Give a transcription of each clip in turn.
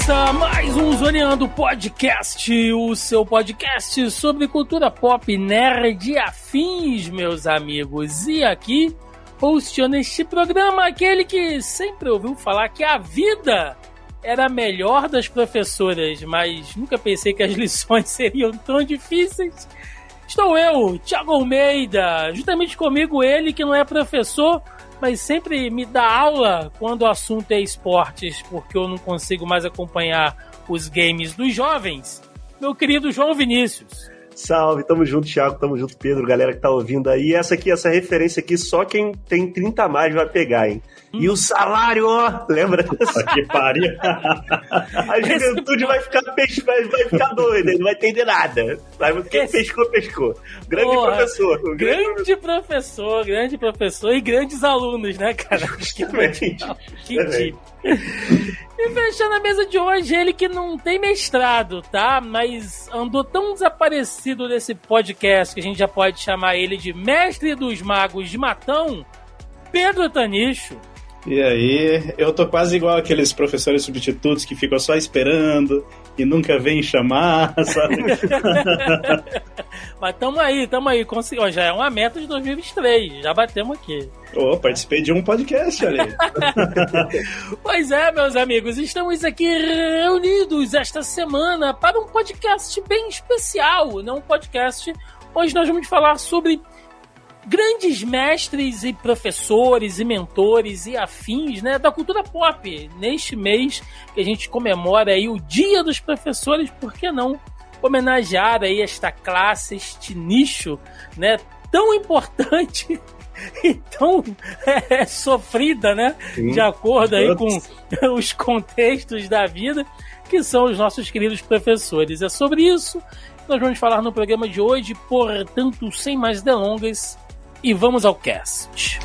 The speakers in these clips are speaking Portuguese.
Começa mais um Zoneando Podcast, o seu podcast sobre cultura pop, nerd e afins, meus amigos. E aqui, hosteando este programa, aquele que sempre ouviu falar que a vida era a melhor das professoras, mas nunca pensei que as lições seriam tão difíceis. Estou eu, Thiago Almeida, justamente comigo ele que não é professor, mas sempre me dá aula quando o assunto é esportes, porque eu não consigo mais acompanhar os games dos jovens. Meu querido João Vinícius. Salve, tamo junto, Thiago, tamo junto, Pedro, galera que tá ouvindo aí. Essa aqui, essa referência aqui, só quem tem 30 a mais vai pegar, hein? E o salário, ó, lembra? que pariu. A juventude vai ficar, pes... vai, vai ficar doida, não vai entender nada. Vai, quem Esse- pescou, pescou. Grande Porra, professor. um Grande professor, grande professor e grandes alunos, né, cara? Que Justamente. Que. E fechando a mesa de hoje, ele que não tem mestrado, tá? Mas andou tão desaparecido desse podcast que a gente já pode chamar ele de mestre dos magos de Matão, Pedro Tanicho. E aí, eu tô quase igual aqueles professores substitutos que ficam só esperando e nunca vêm chamar, sabe? Mas tamo aí, tamo aí. Consegui... Já é uma meta de 2023, já batemos aqui. Ô, participei de um podcast ali. Pois é, meus amigos, estamos aqui reunidos esta semana para um podcast bem especial, né? Um podcast onde nós vamos falar sobre grandes mestres e professores e mentores e afins, né, da cultura pop. Neste mês que a gente comemora aí o Dia dos Professores, por que não homenagear aí esta classe, este nicho, né, tão importante e tão é, sofrida, né, de acordo aí com os contextos da vida, que são os nossos queridos professores. É sobre isso que nós vamos falar no programa de hoje, portanto, sem mais delongas, e vamos ao cast.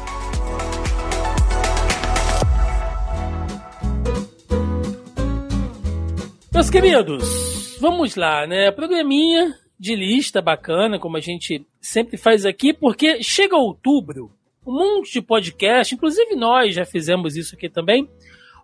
Meus queridos, vamos lá, né? Programinha de lista bacana, como a gente sempre faz aqui, porque chega outubro, um monte de podcast, inclusive nós já fizemos isso aqui também.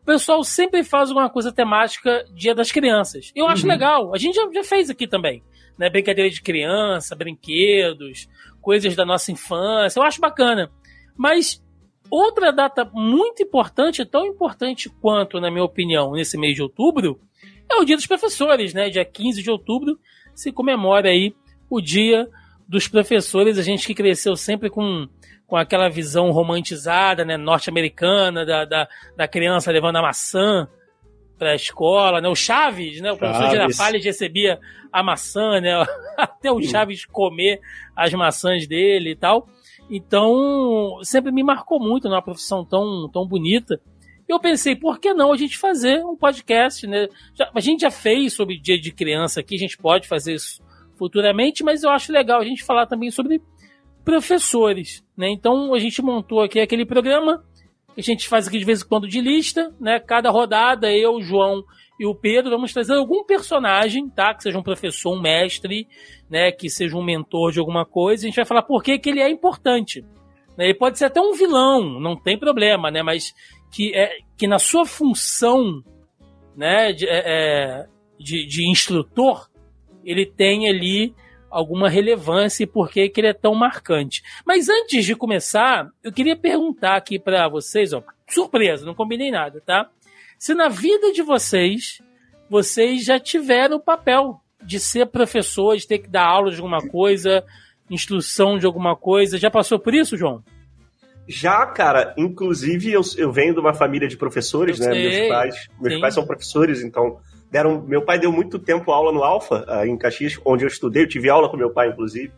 O pessoal sempre faz alguma coisa temática Dia das Crianças. Eu acho legal. A gente já, já fez aqui também, né? Brincadeira de criança, brinquedos, coisas da nossa infância. Eu acho bacana. Mas outra data muito importante, tão importante quanto, na minha opinião, nesse mês de outubro, é o Dia dos Professores, né? Dia 15 de outubro se comemora aí o Dia dos Professores. A gente que cresceu sempre com, com aquela visão romantizada, né? Norte-americana da, da, da criança levando a maçã para a escola, né? O Chaves, né? O professor Chaves. Girafales recebia a maçã, né? Até o Chaves comer as maçãs dele e tal. Então, sempre me marcou muito, né? Uma profissão tão, tão bonita. Eu pensei, por que não a gente fazer um podcast, né? Já- a gente já fez sobre dia de criança aqui, a gente pode fazer isso futuramente, mas eu acho legal a gente falar também sobre professores, né? Então a gente montou aqui aquele programa que a gente faz aqui de vez em quando de lista, né? Cada rodada, eu, o João e o Pedro vamos trazer algum personagem, tá? Que seja um professor, um mestre, né? Que seja um mentor de alguma coisa. A gente vai falar por que que ele é importante. né? Ele pode ser até um vilão, não tem problema, né? Mas que, é, que na sua função né, de, é, é, de, de instrutor, ele tem ali alguma relevância e por que ele é tão marcante. Mas antes de começar, eu queria perguntar aqui para vocês, ó, surpresa, não combinei nada, tá? Se na vida de vocês, vocês já tiveram o papel de ser professor, de ter que dar aula de alguma coisa, instrução de alguma coisa, já passou por isso, João? Já, cara, inclusive eu, eu venho de uma família de professores, Eu né? sei, Meus pais, meus sim. pais são professores, então deram. Meu pai deu muito tempo aula no Alfa, ah, em Caxias, onde eu estudei, eu tive aula com meu pai, inclusive.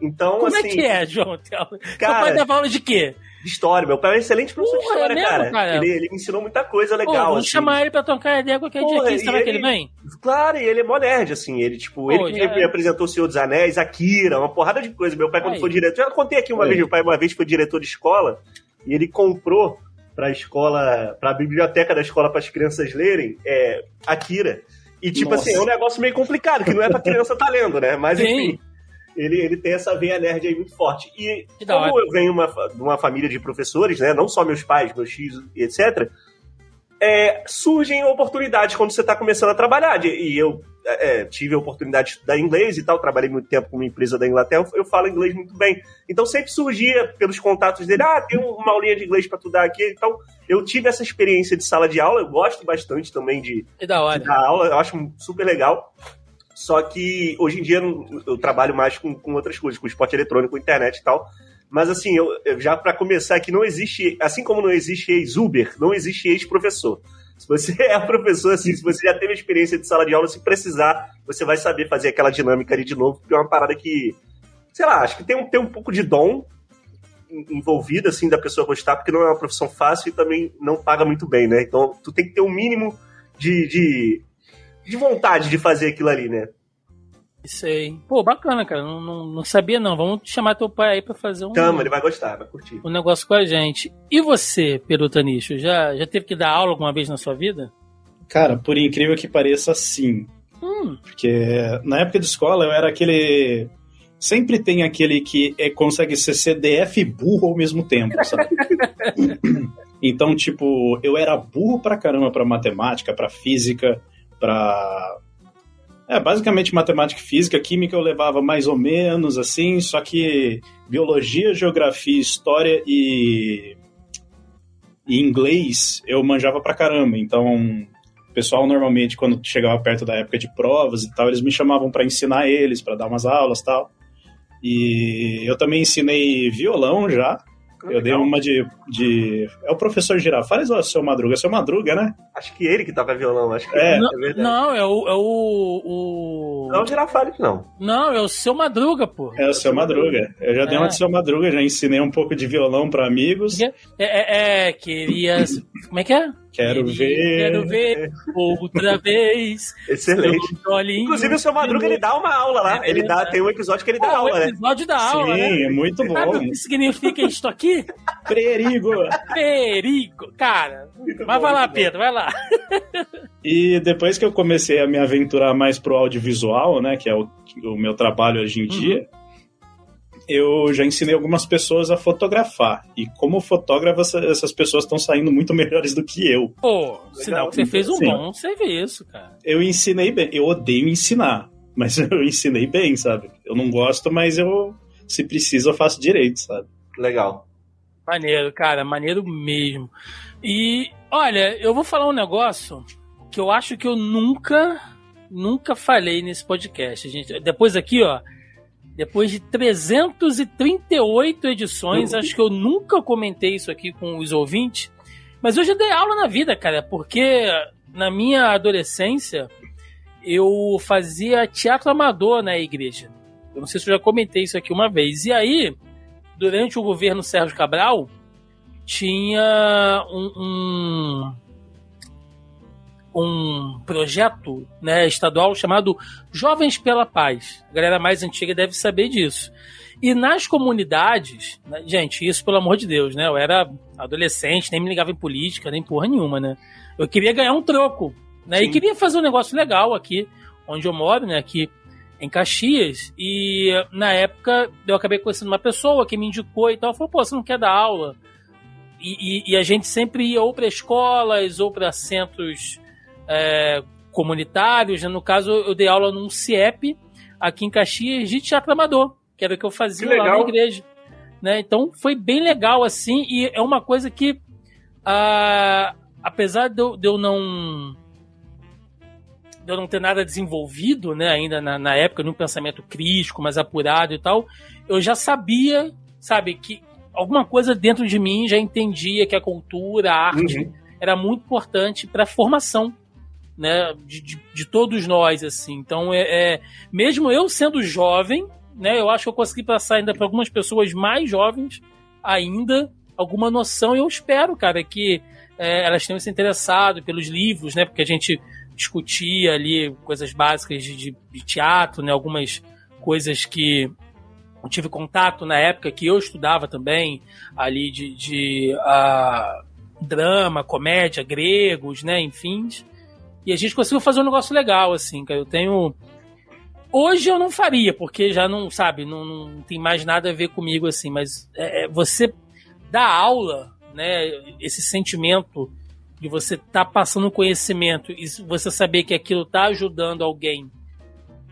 Então, Como assim. é que é, João? Cara- pai dava aula de quê? de história. Meu pai é um excelente professor de Porra, é história, mesmo, cara. cara? Ele, ele me ensinou muita coisa Pô, legal. vamos assim. chamar ele pra tocar ideia qualquer dia Porra, aqui. Será e que ele ele- vem? Claro, e ele é mó nerd, assim. Ele, tipo, Pô, ele que já me é. apresentou o Senhor dos Anéis, Akira, uma porrada de coisa. Meu pai, quando Aí. foi diretor, eu já contei aqui uma Aí. vez, meu pai uma vez foi diretor de escola e ele comprou pra escola, pra biblioteca da escola para as crianças lerem, é, Akira. E, tipo Nossa. assim, é um negócio meio complicado, que não é pra criança tá lendo, né? Mas, Sim. enfim, ele, ele tem essa veia nerd aí muito forte. E como eu venho uma, de uma família de professores, né? Não só meus pais, meus filhos, etc., é, surgem oportunidades quando você está começando a trabalhar. E eu é, tive a oportunidade de estudar inglês e tal, trabalhei muito tempo com uma empresa da Inglaterra, eu falo inglês muito bem. Então sempre surgia pelos contatos dele, ah, tem uma aulinha de inglês para tu dar aqui. Então eu tive essa experiência de sala de aula, eu gosto bastante também de, de dar aula, eu acho super legal. Só que hoje em dia eu trabalho mais com, com outras coisas, com esporte eletrônico, internet e tal. Mas assim, eu já para começar aqui, não existe, assim como não existe ex-Uber, não existe ex-professor. Se você é professor, assim, se você já teve experiência de sala de aula, se precisar, você vai saber fazer aquela dinâmica ali de novo, porque é uma parada que, sei lá, acho que tem um, tem um pouco de dom en- envolvido, assim, da pessoa gostar, porque não é uma profissão fácil e também não paga muito bem, né? Então, tu tem que ter um mínimo de, de, de vontade de fazer aquilo ali, né? Isso aí. Pô, bacana, cara. Não, não, não sabia, não. Vamos chamar teu pai aí pra fazer um, Chama, ele vai gostar, vai curtir. um negócio com a gente. E você, Peruta Nicho, já, já teve que dar aula alguma vez na sua vida? Cara, por incrível que pareça, sim. Hum, Porque na época de escola eu era aquele. Sempre tem aquele que é- consegue ser CDF e burro ao mesmo tempo, sabe? então, tipo, eu era burro pra caramba pra matemática, pra física, pra. É, basicamente matemática e física, química eu levava mais ou menos assim, só que biologia, geografia, história e, e inglês eu manjava pra caramba. Então, o pessoal normalmente, quando chegava perto da época de provas e tal, eles me chamavam para ensinar eles, para dar umas aulas tal. E eu também ensinei violão já. Eu dei uma de, de. É o professor Girafales ou é o seu Madruga? É o seu Madruga, né? Acho que ele que toca violão, acho que É. é, não, verdade. não, é o. É o, o... Não, é o Girafales, não. Não, é o seu Madruga, pô. É o seu Madruga. Eu já dei É. uma de seu Madruga, já ensinei um pouco de violão para amigos. É, é, é, queria. Como é que é? Quero ver. Quero ver outra vez. Excelente. Inclusive, o seu Madruga, ele dá uma aula lá. É Ele dá, tem um episódio que ele dá o aula, né? episódio da aula, Sim, né? é muito Sabe o bom. que significa isto aqui? Perigo! Perigo. Cara, Muito mas bom, vai lá, bom. Pedro, vai lá. E depois que eu comecei a me aventurar mais pro audiovisual, né, que é o, o meu trabalho hoje em dia, eu já ensinei algumas pessoas a fotografar. E como fotógrafo, essa- essas pessoas estão saindo muito melhores do que eu. Pô, sinal que você fez um Sim. bom serviço, cara. Eu ensinei bem. Eu odeio ensinar, mas eu ensinei bem, sabe? Eu não gosto, mas eu, se precisa, eu faço direito, sabe? Legal. Maneiro, cara, maneiro mesmo. E, olha, eu vou falar um negócio que eu acho que eu nunca, nunca falei nesse podcast, gente. Depois aqui, ó, depois de 338 edições, acho que eu nunca comentei isso aqui com os ouvintes, mas eu já dei aula na vida, cara, porque na minha adolescência eu fazia teatro amador na igreja. Eu não sei se eu já comentei isso aqui uma vez. E aí, durante o governo Sérgio Cabral, tinha um, um, um projeto né, estadual chamado Jovens pela Paz. A galera mais antiga deve saber disso. E nas comunidades, né, gente, isso pelo amor de Deus, né? Eu era adolescente, nem me ligava em política, nem porra nenhuma, né? Eu queria ganhar um troco, né? E Sim. queria fazer um negócio legal aqui, onde eu moro, né? Aqui em Caxias. E na época eu acabei conhecendo uma pessoa que me indicou e tal. Falou, pô, você não quer dar aula? E, e- e a gente sempre ia ou para escolas ou para centros é, comunitários. né? No caso, eu dei aula num CIEP aqui em Caxias de teatro amador, que era o que eu fazia Que lá na igreja. Né? Então foi bem legal assim, e é uma coisa que, ah, apesar de eu, de eu não de eu não ter nada desenvolvido, né, ainda na, na época, num pensamento crítico, mais apurado e tal, eu já sabia, sabe, que alguma coisa dentro de mim já entendia que a cultura, a arte, Uhum. era muito importante para a formação, né, de, de, de todos nós, assim. Então, é, é- mesmo eu sendo jovem, né, eu acho que eu consegui passar ainda para algumas pessoas mais jovens ainda alguma noção. E eu espero, cara, que é, elas tenham se interessado pelos livros, né? Porque a gente discutia ali coisas básicas de, de, de teatro, né? Algumas coisas que eu tive contato na época que eu estudava também, ali de, de uh, drama, comédia, gregos, né, enfim. E a gente conseguiu fazer um negócio legal, assim, cara. Eu tenho. Hoje eu não faria, porque já não, sabe, não, não tem mais nada a ver comigo, assim, mas é, é você dá aula, né, esse sentimento de você estar tá passando conhecimento e você saber que aquilo está ajudando alguém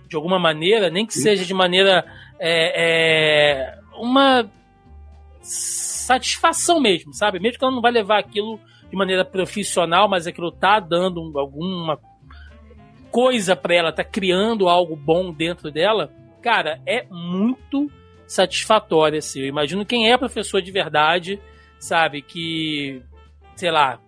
de alguma maneira, nem que seja de maneira é, é, uma satisfação mesmo, sabe? Mesmo que ela não vai levar aquilo de maneira profissional, mas aquilo tá dando alguma coisa para ela, tá criando algo bom dentro dela, cara, é muito satisfatório assim. Eu imagino quem é professor de verdade, sabe, que sei lá,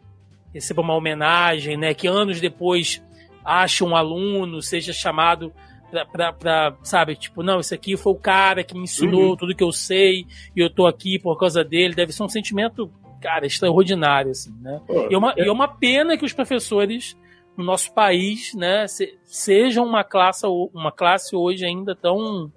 receba uma homenagem, né, que anos depois acha um aluno, seja chamado pra, pra, pra, sabe, tipo, não, esse aqui foi o cara que me ensinou uhum. tudo que eu sei e eu tô aqui por causa dele. Deve ser um sentimento, cara, extraordinário, assim, né? Pô, e, é uma, é... é uma pena que os professores no nosso país, né, se, sejam uma classe, uma classe hoje ainda tão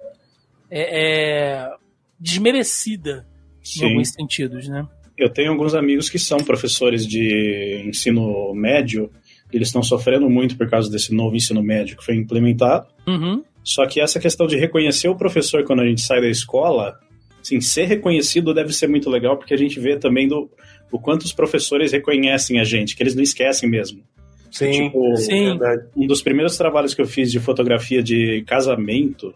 é, é, desmerecida Sim. em alguns sentidos, né? Eu tenho alguns amigos que são professores de ensino médio eles estão sofrendo muito por causa desse novo ensino médio que foi implementado. Uhum. Só que essa questão de reconhecer o professor quando a gente sai da escola, assim, ser reconhecido deve ser muito legal, porque a gente vê também do, o quanto os professores reconhecem a gente, que eles não esquecem mesmo. Sim, tipo, sim. Um dos primeiros trabalhos que eu fiz de fotografia de casamento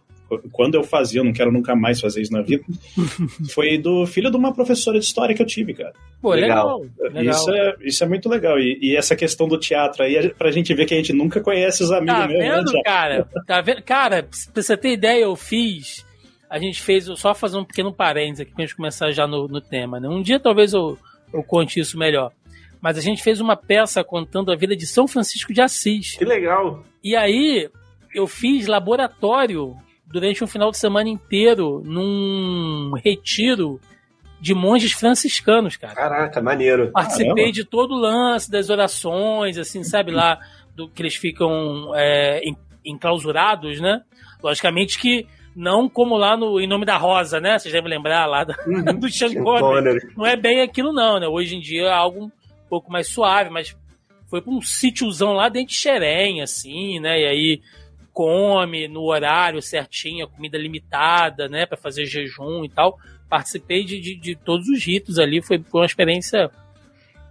quando eu fazia, eu não quero nunca mais fazer isso na vida, foi do filho de uma professora de história que eu tive, cara. Pô, legal. legal. Isso, é, isso é muito legal. E, e, essa questão do teatro aí, pra gente ver que a gente nunca conhece os amigos tá mesmo. Né, vendo, né, cara? Tá vendo? Cara, pra você ter ideia, eu fiz. A gente fez, só fazer um pequeno parênteses aqui pra gente começar já no, no tema, né? Um dia talvez eu, eu conte isso melhor. Mas a gente fez uma peça contando a vida de São Francisco de Assis. Que legal! E aí, eu fiz laboratório durante um final de semana inteiro num retiro de monges franciscanos, cara. Caraca, maneiro. Participei Caramba. de todo o lance das orações, assim, sabe lá, do que eles ficam é, enclausurados, né? Logicamente que não como lá no Em Nome da Rosa, né? Vocês devem lembrar lá do, uhum. do Sean Connery. Não é bem aquilo não, né? Hoje em dia é algo um pouco mais suave, mas foi pra um sítiozão lá dentro de Xerém, assim, né? E aí come no horário certinho, comida limitada, né, para fazer jejum e tal. Participei de, de, de, todos os ritos ali, foi, foi uma experiência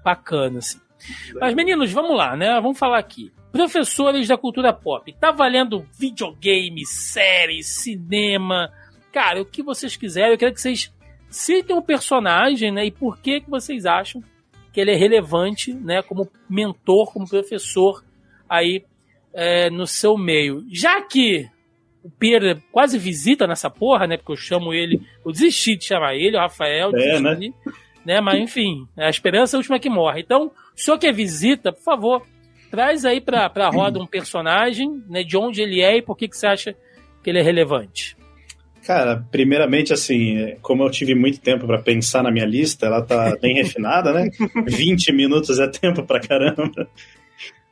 bacana, assim. Mas, meninos, vamos lá, né? Vamos falar aqui. Professores da cultura pop. Tá valendo videogame, séries, cinema. Cara, o que vocês quiserem. Eu quero que vocês citem o personagem, né? E por que, que vocês acham que ele é relevante, né? Como mentor, como professor aí é, no seu meio. Já que o Pedro quase visita nessa porra, né? Porque eu chamo ele, eu desisti de chamar ele, o Rafael, é, né? né? Mas enfim, a esperança é a última que morre. Então, o senhor que visita, por favor, traz aí pra, pra roda um personagem, né? De onde ele é e por que, que você acha que ele é relevante. Cara, primeiramente, assim, como eu tive muito tempo para pensar na minha lista, ela tá bem refinada, né? 20 minutos é tempo pra caramba.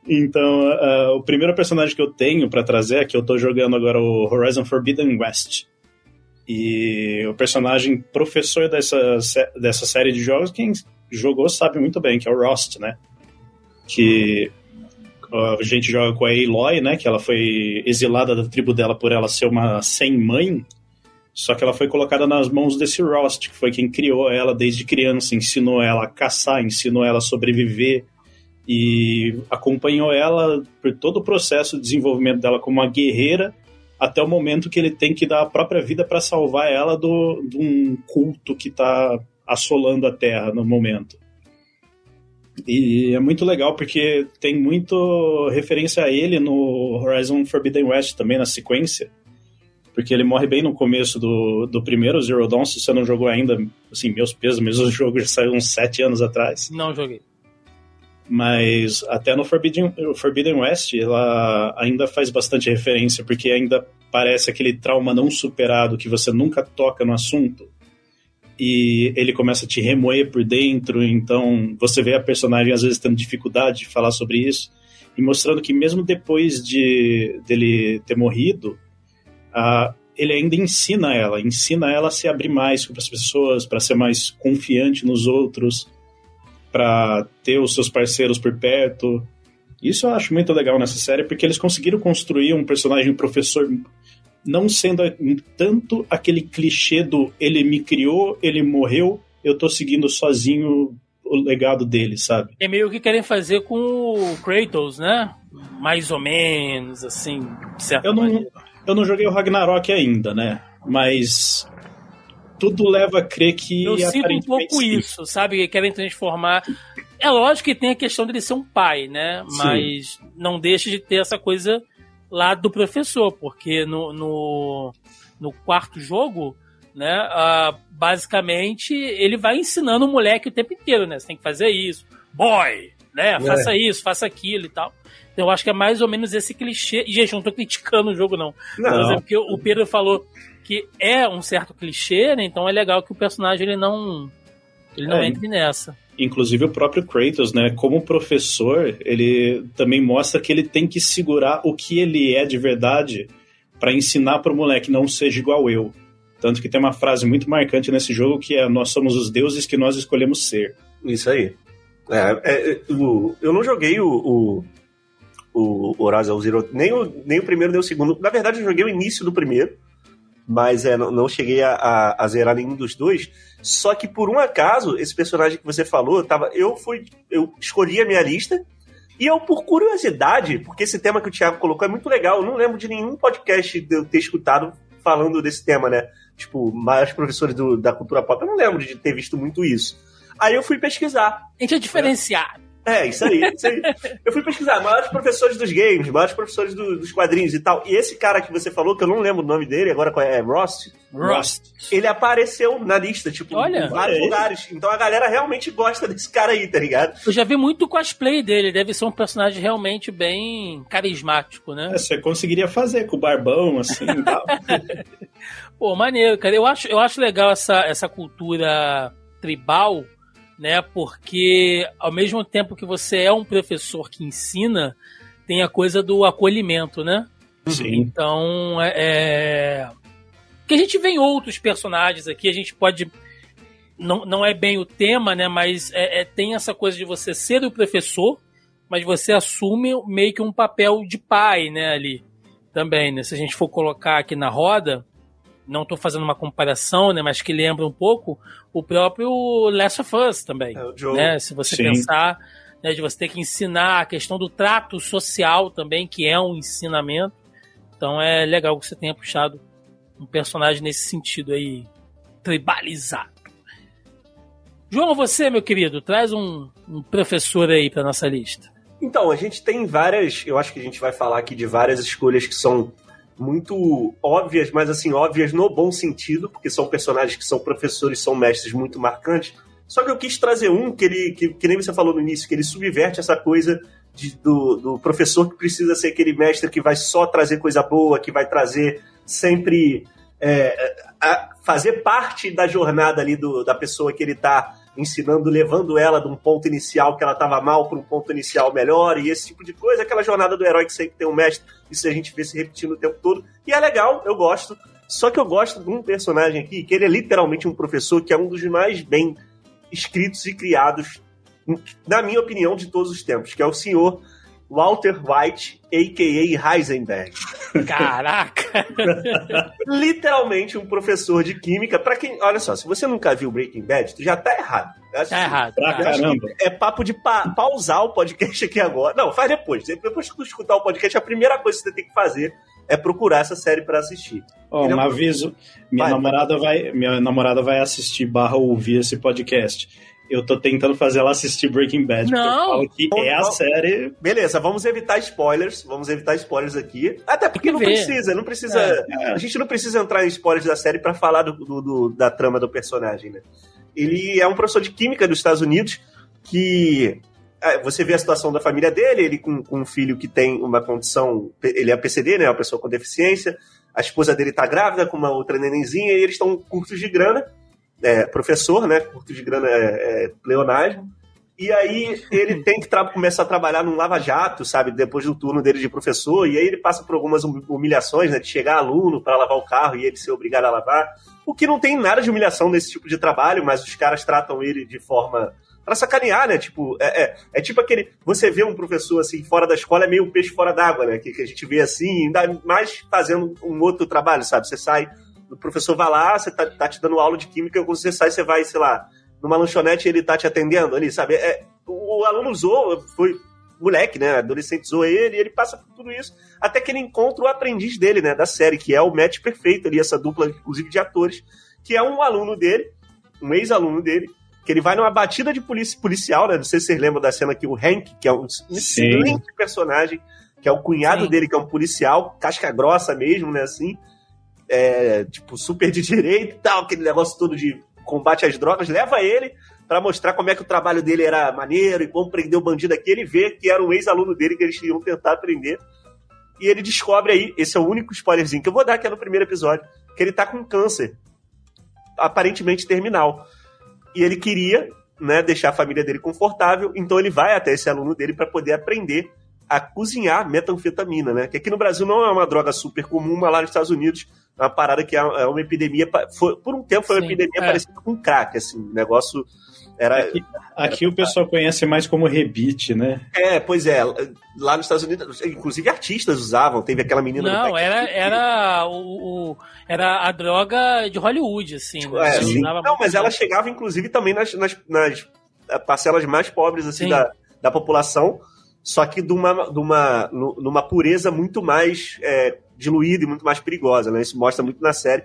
Então, uh, o primeiro personagem que eu tenho para trazer é que eu tô jogando agora o Horizon Forbidden West. E o personagem professor dessa, dessa série de jogos, quem jogou sabe muito bem, que é o Rost, né? Que a gente joga com a Aloy, né? Que ela foi exilada da tribo dela por ela ser uma sem-mãe. Só que ela foi colocada nas mãos desse Rost, que foi quem criou ela desde criança, ensinou ela a caçar, ensinou ela a sobreviver, e acompanhou ela por todo o processo de desenvolvimento dela como uma guerreira até o momento que ele tem que dar a própria vida para salvar ela do, de um culto que está assolando a Terra no momento. E é muito legal porque tem muito referência a ele no Horizon Forbidden West também, na sequência. Porque ele morre bem no começo do, do primeiro Zero Dawn, se você não jogou ainda, assim, meus pesos, mesmo o jogo já saiu uns sete anos atrás. Não joguei. Mas até no Forbidden, Forbidden West ela ainda faz bastante referência, porque ainda parece aquele trauma não superado que você nunca toca no assunto. E ele começa a te remoer por dentro, então você vê a personagem às vezes tendo dificuldade de falar sobre isso, e mostrando que mesmo depois de dele ter morrido, uh, ele ainda ensina ela, ensina ela a se abrir mais para as pessoas, para ser mais confiante nos outros, para ter os seus parceiros por perto. Isso eu acho muito legal nessa série, porque eles conseguiram construir um personagem professor não sendo tanto aquele clichê do ele me criou, ele morreu, eu tô seguindo sozinho o legado dele, sabe? É meio que querem fazer com o Kratos, né? Mais ou menos, assim, certo? Eu não, eu não joguei o Ragnarok ainda, né? Mas tudo leva a crer que. Eu sinto um pouco sim. isso, sabe? Que querem transformar. É lógico que tem a questão dele ser um pai, né? Mas sim. não deixa de ter essa coisa lá do professor, porque no, no, no quarto jogo, né, uh, basicamente ele vai ensinando o moleque o tempo inteiro, né? Você tem que fazer isso, boy, né? É. Faça isso, faça aquilo e tal. Então eu acho que é mais ou menos esse clichê. E, gente, eu não tô criticando o jogo, não. não. É porque o Pedro falou que é um certo clichê, né? Então é legal que o personagem ele não. Ele não é. entre nessa. Inclusive o próprio Kratos, né? Como professor, ele também mostra que ele tem que segurar o que ele é de verdade para ensinar para o moleque não seja igual eu. Tanto que tem uma frase muito marcante nesse jogo que é nós somos os deuses que nós escolhemos ser. Isso aí. É, é, é o, eu não joguei o, o, o Horizon Zero, nem o, nem o primeiro nem o segundo. Na verdade, eu joguei o início do primeiro mas é, não, não cheguei a, a, a, zerar nenhum dos dois. Só que por um acaso, esse personagem que você falou, tava, eu fui, eu escolhi a minha lista e eu, por curiosidade, porque esse tema que o Thiago colocou é muito legal, eu não lembro de nenhum podcast de eu ter escutado falando desse tema, né? Tipo, mais professores do, da cultura pop, eu não lembro de ter visto muito isso. Aí eu fui pesquisar. A gente é diferenciado. É, isso aí, isso aí. Eu fui pesquisar, maiores professores dos games, maiores professores do, dos quadrinhos e tal. E esse cara que você falou, que eu não lembro o nome dele, agora é Ross? Ross. Ele apareceu na lista, tipo, Olha, em vários é lugares. Então a galera realmente gosta desse cara aí, tá ligado? Eu já vi muito cosplay dele, deve ser um personagem realmente bem carismático, né? É, você conseguiria fazer com o barbão, assim e tal. Pô, maneiro, cara. Eu acho, eu acho legal essa, essa cultura tribal né? Porque ao mesmo tempo que você é um professor que ensina, tem a coisa do acolhimento, né? Sim. Então, é, é... que a gente vê em outros personagens aqui, a gente pode não, não é bem o tema, né? Mas é, é, tem essa coisa de você ser o professor, mas você assume meio que um papel de pai, né? Ali também, né? Se a gente for colocar aqui na roda, não estou fazendo uma comparação, né, mas que lembra um pouco o próprio Last of Us também. É, né? Se você Sim. pensar né, de você ter que ensinar a questão do trato social também, que é um ensinamento. Então é legal que você tenha puxado um personagem nesse sentido aí, tribalizado. João, você, meu querido, traz um, um professor aí para nossa lista. Então, a gente tem várias. Eu acho que a gente vai falar aqui de várias escolhas que são muito óbvias, mas assim, óbvias no bom sentido, porque são personagens que são professores, são mestres muito marcantes. Só que eu quis trazer um que ele, que, que nem você falou no início, que ele subverte essa coisa de, do, do professor que precisa ser aquele mestre que vai só trazer coisa boa, que vai trazer sempre. É, fazer parte da jornada ali do, da pessoa que ele está ensinando, levando ela de um ponto inicial que ela estava mal para um ponto inicial melhor e esse tipo de coisa, aquela jornada do herói que sempre tem um mestre, isso a gente vê se repetindo o tempo todo. E é legal, eu gosto. Só que eu gosto de um personagem aqui, que ele é literalmente um professor, que é um dos mais bem escritos e criados, na minha opinião, de todos os tempos, que é o senhor Walter White, a.k.a. Heisenberg. Caraca! Literalmente um professor de química. Para quem, olha só, se você nunca viu Breaking Bad, tu já tá errado. tá errado. Pra caramba. É papo de pa pausar o podcast aqui agora. Não, faz depois. Depois que tu escutar o podcast, a primeira coisa que você tem que fazer é procurar essa série para assistir. Oh, um aviso, minha vai, namorada vai. minha namorada vai assistir barra ouvir esse podcast eu tô tentando fazer ela assistir Breaking Bad. Não! Que é a série. Beleza, vamos evitar spoilers. Vamos evitar spoilers aqui. Até porque não ver. precisa, não precisa. É, é. A gente não precisa entrar em spoilers da série para falar do, do, do, da trama do personagem, né? Ele é um professor de química dos Estados Unidos que. É, você vê a situação da família dele, ele com, com um filho que tem uma condição. Ele é PCD, né? Uma pessoa com deficiência. A esposa dele tá grávida com uma outra nenenzinha e eles estão curtos de grana é, professor, né? Curto de grana é, é pleonasmo. E aí ele tem que começar a trabalhar num lava-jato, sabe? Depois do turno dele de professor. E aí ele passa por algumas humilhações, né? De chegar aluno para lavar o carro e ele ser obrigado a lavar. O que não tem nada de humilhação nesse tipo de trabalho, mas os caras tratam ele de forma para sacanear, né? Tipo, é, é, é, tipo aquele. Você vê um professor assim, fora da escola, é meio um peixe fora d'água, né? Que, que, a gente vê assim, ainda mais fazendo um outro trabalho, sabe? Você sai, o professor vai lá, você tá, tá te dando aula de química, quando você sai, você vai, sei lá, numa lanchonete ele tá te atendendo ali, sabe? É, o, o aluno usou, foi moleque, né? Adolescente zoou ele, e ele passa por tudo isso, até que ele encontra o aprendiz dele, né? Da série, que é o match perfeito ali, essa dupla, inclusive, de atores, que é um aluno dele, um ex-aluno dele, que ele vai numa batida de polícia policial, né? Não sei se vocês lembram da cena que o Hank, que é um excelente personagem, que é o cunhado Sim. dele, que é um policial, casca grossa mesmo, né? Assim, é, tipo, super de direito e tal, aquele negócio todo de combate às drogas, leva ele para mostrar como é que o trabalho dele era maneiro e como prender o bandido aqui. Ele vê que era um ex-aluno dele que eles iam tentar prender. E ele descobre aí, esse é o único spoilerzinho que eu vou dar, que é no primeiro episódio, que ele tá com câncer, aparentemente terminal. E ele queria né, deixar a família dele confortável, então ele vai até esse aluno dele para poder aprender a cozinhar metanfetamina, né? Que aqui no Brasil não é uma droga super comum, mas lá nos Estados Unidos uma parada que é, é uma epidemia. Foi, por um tempo foi uma Sim, epidemia é. parecida com crack, assim, negócio. Era, aqui, aqui era... o pessoal conhece mais como rebite, né? É, pois é. Lá nos Estados Unidos, inclusive artistas usavam. Teve aquela menina. Não, era, era, o, o, era a droga de Hollywood, assim. Né? É, não, mas ela chegava, inclusive, também nas, nas, nas parcelas mais pobres assim, da, da população só que de uma, de uma, numa pureza muito mais é, diluída e muito mais perigosa, né? Isso mostra muito na série.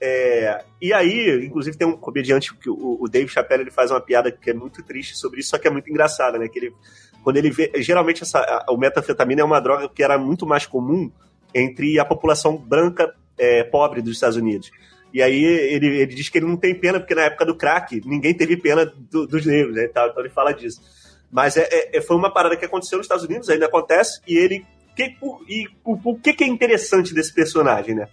É, e aí, inclusive, tem um comediante, que o, o Dave Chappelle, ele faz uma piada que é muito triste sobre isso, só que é muito engraçada, né? Que ele, quando ele vê, geralmente essa, a, o metanfetamina é uma droga que era muito mais comum entre a população branca é, pobre dos Estados Unidos. E aí ele, ele diz que ele não tem pena, porque na época do crack, ninguém teve pena do, dos negros, né? Então ele fala disso. Mas é, é, é, foi uma parada que aconteceu nos Estados Unidos, ainda acontece, e ele. Que, por, e o que, que é interessante desse personagem, né?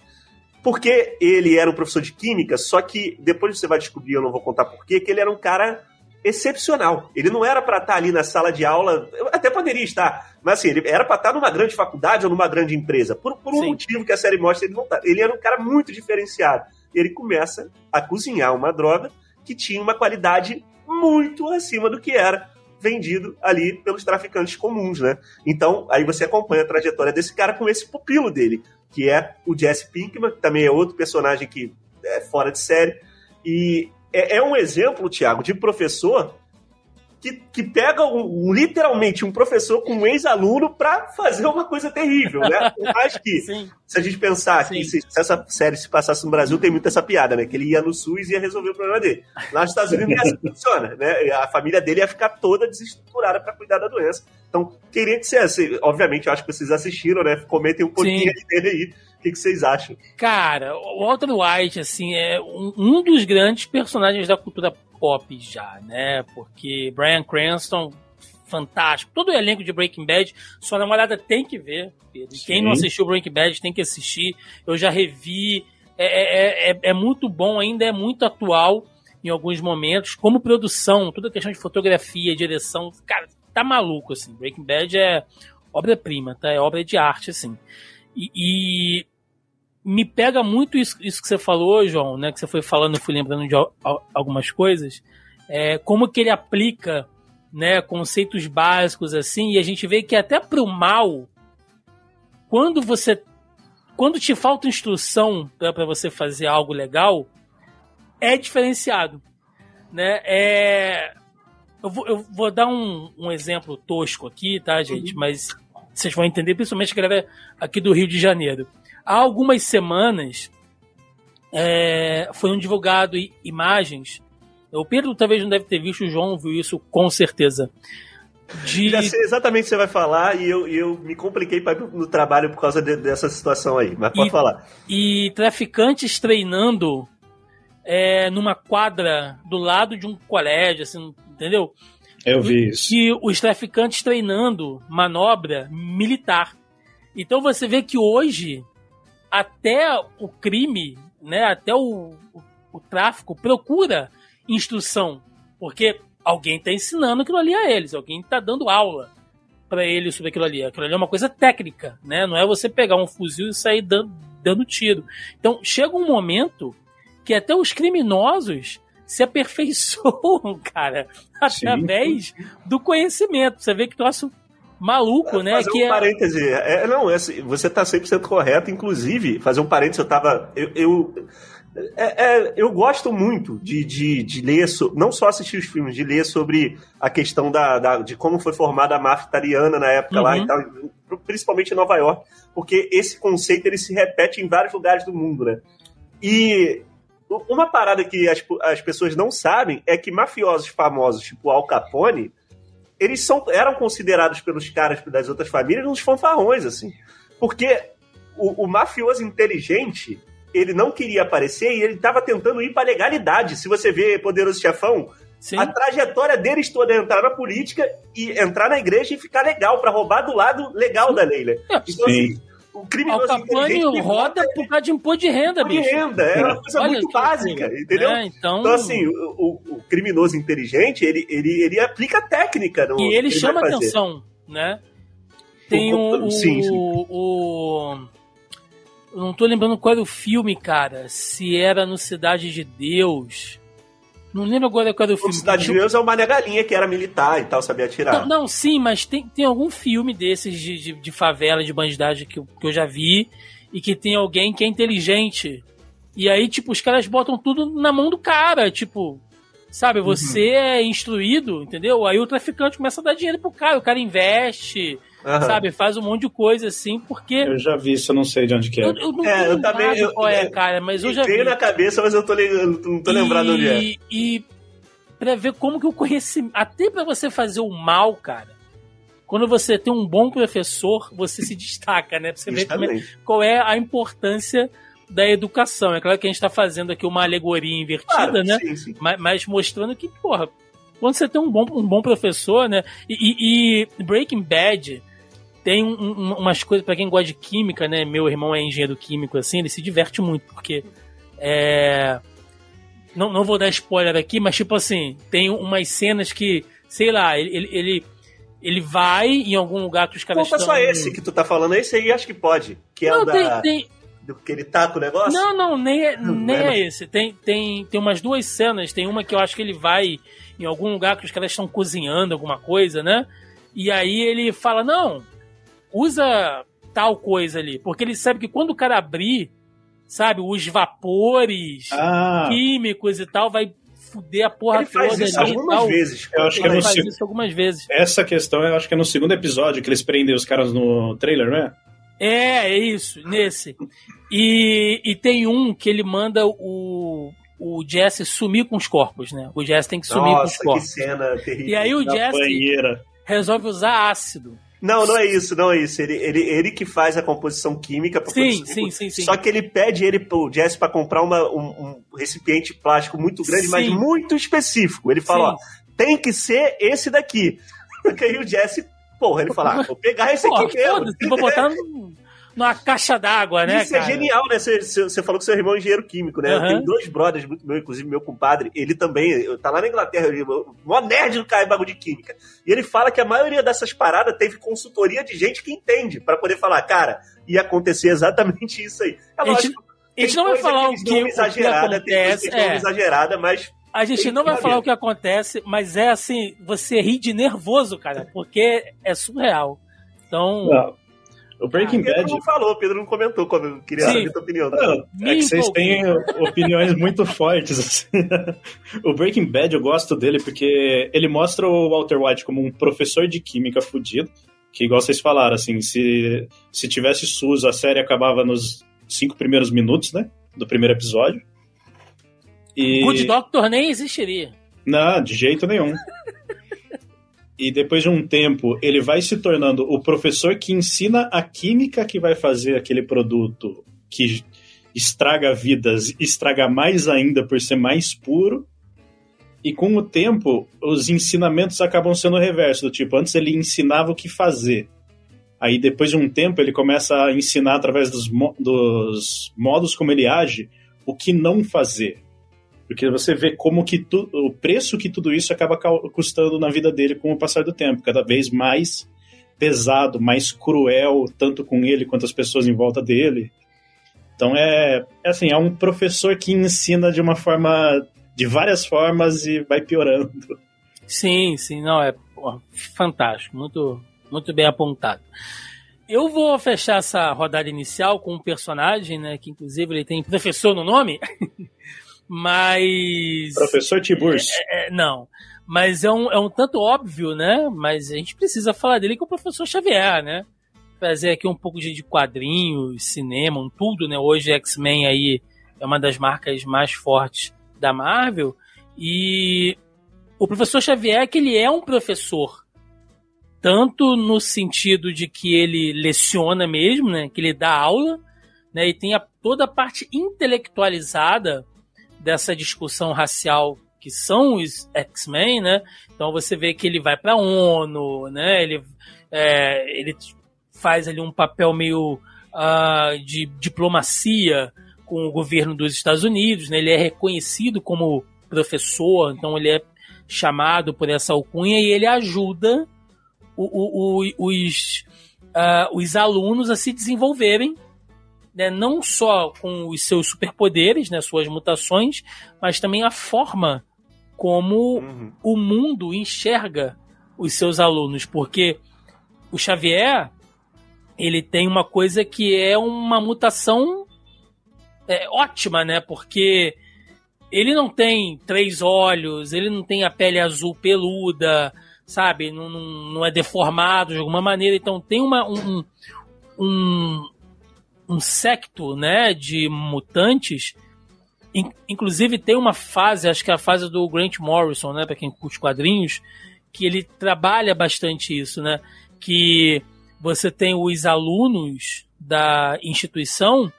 Porque ele era um professor de química, só que depois você vai descobrir, eu não vou contar porquê, que ele era um cara excepcional. Ele não era para estar ali na sala de aula, até poderia estar, mas assim, ele era para estar numa grande faculdade ou numa grande empresa. Por, por um Sim. motivo que a série mostra, ele não tá. Ele era um cara muito diferenciado. Ele começa a cozinhar uma droga que tinha uma qualidade muito acima do que era vendido ali pelos traficantes comuns, né? Então, aí você acompanha a trajetória desse cara com esse pupilo dele, que é o Jesse Pinkman, que também é outro personagem que é fora de série. E é, é um exemplo, Thiago, de professor que, que pega um, literalmente um professor com um ex-aluno para fazer uma coisa terrível, né? Acho que, Sim. se a gente pensar Sim. que se, se, essa série se passasse no Brasil, tem muito essa piada, né? Que ele ia no SUS e ia resolver o problema dele. Lá nos Estados Unidos é assim que funciona, né? A família dele ia ficar toda desestruturada para cuidar da doença. Então, queria que você, assim, obviamente, eu acho que vocês assistiram, né? Comentem um pouquinho dele aí. O que, que, vocês acham? Cara, o Walter White, assim, é um, um dos grandes personagens da cultura pop já, né? Porque Brian Cranston, fantástico. Todo o elenco de Breaking Bad, sua namorada tem que ver. Pedro. Quem não assistiu Breaking Bad tem que assistir. Eu já revi. É, é, é, é, muito bom, ainda é muito atual em alguns momentos. Como produção, toda a questão de fotografia, direção, cara, tá maluco, assim. Breaking Bad é obra-prima, tá? É obra de arte, assim. E, e me pega muito isso, isso, que você falou, João, né? Que você foi falando, eu fui lembrando de algumas coisas. É, como que ele aplica né, conceitos básicos assim, e a gente vê que até pro mal, quando você. Quando te falta instrução para você fazer algo legal, é diferenciado. Né? É, eu, vou, eu vou dar um, um exemplo tosco aqui, tá, gente? Uhum. Mas vocês vão entender, principalmente que é aqui do Rio de Janeiro. Há algumas semanas é, foram divulgado imagens. O Pedro talvez não deve ter visto, o João viu isso com certeza. De... Já sei exatamente o que você vai falar e eu, eu me compliquei para no trabalho por causa de, dessa situação aí, mas pode e, falar. E traficantes treinando é, numa quadra do lado de um colégio, assim, entendeu? Eu vi isso. E os traficantes treinando manobra militar. Então você vê que hoje até o crime, né, até o, o o tráfico procura instrução, porque alguém está ensinando aquilo ali a eles, alguém está dando aula para eles sobre aquilo ali. Aquilo ali é uma coisa técnica, né? Não é você pegar um fuzil e sair dando, dando tiro. Então chega um momento que até os criminosos se aperfeiçoam, cara, através Sim. do conhecimento. Você vê que troço maluco, né? Fazer que um é... parêntese. É, não, é, você tá 100% correto. Inclusive, fazer um parêntese, eu tava. Eu, eu, é, é, eu gosto muito de, de, de ler, so, não só assistir os filmes, de ler sobre a questão da, da de como foi formada a máfia italiana na época uhum. lá e uhum. tal, principalmente em Nova York, porque esse conceito ele se repete em vários lugares do mundo, né? E uma parada que as, as pessoas não sabem é que mafiosos famosos, tipo Al Capone, eles são, eram considerados pelos caras das outras famílias uns fanfarrões, assim. Porque o, o mafioso inteligente, ele não queria aparecer e ele estava tentando ir para legalidade. Se você vê Poderoso Chefão, Sim. a trajetória deles toda é entrar na política e entrar na igreja e ficar legal, para roubar do lado legal Sim. da lei, né? Então, assim, o criminoso Al Capone roda por causa de imposto de renda, bicho. De renda, é uma coisa Olha muito básica, assim, entendeu? É, então... então, assim, o, o, criminoso inteligente, ele, ele, ele aplica técnica. No, e ele chama atenção, né? Tem o, o, sim, sim. o, Eu não tô lembrando qual era o filme, cara. Se era no Cidade de Deus não lembro agora qual era o filme. Cidade de Deus é o Mané Galinha, que era militar e tal, sabia atirar. Não, não sim, mas tem, tem algum filme desses de, de, de favela, de bandidagem que eu, que eu já vi, e que tem alguém que é inteligente. E aí, tipo, os caras botam tudo na mão do cara, tipo, sabe, você uhum. é instruído, entendeu? Aí o traficante começa a dar dinheiro pro cara, o cara investe, Uhum. Sabe? Faz um monte de coisa assim, porque. Eu já vi isso, eu não sei de onde que é. Eu, eu não é, eu também. Eu, qual é, cara, mas eu já vi. na cabeça, mas eu tô, não tô lembrado onde é. E pra ver como que o conhecimento. Até pra você fazer o mal, cara. Quando você tem um bom professor, você se destaca, né? Pra você ver é, qual é a importância da educação. É claro que a gente está fazendo aqui uma alegoria invertida, claro, né? Sim, sim. Mas, mas, mostrando que, porra, quando você tem um bom, um bom professor, né? E, e, e Breaking Bad tem um, um, umas coisas, para quem gosta de química, né? Meu irmão é engenheiro químico, assim, ele se diverte muito, porque. É... Não, não vou dar spoiler aqui, mas tipo assim, tem umas cenas que, sei lá, ele, ele, ele vai em algum lugar que os caras Conta estão... só esse que tu tá falando, esse aí acho que pode. Que é não, é o da... tem, Do que ele tá com o negócio? Não, não, nem é, nem é, é esse. Tem, tem, tem umas duas cenas. Tem uma que eu acho que ele vai em algum lugar que os caras estão cozinhando alguma coisa, né? E aí ele fala: Não, usa tal coisa ali. Porque ele sabe que quando o cara abrir, sabe, os vapores ah. químicos e tal, vai fuder a porra ele faz toda isso algumas tal. vezes. Eu acho que é no faz isso algumas vezes. Essa questão eu acho que é no segundo episódio que eles prendem os caras no trailer, não é? É, é isso, nesse. E, e tem um que ele manda o, o Jesse sumir com os corpos, né? O Jesse tem que sumir Nossa, com os corpos. Que cena terrível. E aí o Jesse banheira. resolve usar ácido. Não, não é isso, não é isso. Ele, ele, ele que faz a composição química. Sim, sim, sim, sim. Só que ele pede ele pro Jesse para comprar uma, um, um, recipiente plástico muito grande, sim. mas muito específico. Ele fala, sim. ó, tem que ser esse daqui. Porque aí o Jesse, porra, ele fala, ah, vou pegar esse Pô, aqui mesmo. Vou botar no, numa caixa d'água, né? Isso é cara? é genial, né? Você, falou que seu irmão é engenheiro químico, né? Uhum. Tem dois brothers muito meus, inclusive meu compadre, ele também, tá lá na Inglaterra, ele, mó nerd do cara bagulho de química. E ele fala que a maioria dessas paradas teve consultoria de gente que entende, para poder falar, cara, ia acontecer exatamente isso aí. É lógico. A gente não vai falar o que, o que acontece. Tem é. exagerada, mas a gente não vai falar o que acontece, mas é assim, você ri de nervoso, cara, porque é surreal. Então. Não. O Breaking ah, Bad. Pedro não falou, Pedro não comentou quando queria saber a tua opinião. Não, é que vocês têm opiniões muito fortes. Assim. o Breaking Bad eu gosto dele porque ele mostra o Walter White como um professor de química fudido. Que, igual vocês falaram, assim, se, se tivesse SUS, a série acabava nos cinco primeiros minutos, né? Do primeiro episódio. E... Good Doctor nem existiria. Não, de jeito nenhum e depois de um tempo ele vai se tornando o professor que ensina a química que vai fazer aquele produto que estraga vidas, estraga mais ainda por ser mais puro. E com o tempo, os ensinamentos acabam sendo o reverso, do tipo, antes ele ensinava o que fazer. Aí depois de um tempo ele começa a ensinar através dos, mo dos modos como ele age o que não fazer. Porque você vê como que tu, o preço que tudo isso acaba custando na vida dele com o passar do tempo, cada vez mais pesado, mais cruel, tanto com ele quanto as pessoas em volta dele. Então é, é assim, é um professor que ensina de uma forma, de várias formas e vai piorando. Sim, sim, não, é fantástico, muito, muito bem apontado. Eu vou fechar essa rodada inicial com um personagem, né, que inclusive ele tem professor no nome, mas... Professor Tiburcio. É, é, não, mas é um, é um tanto óbvio, né, mas a gente precisa falar dele que é o professor Xavier, né, trazer aqui um pouco de, de quadrinhos, cinema, um tudo, né, hoje X-Men aí é uma das marcas mais fortes da Marvel, e o professor Xavier que ele é um professor tanto no sentido de que ele leciona mesmo, né, que ele dá aula, né, e tem a, toda a parte intelectualizada dessa discussão racial que são os X-Men, né? Então você vê que ele vai para a ONU, né? Ele, é, ele faz ali um papel meio uh, de diplomacia com o governo dos Estados Unidos, né? Ele é reconhecido como professor, então ele é chamado por essa alcunha e ele ajuda o, o, o, os, uh, os alunos a se desenvolverem, né, não só com os seus superpoderes, né, suas mutações, mas também a forma como uhum. o mundo enxerga os seus alunos, porque o Xavier ele tem uma coisa que é uma mutação é, ótima, né? Porque ele não tem três olhos, ele não tem a pele azul peluda, sabe? Não, não, não é deformado de alguma maneira. Então tem uma, um, um, um secto né, de mutantes. Inclusive tem uma fase, acho que é a fase do Grant Morrison, né? Para quem curte quadrinhos, que ele trabalha bastante isso, né? Que você tem os alunos da instituição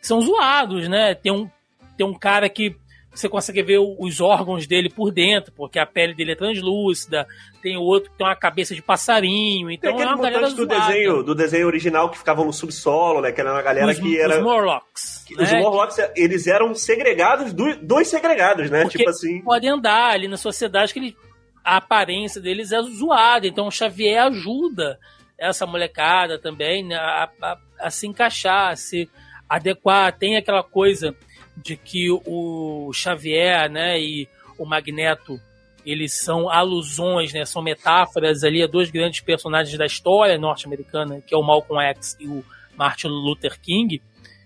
que são zoados, né? Tem um, tem um cara que você consegue ver os órgãos dele por dentro, porque a pele dele é translúcida. Tem o outro que tem uma cabeça de passarinho. Então tem é uma galera do desenho, do desenho original que ficavam no subsolo, né? Que era uma galera os, que era. Os Morlocks. Que, né? Os Morlocks, eles eram segregados, dois segregados, né? Porque tipo assim. Podem andar ali na sociedade que ele, a aparência deles é zoada. Então o Xavier ajuda essa molecada também né, a, a, a se encaixar, a se adequar. Tem aquela coisa de que o Xavier, né, e o Magneto, eles são alusões, né, são metáforas ali a dois grandes personagens da história norte-americana, que é o Malcolm X e o Martin Luther King,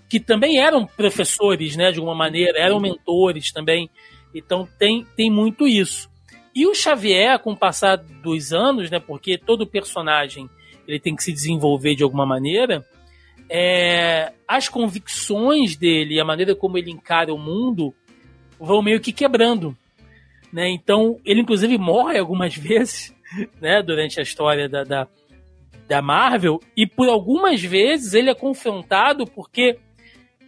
que também eram professores, né, de alguma maneira, eram mentores também. Então tem, tem muito isso. E o Xavier, com o passar dos anos, né, porque todo personagem ele tem que se desenvolver de alguma maneira, é, as convicções dele, a maneira como ele encara o mundo, vão meio que quebrando. Né? Então, ele inclusive morre algumas vezes né, durante a história da, da, da Marvel, e por algumas vezes ele é confrontado porque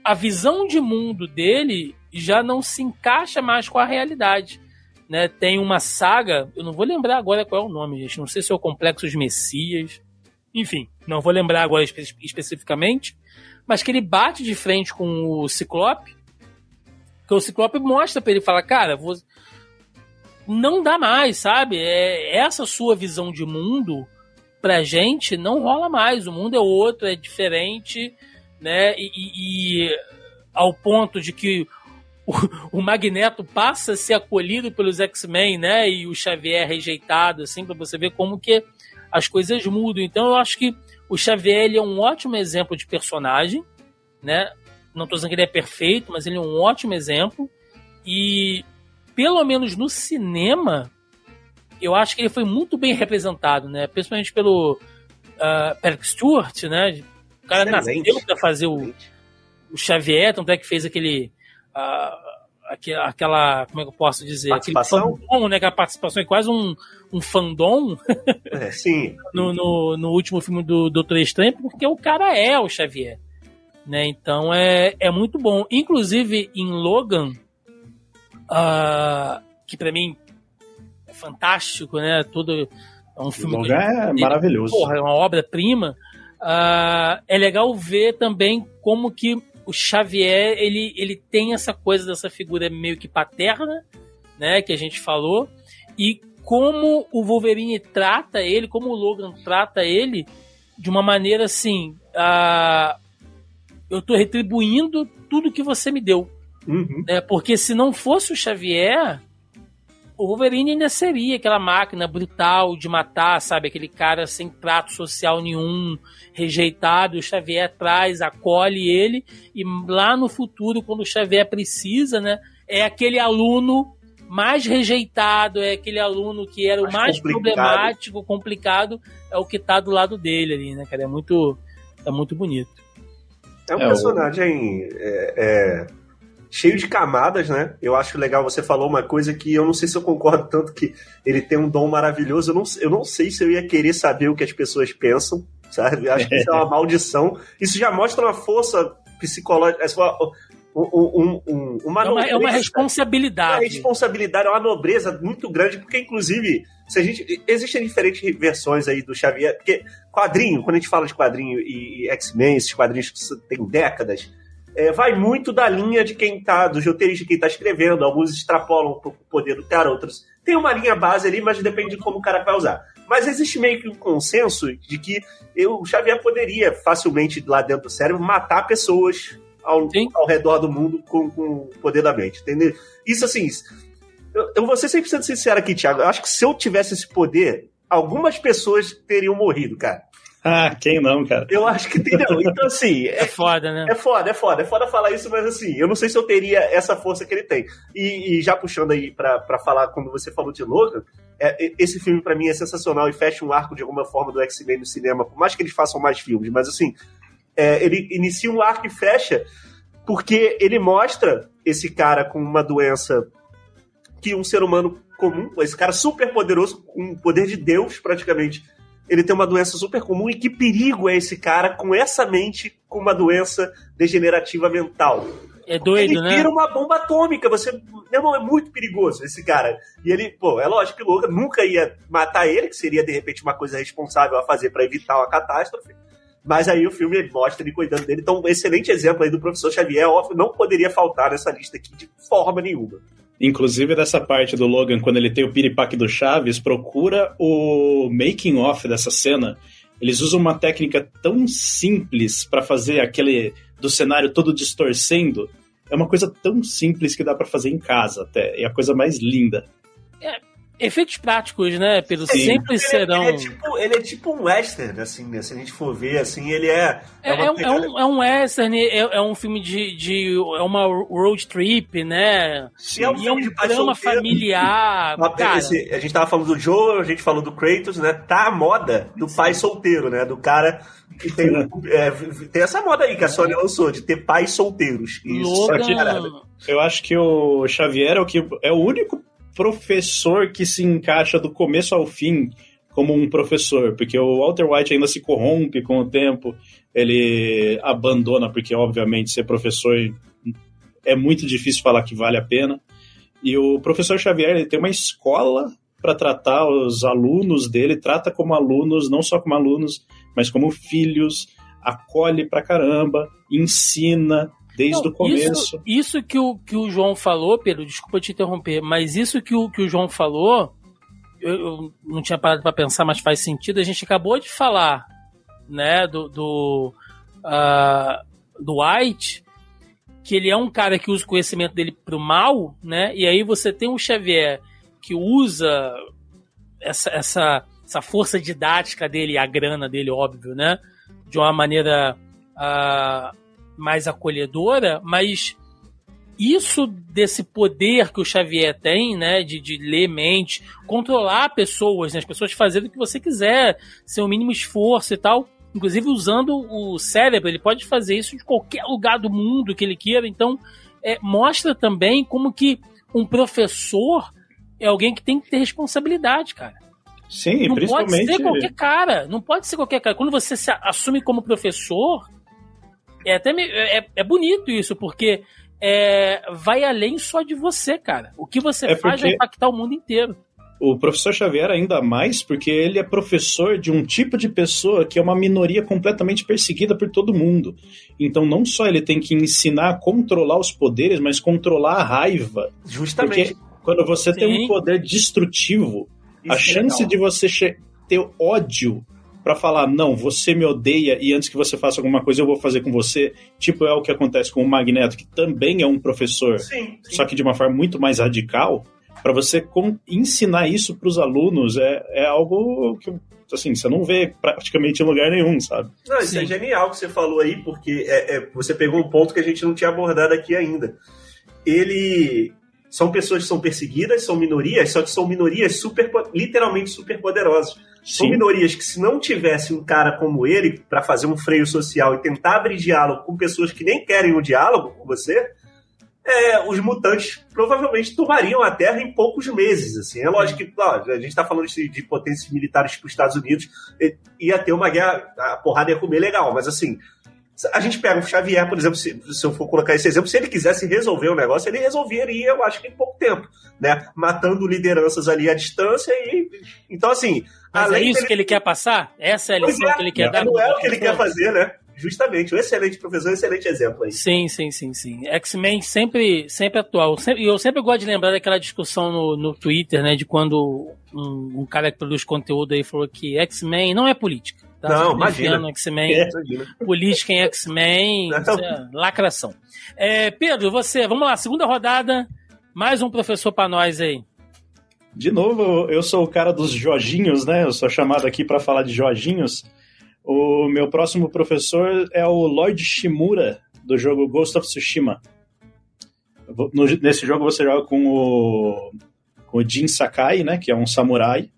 a visão de mundo dele já não se encaixa mais com a realidade. Né? Tem uma saga, eu não vou lembrar agora qual é o nome, gente. Não sei se é o Complexo dos Messias. Enfim, não vou lembrar agora espe especificamente, mas que ele bate de frente com o Ciclope, que o Ciclope mostra para ele, fala, cara, vou... não dá mais, sabe? É essa sua visão de mundo pra gente não rola mais. O mundo é outro, é diferente, né? E, e, e ao ponto de que o, o, Magneto passa a ser acolhido pelos X-Men, né? E o Xavier rejeitado, assim, para você ver como que as coisas mudam. Então eu acho que o Xavier é um ótimo exemplo de personagem, né? Não estou dizendo que ele é perfeito, mas ele é um ótimo exemplo. E pelo menos no cinema, eu acho que ele foi muito bem representado, né? Principalmente pelo uh, Patrick Stewart, né? O cara Excelente. nasceu para fazer o, o Xavier, tanto é que fez aquele uh, aquela, como é que eu posso dizer? Participação? Aquele né? Aquela participação é quase um, um fandom. É, sim. no, no, no, último filme do Doutor Estranho, porque o cara é o Xavier. Né? Então é, é muito bom. Inclusive em Logan, uh, que para mim é fantástico, né? Todo, é um filme. Logan é maravilhoso. Porra, é uma obra-prima. Uh, é legal ver também como que o Xavier, ele, ele tem essa coisa dessa figura meio que paterna, né, que a gente falou, e como o Wolverine trata ele, como o Logan trata ele, de uma maneira assim, uh, eu tô retribuindo tudo que você me deu. Uhum. Né? Porque se não fosse o Xavier, o Wolverine ainda seria aquela máquina brutal de matar, sabe? Aquele cara sem trato social nenhum, rejeitado. O Xavier traz, acolhe ele, e lá no futuro, quando o Xavier precisa, né? É aquele aluno mais rejeitado, é aquele aluno que era mais o mais complicado. problemático, complicado, é o que tá do lado dele ali, né, cara? É muito, é muito bonito. É um é, personagem é, é, cheio de camadas, né? Eu acho legal, você falou uma coisa que eu não sei se eu concordo tanto que ele tem um dom maravilhoso. Eu não, eu não sei se eu ia querer saber o que as pessoas pensam, sabe? Acho que isso é uma maldição. Isso já mostra uma força psicológica. Um, um, uma é, uma, é uma responsabilidade. Uma responsabilidade, é uma nobreza muito grande, porque, inclusive, se a gente. Existem diferentes versões aí do Xavier, porque quadrinho, quando a gente fala de quadrinho e, e X-Men, esses quadrinhos que têm décadas, é, vai muito da linha de quem tá, dos roteiristas de quem tá escrevendo. Alguns extrapolam um pouco o poder do cara, outros. Tem uma linha base ali, mas depende de como o cara vai usar. Mas existe meio que um consenso de que eu, o Xavier poderia facilmente, lá dentro do cérebro, matar pessoas ao, ao redor do mundo com, com, o poder da mente, entendeu? Isso assim, eu, eu vou ser 100% sincero aqui, Thiago. Eu acho que se eu tivesse esse poder, algumas pessoas teriam morrido, cara. Ah, quem não, cara? Eu acho que entendeu. Então, assim. É, é, foda, né? É foda, é foda. É foda falar isso, mas assim, eu não sei se eu teria essa força que ele tem. E, e já puxando aí pra, pra falar, quando você falou de Logan, é, esse filme para mim é sensacional e fecha um arco de alguma forma do X-Men no cinema, por mais que eles façam mais filmes, mas assim, é, ele inicia um arco e fecha porque ele mostra esse cara com uma doença que um ser humano comum, esse cara super poderoso, com o poder de Deus praticamente, ele tem uma doença super comum e que perigo é esse cara com essa mente com uma doença degenerativa mental. É doido, ele né? Ele vira uma bomba atômica. Você, meu irmão, é muito perigoso esse cara. E ele, pô, é lógico que Logan nunca ia matar ele, que seria de repente uma coisa responsável a fazer para evitar uma catástrofe. Mas aí o filme mostra ele cuidando dele. Então, um excelente exemplo aí do professor Xavier, óbvio, não poderia faltar nessa lista aqui de forma nenhuma. Inclusive, dessa parte do Logan, quando ele tem o piripaque do Chaves, procura o making off dessa cena. Eles usam uma técnica tão simples para fazer aquele do cenário todo distorcendo. É uma coisa tão simples que dá para fazer em casa até. É a coisa mais linda. É, efeitos práticos, né, Pedro? Sim. Sempre ele, serão. Ele é, tipo, ele é tipo um western, assim, né? Se a gente for ver, assim, ele é. É, é, é, um, é um, é um western, é, é, um filme de, de. É uma road trip, né? Sim. É um, e é um drama familiar. cara. Esse, a gente tava falando do Joe, a gente falou do Kratos, né? Tá a moda do pai solteiro, né? Do cara que tem, é, tem essa moda aí que a Sony lançou, de ter pais solteiros. Isso. Logan... Eu acho que o Xavier é o, que, é o único professor que se encaixa do começo ao fim como um professor, porque o Walter White ainda se corrompe com o tempo, ele abandona, porque obviamente ser professor é muito difícil falar que vale a pena. E o professor Xavier ele tem uma escola para tratar os alunos dele, trata como alunos, não só como alunos, mas como filhos, acolhe pra caramba, ensina, desde não, o começo. Isso, isso, que, o, que o João falou, Pedro, desculpa te interromper, mas isso que o, que o João falou, eu, eu não tinha parado para pensar, mas faz sentido. A gente acabou de falar, né, do, do, uh, do White, que ele é um cara que usa o conhecimento dele pro mal, né? E aí você tem um Xavier que usa essa, essa, essa força didática dele, a grana dele, óbvio, né? De uma maneira uh, mais acolhedora, mas isso desse poder que o Xavier tem, né, de, de ler mente, controlar pessoas, né, as pessoas fazendo o que você quiser, sem o mínimo esforço e tal, inclusive usando o cérebro, ele pode fazer isso de qualquer lugar do mundo que ele queira, então é, mostra também como que um professor é alguém que tem que ter responsabilidade, cara. Sim, não principalmente... pode ser qualquer cara, não pode ser qualquer cara. Quando você se assume como professor, é até é, é bonito isso, porque é, vai além só de você, cara. O que você é faz vai impactar o mundo inteiro. O professor Xavier ainda mais, porque ele é professor de um tipo de pessoa que é uma minoria completamente perseguida por todo mundo. Então não só ele tem que ensinar a controlar os poderes, mas controlar a raiva. Justamente. Porque quando você Sim. tem um poder destrutivo, Isso a é chance de você ter ódio para falar, não, você me odeia e antes que você faça alguma coisa eu vou fazer com você, tipo é o que acontece com o Magneto, que também é um professor, sim, sim. só que de uma forma muito mais radical, para você ensinar isso para os alunos é, é algo que assim, você não vê praticamente em lugar nenhum, sabe? Não, isso é Sim. é genial que você falou aí, porque é, é, você pegou um ponto que a gente não tinha abordado aqui ainda. Ele. São pessoas que são perseguidas, são minorias, só que são minorias super, literalmente super poderosas. São minorias que, se não tivesse um cara como ele para fazer um freio social e tentar abrir diálogo com pessoas que nem querem o um diálogo com você, é, os mutantes provavelmente tomariam a Terra em poucos meses. Assim. É lógico que ó, a gente está falando de, de potências militares para os Estados Unidos, ia ter uma guerra, a porrada ia comer legal, mas assim, a gente pega o Xavier, por exemplo, se, se, eu for colocar esse exemplo, se ele quisesse resolver o negócio, ele resolveria, eu acho que em pouco tempo, né? Matando lideranças ali à distância e. Então, assim. Mas é isso ele... que ele quer passar? Essa é a lição é, que ele quer dar? Não é o que ele quer fazer, né? Justamente, um excelente professor, um excelente exemplo aí. Sim, sim, sim, sim. X-Men sempre, sempre atual. E eu sempre gosto de lembrar daquela discussão no, no Twitter, né? De quando um, um cara que produz conteúdo aí falou que X-Men não é política. Tá não, imagina. X-Men, é. política em X-Men, é lacração. É, Pedro, você, vamos lá, segunda rodada, mais um professor para nós aí. De novo, eu sou o cara dos Jorginhos, né? Eu sou chamado aqui para falar de Jorginhos. O meu próximo professor é o Lloyd Shimura, do jogo Ghost of Tsushima. No, nesse jogo você joga com o, com o Jin Sakai, né? Que é um samurai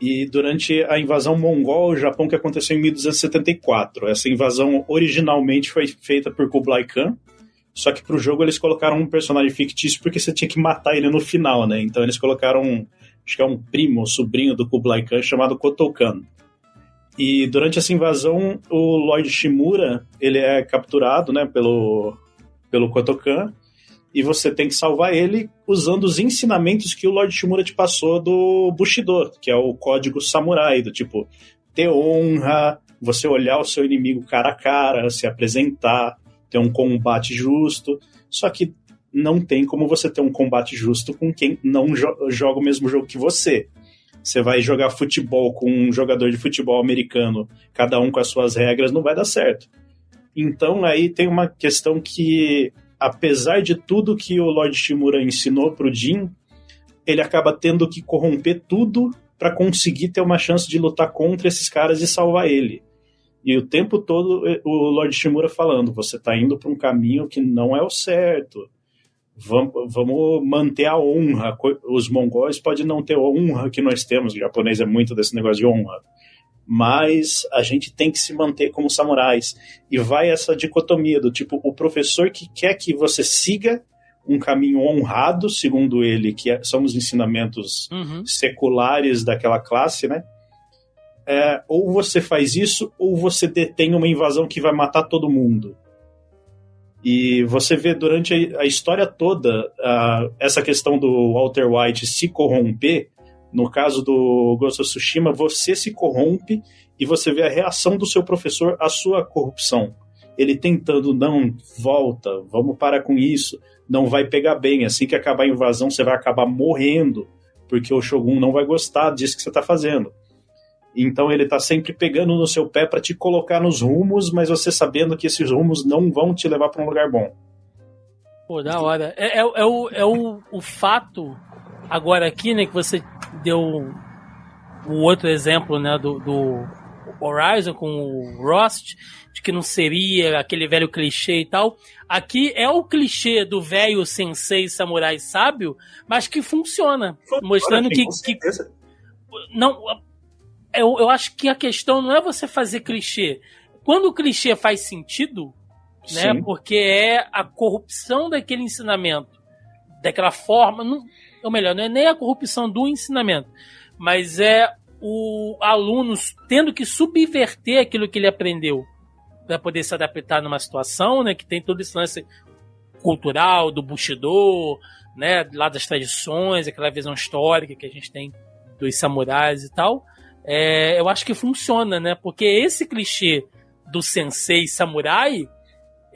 e durante a invasão mongol ao Japão que aconteceu em 1274. Essa invasão originalmente foi feita por Kublai Khan, só que pro jogo eles colocaram um personagem fictício porque você tinha que matar ele no final, né? Então eles colocaram, acho que é um primo, sobrinho do Kublai Khan chamado Kotokan. E durante essa invasão, o Lloyd Shimura, ele é capturado, né, pelo pelo Kotokan e você tem que salvar ele usando os ensinamentos que o Lord Shimura te passou do Bushido, que é o código samurai, do tipo ter honra, você olhar o seu inimigo cara a cara, se apresentar, ter um combate justo. Só que não tem como você ter um combate justo com quem não jo joga o mesmo jogo que você. Você vai jogar futebol com um jogador de futebol americano, cada um com as suas regras, não vai dar certo. Então aí tem uma questão que apesar de tudo que o Lord Shimura ensinou pro Jin, ele acaba tendo que corromper tudo para conseguir ter uma chance de lutar contra esses caras e salvar ele. E o tempo todo eh, o Lord Shimura falando: você tá indo para um caminho que não é o certo. Vamos, vamos manter a honra. Os mongóis podem não ter a honra que nós temos. O japonês é muito desse negócio de honra mas a gente tem que se manter como samurais. E vai essa dicotomia do tipo, o professor que quer que você siga um caminho honrado, segundo ele, que é, são os ensinamentos uhum. seculares daquela classe, né? É, ou você faz isso, ou você detém uma invasão que vai matar todo mundo. E você vê durante a, história toda uh, essa questão do Walter White se corromper no caso do Ghost of Tsushima, você se corrompe e você vê a reação do seu professor à sua corrupção. Ele tentando, não, volta, vamos parar com isso, não vai pegar bem. Assim que acabar a invasão, você vai acabar morrendo, porque o Shogun não vai gostar disso que você está fazendo. Então ele está sempre pegando no seu pé para te colocar nos rumos, mas você sabendo que esses rumos não vão te levar para um lugar bom. Pô, da hora. É, é, é, o, é o, o fato agora aqui, né, que você deu o outro exemplo né, do, do Horizon com o Rust, de que não seria aquele velho clichê e tal. Aqui é o clichê do velho sensei samurai sábio, mas que funciona. mostrando que, que. Não. Eu, eu acho que a questão não é você fazer clichê. Quando o clichê faz sentido, né? Sim. Porque é a corrupção daquele ensinamento, daquela forma. Não, ou melhor, não é nem a corrupção do ensinamento, mas é o aluno tendo que subverter aquilo que ele aprendeu para poder se adaptar numa situação, né, que tem todo esse lance cultural do Bushido, né, lá das tradições, aquela visão histórica que a gente tem dos samurais e tal, é, eu acho que funciona, né? Porque esse clichê do sensei samurai,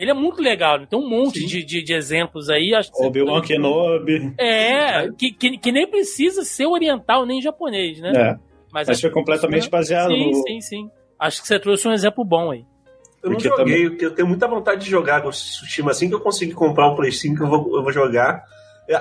ele é muito legal. Né? Tem um monte de, de, de, exemplos aí. Obi-Wan Kenobi. É, que, que, que, nem precisa ser oriental nem japonês, né? É. Mas, Mas foi completamente baseado sim, no... Sim, sim, Acho que você trouxe um exemplo bom aí. Eu não joguei, também... eu tenho muita vontade de jogar Ghost of Tsushima. Assim que eu conseguir comprar um Play 5, eu vou, eu vou jogar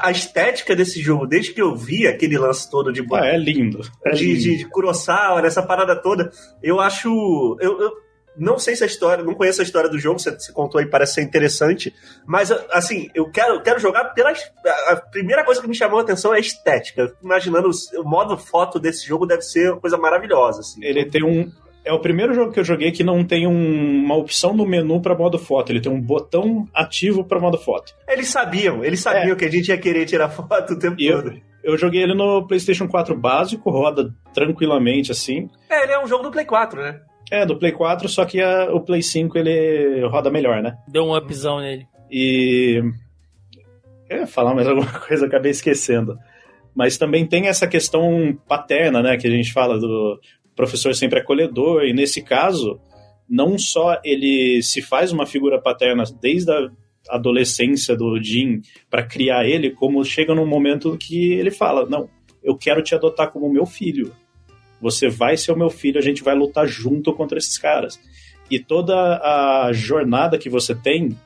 a estética desse jogo, desde que eu vi aquele lance todo de. Ah, é lindo. É de, lindo. de, de Kurosawa, essa parada toda, eu acho. Eu, eu, não sei se a história, não conheço a história do jogo, você, você contou aí, parece ser interessante, mas assim, eu quero, quero jogar pela. A primeira coisa que me chamou a atenção é a estética. Imaginando o, o modo foto desse jogo deve ser uma coisa maravilhosa. Assim. Ele tem um, é o primeiro jogo que eu joguei que não tem um, uma opção no menu para modo foto. Ele tem um botão ativo para modo foto. Eles sabiam, eles sabiam é. que a gente ia querer tirar foto o tempo e todo. Eu, eu joguei ele no PlayStation 4 básico, roda tranquilamente assim. É, ele é um jogo do Play 4, né? É, do Play 4, só que a, o Play 5 ele roda melhor, né? Deu um upzão nele. E. Eu ia falar mais alguma coisa, acabei esquecendo. Mas também tem essa questão paterna, né? Que a gente fala do professor sempre acolhedor, e nesse caso, não só ele se faz uma figura paterna desde a adolescência do Jim para criar ele, como chega num momento que ele fala: Não, eu quero te adotar como meu filho. Você vai ser o meu filho, a gente vai lutar junto contra esses caras. E toda a jornada que você tem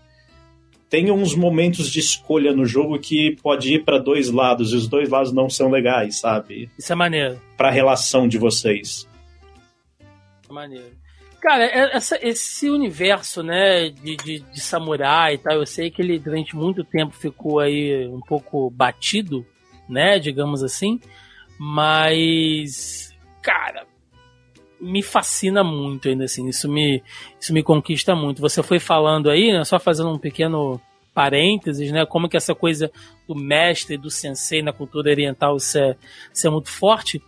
tem uns momentos de escolha no jogo que pode ir para dois lados e os dois lados não são legais, sabe? Isso é maneiro. Para a relação de vocês. Maneiro. Cara, é, essa, esse universo, né, de, de, de, samurai e tal, eu sei que ele durante muito tempo ficou aí um pouco batido, né, digamos assim, mas, cara, me fascina muito ainda assim, isso me, isso me conquista muito. Você foi falando aí, né, só fazendo um pequeno parênteses, né, como que essa coisa do mestre, do sensei na cultura oriental isso é, isso é muito forte,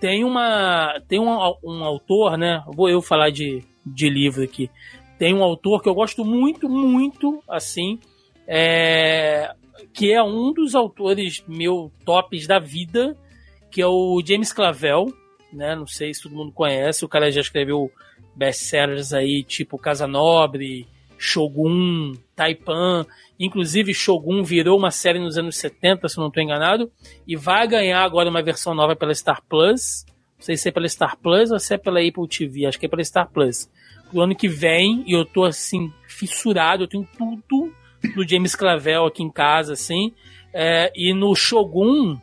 tem uma tem um, um autor, né? Vou eu falar de, de livro aqui. Tem um autor que eu gosto muito, muito, assim, é, que é um dos autores meu tops da vida, que é o James Clavel, né? Não sei se todo mundo conhece. O cara já escreveu best-sellers aí, tipo Casa Nobre, Shogun, Taipan. Inclusive, Shogun virou uma série nos anos 70, se não estou enganado, e vai ganhar agora uma versão nova pela Star Plus. Não sei se é pela Star Plus ou se é pela Apple TV, acho que é pela Star Plus. O ano que vem, e eu tô assim, fissurado, eu tenho tudo do James Clavel aqui em casa, assim. É, e no Shogun,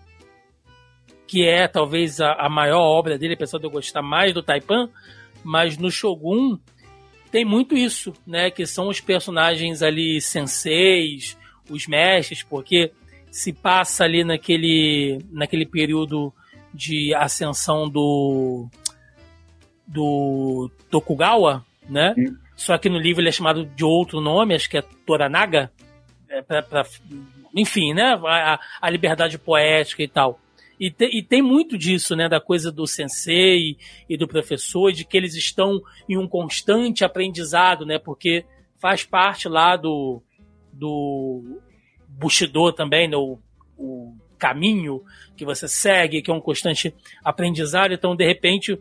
que é talvez a, a maior obra dele, apesar de eu gostar mais do Taipan, mas no Shogun tem muito isso, né? Que são os personagens ali senseis, os mestres, porque se passa ali naquele, naquele período de ascensão do do Tokugawa, né? Sim. Só que no livro ele é chamado de outro nome, acho que é Toranaga, é pra, pra, enfim, né? A, a liberdade poética e tal. E, te, e, tem muito disso, né? Da coisa do sensei e do professor, de que eles estão em um constante aprendizado, né? Porque faz parte lá do, do Bushido também, né? O, o caminho que você segue, que é um constante aprendizado. Então, de repente,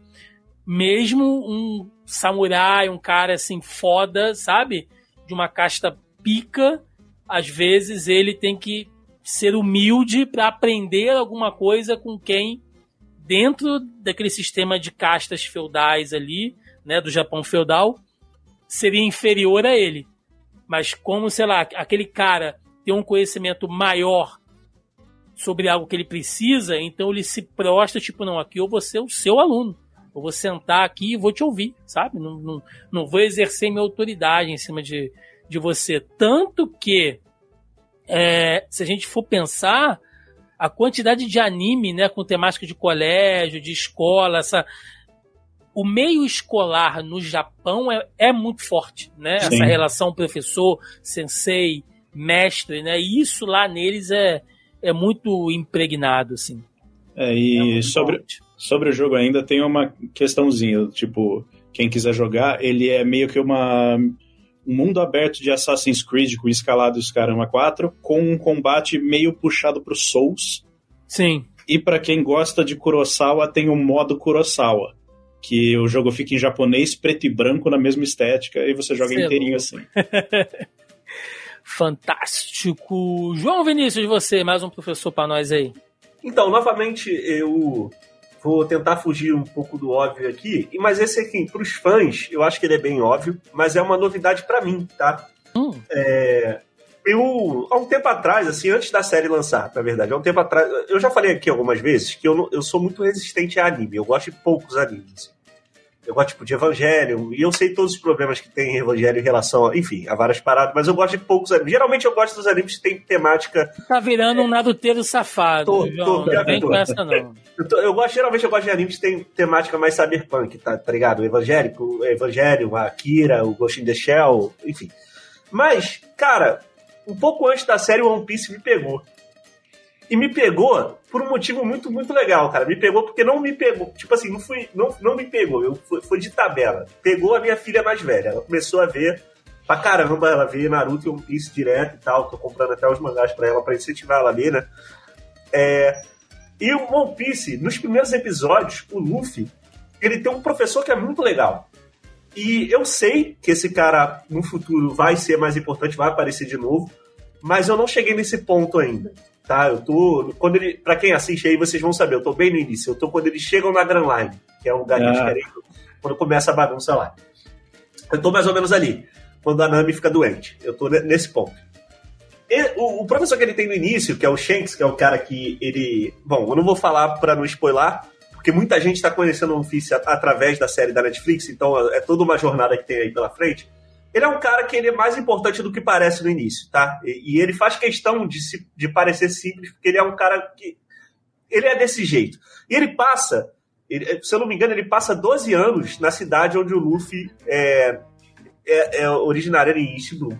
mesmo um samurai, um cara assim foda, sabe? De uma casta pica, às vezes ele tem que ser humilde para aprender alguma coisa com quem dentro daquele sistema de castas feudais ali, né, do Japão feudal, seria inferior a ele. Mas como, sei lá, aquele cara tem um conhecimento maior sobre algo que ele precisa, então ele se prostra, tipo, não, aqui eu vou ser o seu aluno. Eu vou sentar aqui e vou te ouvir, sabe? Não, não, não vou exercer minha autoridade em cima de, de você. Tanto que é, se a gente for pensar, a quantidade de anime, né, com temática de colégio, de escola, essa, o meio escolar no Japão é, é muito forte, né? Sim. Essa relação professor, sensei, mestre, né? E isso lá neles é, é muito impregnado, assim. É, e é sobre, sobre o jogo ainda tem uma questãozinha, tipo, quem quiser jogar, ele é meio que uma um mundo aberto de Assassin's Creed com escalados caramba 4, com um combate meio puxado pro Souls. Sim. E para quem gosta de Kurosawa, tem o modo Kurosawa. Que o jogo fica em japonês, preto e branco, na mesma estética, e você joga Sei inteirinho lá. assim. Fantástico. João Vinícius, você, mais um professor pra nós aí. Então, novamente, eu vou tentar fugir um pouco do óbvio aqui, mas esse aqui, pros fãs, eu acho que ele é bem óbvio, mas é uma novidade pra mim, tá? Hum, É, eu, há um tempo atrás, assim, antes da série lançar, na verdade, há um tempo atrás, eu já falei aqui algumas vezes que eu, não- eu sou muito resistente a anime, eu gosto de poucos animes. Eu gosto tipo, de Evangelho, e eu sei todos os problemas que tem em Evangelho em relação, a, enfim, a várias paradas, mas eu gosto de poucos animes. Geralmente eu gosto dos animes que tem temática. tá virando um naduteiro safado, Tô, João. tô, não vem com essa, não. Eu, tô- eu gosto, geralmente eu gosto de animes que tem temática mais cyberpunk, tá, tá ligado? O evangélico, o Evangelho, a Akira, o Ghost in the Shell, enfim. Mas, cara, um pouco antes da série One Piece me pegou. E me pegou por um motivo muito, muito legal, cara. Me pegou porque não me pegou. Tipo assim, não, fui, não, não me pegou. Eu fui, foi de tabela. Pegou a minha filha mais velha. Ela começou a ver pra caramba. Ela vê Naruto e One Piece direto e tal. Tô comprando até os mangás pra ela, pra incentivar ela a ler, né? É, e o One Piece, nos primeiros episódios, o Luffy, ele tem um professor que é muito legal. E eu sei que esse cara no futuro vai ser mais importante, vai aparecer de novo, mas eu não cheguei nesse ponto ainda. Tá, eu tô. Quando ele. Pra quem assiste aí, vocês vão saber, eu tô bem no início. Eu tô quando eles chegam na Grand Line, que é um lugar Ah. diferente, quando começa a bagunça lá. Eu tô mais ou menos ali, quando a Nami fica doente. Eu tô ne- nesse ponto. E o, o professor que ele tem no início, que é o Shanks, que é o cara que ele. Bom, eu não vou falar pra não spoiler, porque muita gente tá conhecendo o One Piece através da série da Netflix, então é toda uma jornada que tem aí pela frente. Ele é um cara que ele é mais importante do que parece no início, tá? E, e ele faz questão de, se, de parecer simples, porque ele é um cara que. Ele é desse jeito. E ele passa, ele- se eu não me engano, ele passa 12 anos na cidade onde o Luffy é, é, é originário ali em East Blue.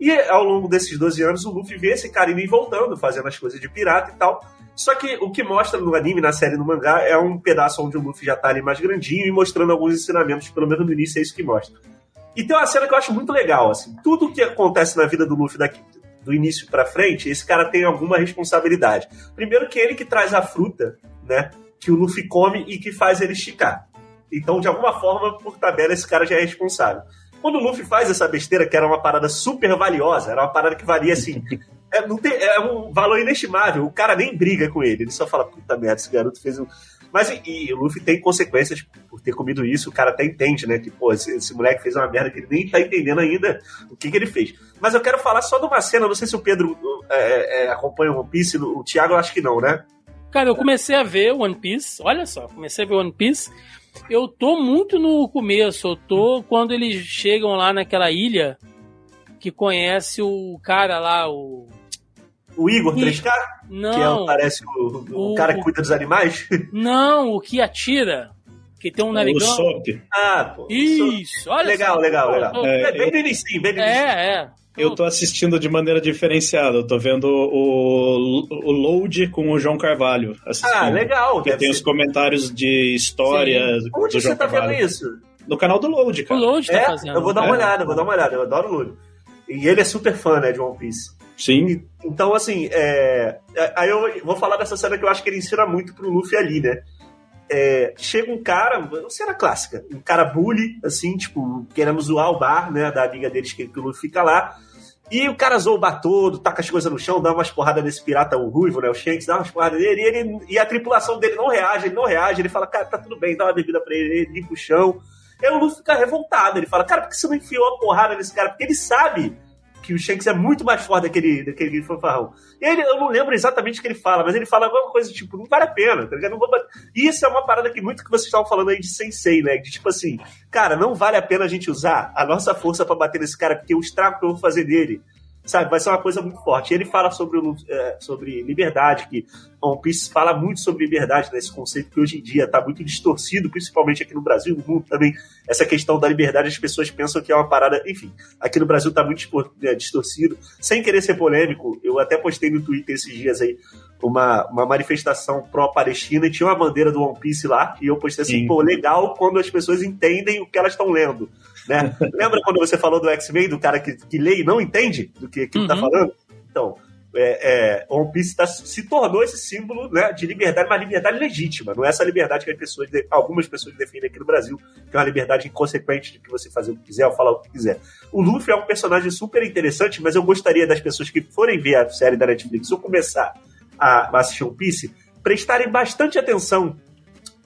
E ao longo desses 12 anos, o Luffy vê esse cara indo e voltando, fazendo as coisas de pirata e tal. Só que o que mostra no anime, na série, no mangá, é um pedaço onde o Luffy já tá ali mais grandinho e mostrando alguns ensinamentos, pelo menos no início é isso que mostra. E tem uma cena que eu acho muito legal, assim. Tudo que acontece na vida do Luffy daqui, do início pra frente, esse cara tem alguma responsabilidade. Primeiro que ele que traz a fruta, né, que o Luffy come e que faz ele esticar. Então, de alguma forma, por tabela, esse cara já é responsável. Quando o Luffy faz essa besteira, que era uma parada super valiosa, era uma parada que valia assim. É, tem, é um valor inestimável. O cara nem briga com ele. Ele só fala, puta merda, esse garoto fez um. Mas e, e o Luffy tem consequências por ter comido isso. O cara até entende, né? Que, pô, esse, esse moleque fez uma merda que ele nem tá entendendo ainda o que, que ele fez. Mas eu quero falar só de uma cena. Não sei se o Pedro é, é, acompanha o One Piece. O Thiago, eu acho que não, né? Cara, eu comecei a ver One Piece. Olha só, comecei a ver One Piece. Eu tô muito no começo. Eu tô quando eles chegam lá naquela ilha que conhece o cara lá, o. O Igor Ih, 3K, que é, Não, parece o, o O- cara que cuida dos animais. não, o que atira. Que tem um O narigão. Sop. ah, pô. Isso, olha Legal, só. legal, legal. É, É, bem no início, bem no início. É, é. Eu tô assistindo de maneira diferenciada. Eu tô vendo o, o Load com o João Carvalho. Assistindo. Ah, legal. Que tem ser. os comentários de história do Onde João você tá Carvalho. vendo isso? No canal do Load, O cara. Load tá É, fazendo. eu vou dar uma É. olhada, eu vou dar uma olhada. Eu adoro o Lúlio. E ele é super fã, né, de One Piece. Sim. Então, assim, é... é- aí eu vou falar dessa cena que eu acho que ele ensina muito pro Luffy ali, né? É, chega um cara, uma cena clássica, um cara bully, assim, tipo, querendo zoar o bar, né, da amiga deles que, que o Luffy fica lá. E o cara zoa o bar todo, taca as coisas no chão, dá umas porradas nesse pirata, o Ruivo, né, o Shanks, dá umas porradas nele, e, ele, e a tripulação dele não reage, ele não reage, ele fala, cara, tá tudo bem, dá uma bebida pra ele, ele limpa o chão. E o Luffy fica revoltado, ele fala, cara, por que você não enfiou a porrada nesse cara? Porque ele sabe que o Shanks é muito mais forte daquele, daquele fanfarrão. Ele, eu não lembro exatamente o que ele fala, mas ele fala alguma coisa tipo, não vale a pena, tá ligado? Não vou. E isso é uma parada que muito que vocês estavam falando aí de Sensei, né? De tipo assim, cara, não vale a pena a gente usar a nossa força pra bater nesse cara, porque o estrago que eu vou fazer dele, sabe, vai ser uma coisa muito forte. Ele fala sobre, é, sobre liberdade, que One Piece fala muito sobre liberdade, né? Esse conceito que hoje em dia tá muito distorcido, principalmente aqui no Brasil, no mundo também. Essa questão da liberdade, as pessoas pensam que é uma parada, enfim, aqui no Brasil tá muito distor- é, distorcido. Sem querer ser polêmico, eu até postei no Twitter esses dias aí uma, uma manifestação pró-Palestina e tinha uma bandeira do One Piece lá, e eu postei assim, Sim. pô, legal quando as pessoas entendem o que elas estão lendo, né? Lembra quando você falou do X-Men, do cara que, que lê e não entende do que, que tá Uhum. falando? Então, é, é, One Piece tá, se tornou esse símbolo né, de liberdade, mas liberdade legítima. Não é essa liberdade que as pessoas, algumas pessoas defendem aqui no Brasil, que é uma liberdade inconsequente de que você fazer o que quiser ou falar o que quiser. O Luffy é um personagem super interessante, mas eu gostaria das pessoas que forem ver a série da Netflix ou começar a, a assistir One Piece, prestarem bastante atenção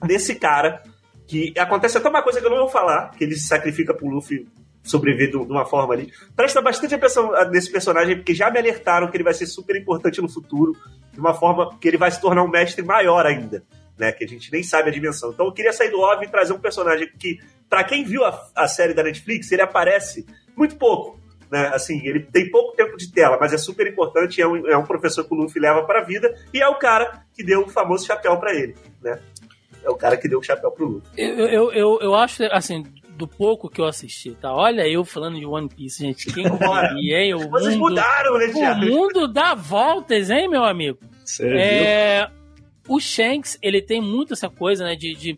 nesse cara que acontece até uma coisa que eu não vou falar, que ele se sacrifica pro Luffy sobreviver de uma forma ali. Presta bastante atenção nesse personagem, porque já me alertaram que ele vai ser super importante no futuro, de uma forma que ele vai se tornar um mestre maior ainda, né? Que a gente nem sabe a dimensão. Então eu queria sair do óbvio e trazer um personagem que, para quem viu a, a, série da Netflix, ele aparece muito pouco. Né? Assim, ele tem pouco tempo de tela, mas é super importante. É um, é um professor que o Luffy leva para vida e é o cara que deu o famoso chapéu para ele, né? É o cara que deu o chapéu pro Luffy. Eu, eu, eu, eu acho, assim, do pouco que eu assisti, tá? Olha eu falando de One Piece, gente. Quem diria, hein? O Vocês mundo, mudaram, né, O mundo dá voltas, hein, meu amigo? Sério? É, o Shanks, ele tem muito essa coisa, né, de, de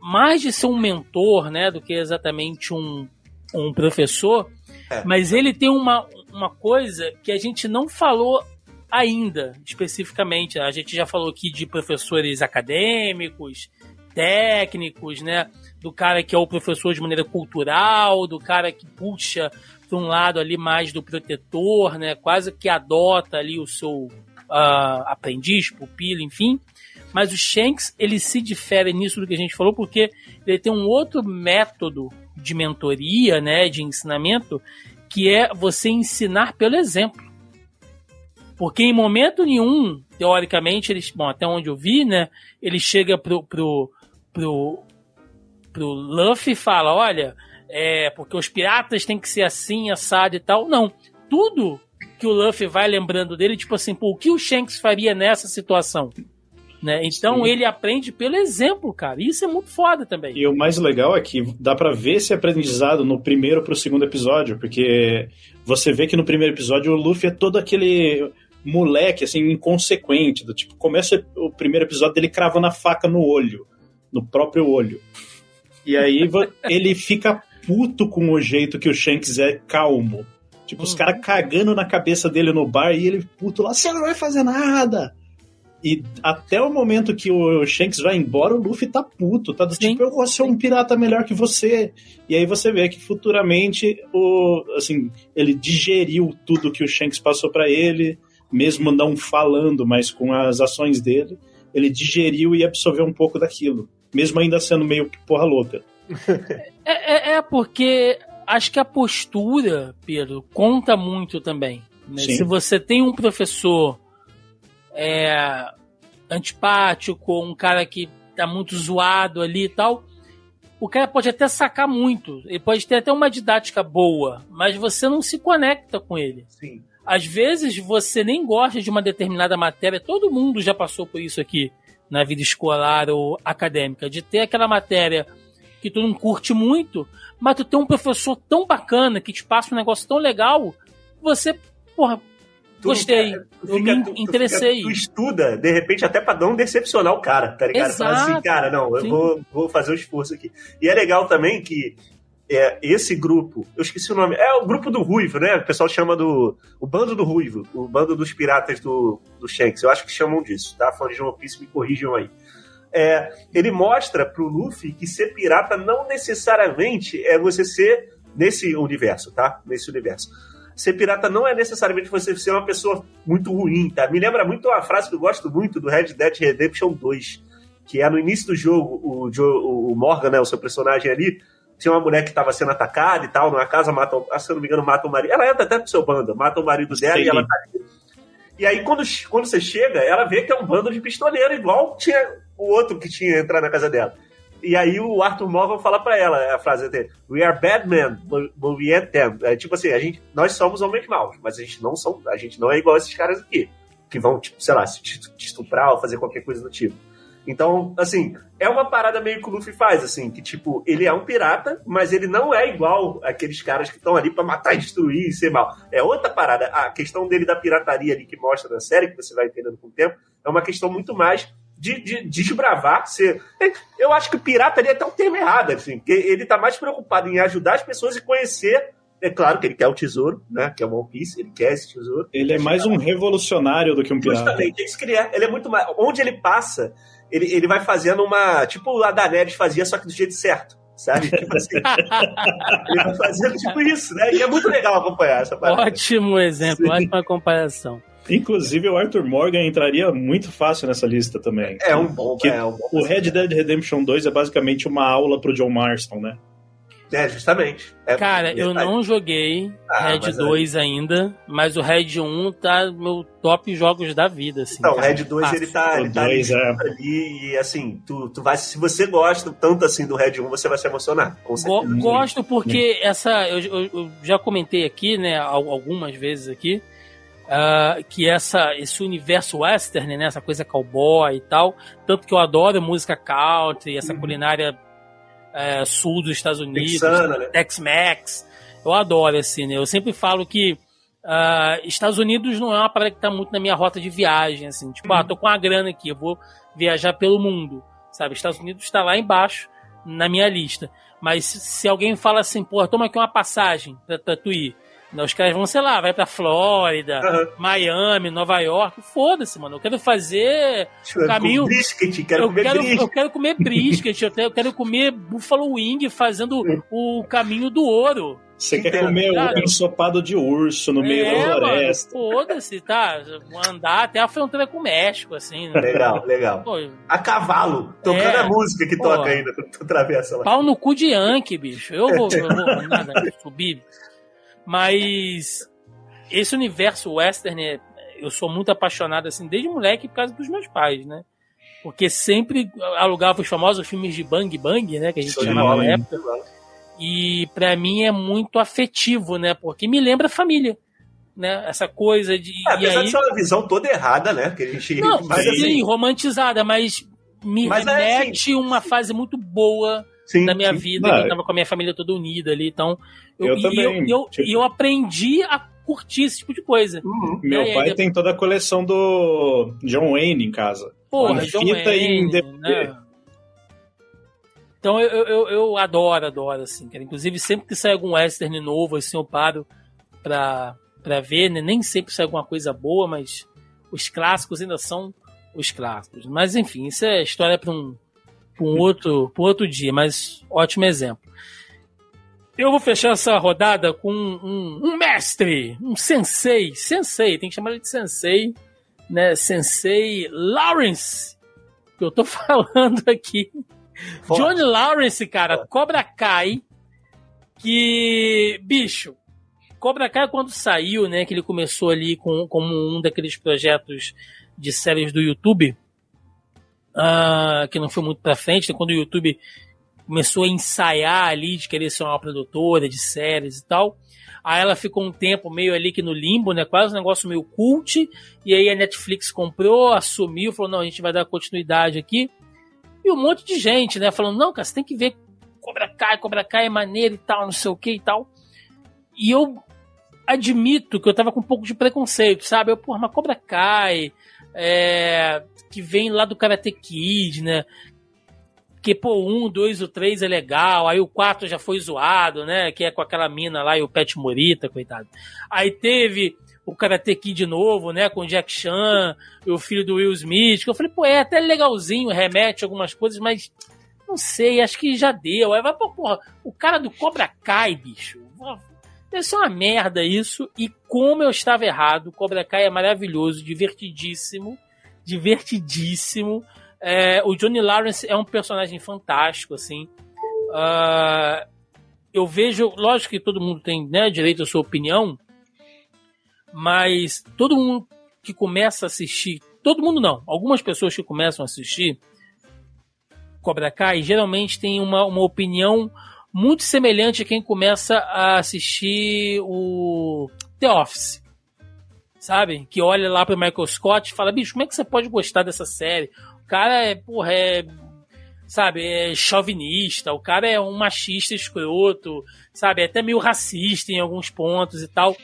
mais de ser um mentor, né, do que exatamente um, um professor, é. mas ele tem uma, uma coisa que a gente não falou ainda, especificamente. A gente já falou aqui de professores acadêmicos, técnicos, né? do cara que é o professor de maneira cultural, do cara que puxa para um lado ali mais do protetor, né? Quase que adota ali o seu uh, aprendiz, pupilo, enfim. Mas o Shanks, ele se difere nisso do que a gente falou, porque ele tem um outro método de mentoria, né, de ensinamento, que é você ensinar pelo exemplo. Porque em momento nenhum, teoricamente, eles, bom, até onde eu vi, né, ele chega pro, pro, pro pro Luffy e fala: olha, é porque os piratas têm que ser assim, assado e tal. Não. Tudo que o Luffy vai lembrando dele, tipo assim, pô, o que o Shanks faria nessa situação? Né? Então Sim. ele aprende pelo exemplo, cara. Isso é muito foda também. E o mais legal é que dá para ver esse aprendizado no primeiro pro segundo episódio, porque você vê que no primeiro episódio o Luffy é todo aquele moleque, assim, inconsequente. Do tipo, começa o primeiro episódio dele cravando a faca no olho, no próprio olho. E aí ele fica puto com o jeito que o Shanks é calmo. Tipo, os uhum. caras cagando na cabeça dele no bar e ele puto lá, você não vai fazer nada. E até o momento que o Shanks vai embora, o Luffy tá puto, tá do Sim. tipo, eu vou ser um pirata melhor que você. E aí você vê que futuramente o assim, ele digeriu tudo que o Shanks passou para ele, mesmo não falando, mas com as ações dele, ele digeriu e absorveu um pouco daquilo mesmo ainda sendo meio porra louca. é, é, é, porque acho que a postura, Pedro, conta muito também. Né? Se você tem um professor é, antipático, um cara que tá muito zoado ali e tal, o cara pode até sacar muito, ele pode ter até uma didática boa, mas você não se conecta com ele. Sim. Às vezes você nem gosta de uma determinada matéria, todo mundo já passou por isso aqui na vida escolar ou acadêmica, de ter aquela matéria que tu não curte muito, mas tu tem um professor tão bacana que te passa um negócio tão legal, você, porra, tu gostei, fica, eu fica, me tu, interessei. Tu, tu, estuda, de repente, até pra não decepcionar o cara, tá ligado? Exato, Fala assim, cara, não, eu vou, vou fazer o um esforço aqui. E é legal também que é, esse grupo, eu esqueci o nome, é o grupo do Ruivo, né? O pessoal chama do. O bando do Ruivo, o bando dos piratas do, do Shanks. Eu acho que chamam disso, tá? Fã de One Piece, me corrijam aí. É, ele mostra pro Luffy que ser pirata não necessariamente é você ser nesse universo, tá? Nesse universo. Ser pirata não é necessariamente você ser uma pessoa muito ruim, tá? Me lembra muito uma frase que eu gosto muito do Red Dead Redemption 2, que é no início do jogo, o, o Morgan, né, o seu personagem ali, tinha uma mulher que estava sendo atacada e tal, numa casa, mata, ah, se eu não me engano, mata o marido. Ela entra até pro seu bando, mata o marido dela Sim. e ela tá ali. E aí, quando, quando você chega, ela vê que é um bando de pistoleiro, igual tinha o outro que tinha entrado na casa dela. E aí o Arthur Morgan fala para ela a frase dele: We are bad men, but we ain't them. É, tipo assim, a gente, nós somos homens maus, mas a gente não são, a gente não é igual a esses caras aqui, que vão, tipo, sei lá, se te estuprar ou fazer qualquer coisa do tipo. Então, assim, é uma parada meio que o Luffy faz, assim, que tipo, ele é um pirata, mas ele não é igual aqueles caras que estão ali para matar e destruir e ser mal. É outra parada. A questão dele da pirataria ali que mostra na série, que você vai entendendo com o tempo, é uma questão muito mais de, de, de desbravar, ser. Eu acho que pirata ali é até um termo errado, assim, que ele tá mais preocupado em ajudar as pessoas e conhecer É claro que ele quer o tesouro, né? Que é o One Piece, ele quer esse tesouro. Ele é mais um revolucionário do que um pirata. Justamente, é isso que ele é. Ele é muito mais. Onde ele passa, ele, ele vai fazendo uma. Tipo a Daenerys fazia, só que do jeito certo. Sabe? Tipo assim. ele vai fazendo tipo isso, né? E é muito legal acompanhar essa parada. Ótimo exemplo, Sim. ótima comparação. Inclusive, o Arthur Morgan entraria muito fácil nessa lista também. É um bom. É um bom o Red Dead Redemption 2 é basicamente uma aula pro John Marston, né? É, justamente. É, Cara, eu não joguei ah, Red 2 é... ainda, mas o Red 1 tá no meu top jogos da vida, assim. Não, o Red 2 ele tá, ele tá ali, é. ali, e assim, tu, tu vai, se você gosta tanto assim do Red 1, você vai se emocionar. Go gosto porque essa, eu, eu, eu, já comentei aqui, né, algumas vezes aqui, uh, que essa, esse universo western, né, essa coisa cowboy e tal, tanto que eu adoro música country, essa uhum. culinária é, sul dos Estados Unidos, né? Tex-Mex. Eu adoro, assim, né? Eu sempre falo que uh, Estados Unidos não é uma parada que tá muito na minha rota de viagem, assim. Tipo, ah, uhum. tô com a grana aqui, eu vou viajar pelo mundo, sabe? Estados Unidos está lá embaixo na minha lista. Mas se alguém fala assim, pô, toma aqui uma passagem pra Tatuí, os caras vão, sei lá, vai pra Flórida, uhum. Miami, Nova York. Foda-se, mano. Eu quero fazer o caminho. Brisket, quero eu, comer quero, brisket. eu quero comer brisket, eu quero comer Buffalo Wing fazendo o caminho do ouro. Você quer comer o ensopado de urso no meio é, da floresta. Foda-se, tá? Andar até a fronteira com o México, assim. Né? Legal, legal. Pô, a cavalo, tocando é, a música que pô, toca ainda tu atravessa lá. Pau no cu de Yankee, bicho. Eu vou, eu vou nada, subir. Mas esse universo western, eu sou muito apaixonado assim desde moleque por causa dos meus pais, né? Porque sempre alugava os famosos filmes de Bang Bang, né? Que a gente Show chamava na época. E para mim é muito afetivo, né? Porque me lembra família. Né? Essa coisa de. É, apesar aí... de ser uma visão toda errada, né? Que a gente. Não, mas, sim, assim... romantizada, mas me mas remete é, assim... uma fase muito boa sim, da minha sim. vida, ah, eu tava com a minha família toda unida ali, então eu, eu e também. Eu, eu, tipo... eu, aprendi a curtir esse tipo de coisa. Uhum. Meu pai aí, tem toda a coleção do John Wayne em casa. Porra, John fita Wayne, em né? Então eu, eu, eu adoro, adoro, assim, cara. Inclusive, sempre que sai algum western novo, assim, eu paro pra, pra ver, né? Nem sempre sai alguma coisa boa, mas os clássicos ainda são os clássicos. Mas enfim, isso é história para um, pra um, outro, pra um outro dia, mas ótimo exemplo. Eu vou fechar essa rodada com um, um, mestre, um sensei, sensei, tem que chamar ele de sensei, né? Sensei Lawrence, que eu tô falando aqui. Forte. Johnny Lawrence, cara, Cobra Kai, que, bicho, Cobra Kai quando saiu, né, que ele começou ali com, como um daqueles projetos de séries do YouTube, uh, que não foi muito pra frente, né, quando o YouTube começou a ensaiar ali de querer ser uma produtora de séries e tal. Aí ela ficou um tempo meio ali que no limbo, né? Quase um negócio meio cult. E aí a Netflix comprou, assumiu, falou: não, a gente vai dar continuidade aqui. E um monte de gente, né? Falando: não, cara, você tem que ver Cobra Kai, Cobra Kai é maneiro e tal, não sei o que e tal. E eu admito que eu tava com um pouco de preconceito, sabe? Eu, porra, mas Cobra Kai, é, que vem lá do Karate Kid, né? que, pô, um, dois, o três é legal, aí o quatro já foi zoado, né? Que é com aquela mina lá e o Pet Morita, coitado. Aí teve o Karate Kid de novo, né? Com o Jack Chan e o filho do Will Smith. Que eu falei, pô, é até legalzinho, remete algumas coisas, mas não sei, acho que já deu. Aí vai, pô, porra, o cara do Cobra Kai, bicho. Deve ser uma merda isso. E como eu estava errado, Cobra Kai é maravilhoso, divertidíssimo. Divertidíssimo. É, o Johnny Lawrence é um personagem fantástico, assim. Uh, eu vejo, lógico que todo mundo tem né, direito à sua opinião, mas todo mundo que começa a assistir, todo mundo não, algumas pessoas que começam a assistir Cobra Kai geralmente tem uma, uma opinião muito semelhante a quem começa a assistir o The Office. Sabe? Que olha lá para Michael Scott e fala: bicho, como é que você pode gostar dessa série? cara é, porra, é. Sabe, é chauvinista, o cara é um machista escroto, sabe, é até meio racista em alguns pontos e tal.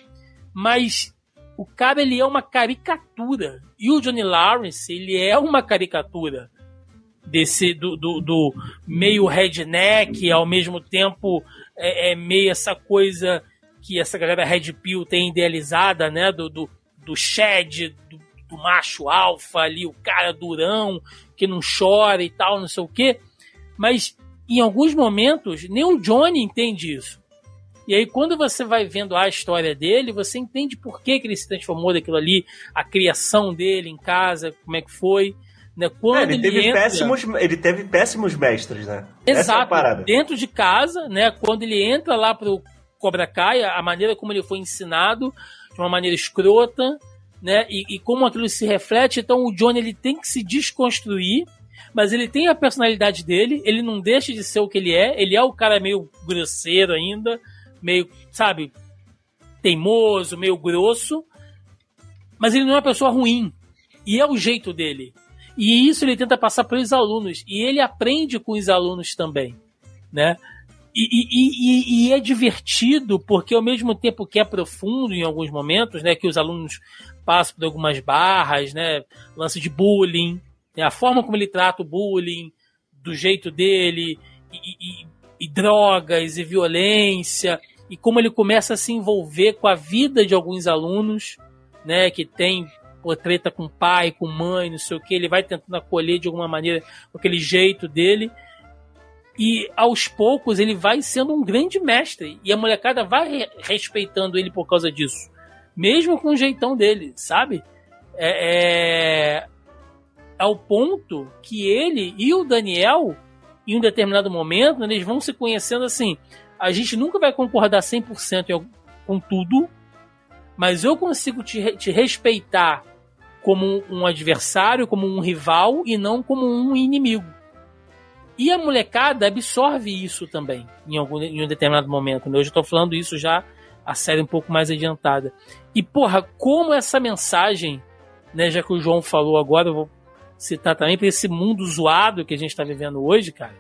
Mas o cara, ele é uma caricatura. E o Johnny Lawrence, ele é uma caricatura desse do, do, do meio redneck, ao mesmo tempo é, é, meio essa coisa que essa galera Red Pill tem idealizada, né? Do, do, do Shed, do, do macho alfa ali, o cara durão, que não chora e tal, não sei o quê. Mas em alguns momentos, nem o Johnny entende isso. E aí, quando você vai vendo a história dele, você entende por que, que ele se transformou daquilo ali, a criação dele em casa, como é que foi. Né? Quando É, ele, teve entra... péssimos, ele teve péssimos mestres, né? Essa é Exato. parada. Dentro de casa, né? Quando ele entra lá pro Cobra Kai, a maneira como ele foi ensinado, de uma maneira escrota, né? E, e como aquilo se reflete, então o Johnny ele tem que se desconstruir, mas ele tem a personalidade dele, ele não deixa de ser o que ele é, ele é o cara meio grosseiro ainda, meio, sabe, teimoso, meio grosso, mas ele não é uma pessoa ruim. E é o jeito dele. E isso ele tenta passar para os alunos. E ele aprende com os alunos também, né? E, e- e- e é divertido porque ao mesmo tempo que é profundo em alguns momentos, né, que os alunos passam por algumas barras, né, lance de bullying, né, a forma como ele trata o bullying, do jeito dele, e, drogas e violência, e como ele começa a se envolver com a vida de alguns alunos, né, que tem pô, treta com pai, com mãe, não sei o que, ele vai tentando acolher de alguma maneira aquele jeito dele. E aos poucos ele vai sendo um grande mestre. E a molecada vai re- respeitando ele por causa disso. Mesmo com o jeitão dele, sabe? É, é... Ao ponto que ele e o Daniel, em um determinado momento, eles vão se conhecendo assim. A gente nunca vai concordar 100% em algum- com tudo, mas eu consigo te, te respeitar como um adversário, como um rival e não como um inimigo. E a molecada absorve isso também em, algum, em um determinado momento. Né? Eu já estou falando isso já a série um pouco mais adiantada. E porra, como essa mensagem, né, já que o João falou agora, eu vou citar também para esse mundo zoado que a gente está vivendo hoje, cara,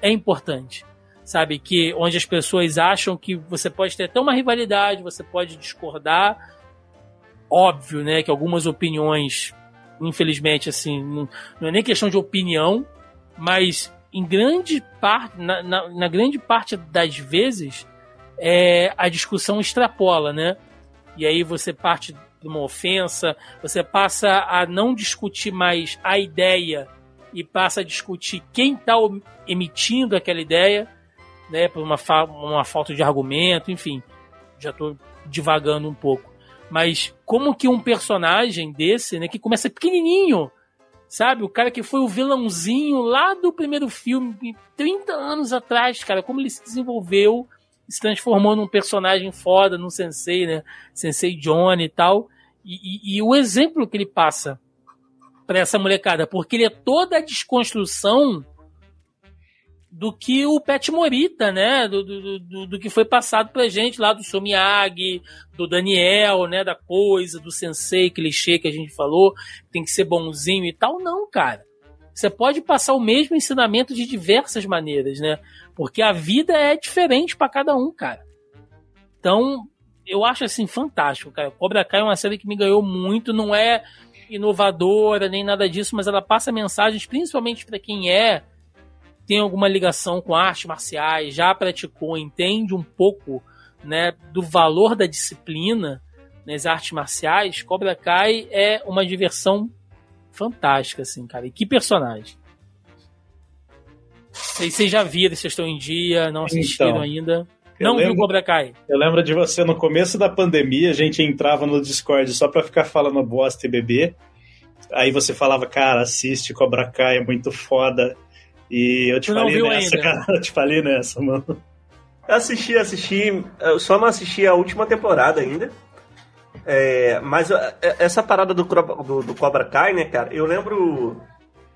é importante. Sabe, que onde as pessoas acham que você pode ter até uma rivalidade, você pode discordar. Óbvio, né, que algumas opiniões, infelizmente, assim, não, não é nem questão de opinião, mas em grande parte, na, na, na grande parte das vezes, é, a discussão extrapola, né? E aí você parte de uma ofensa, você passa a não discutir mais a ideia e passa a discutir quem está emitindo aquela ideia, né? Por uma, fa uma falta de argumento, enfim. Já estou divagando um pouco. Mas como que um personagem desse, né, que começa pequenininho, sabe? O cara que foi o vilãozinho lá do primeiro filme, 30 anos atrás, cara, como ele se desenvolveu, se transformou num personagem foda, num sensei, né? Sensei Johnny e tal. E, e, e o exemplo que ele passa para essa molecada, porque ele é toda a desconstrução do que o Pet Morita, né? Do, do, do, do, que foi passado pra gente lá do seu Miyagi, do Daniel, né? Da coisa, do sensei clichê que a gente falou, tem que ser bonzinho e tal. Não, cara. Você pode passar o mesmo ensinamento de diversas maneiras, né? Porque a vida é diferente para cada um, cara. Então, eu acho assim fantástico, cara. Cobra Kai é uma série que me ganhou muito, não é inovadora nem nada disso, mas ela passa mensagens principalmente para quem é tem alguma ligação com artes marciais, já praticou, entende um pouco, né, do valor da disciplina nas artes marciais. Cobra Kai é uma diversão fantástica, assim, cara. E que personagem. Vocês já viram, vocês estão em dia, não assistiram Então, ainda. Não viu lembro- Cobra Kai? Eu lembro de você no começo da pandemia, a gente entrava no Discord só pra ficar falando bosta e beber. Aí você falava, cara, assiste Cobra Kai, é muito foda. E eu te Tu falei nessa, ainda? cara. Eu te falei nessa, mano. Assisti, assisti. Eu só não assisti a última temporada ainda. É, mas é, essa parada do, do, do Cobra Kai, né, cara? Eu lembro.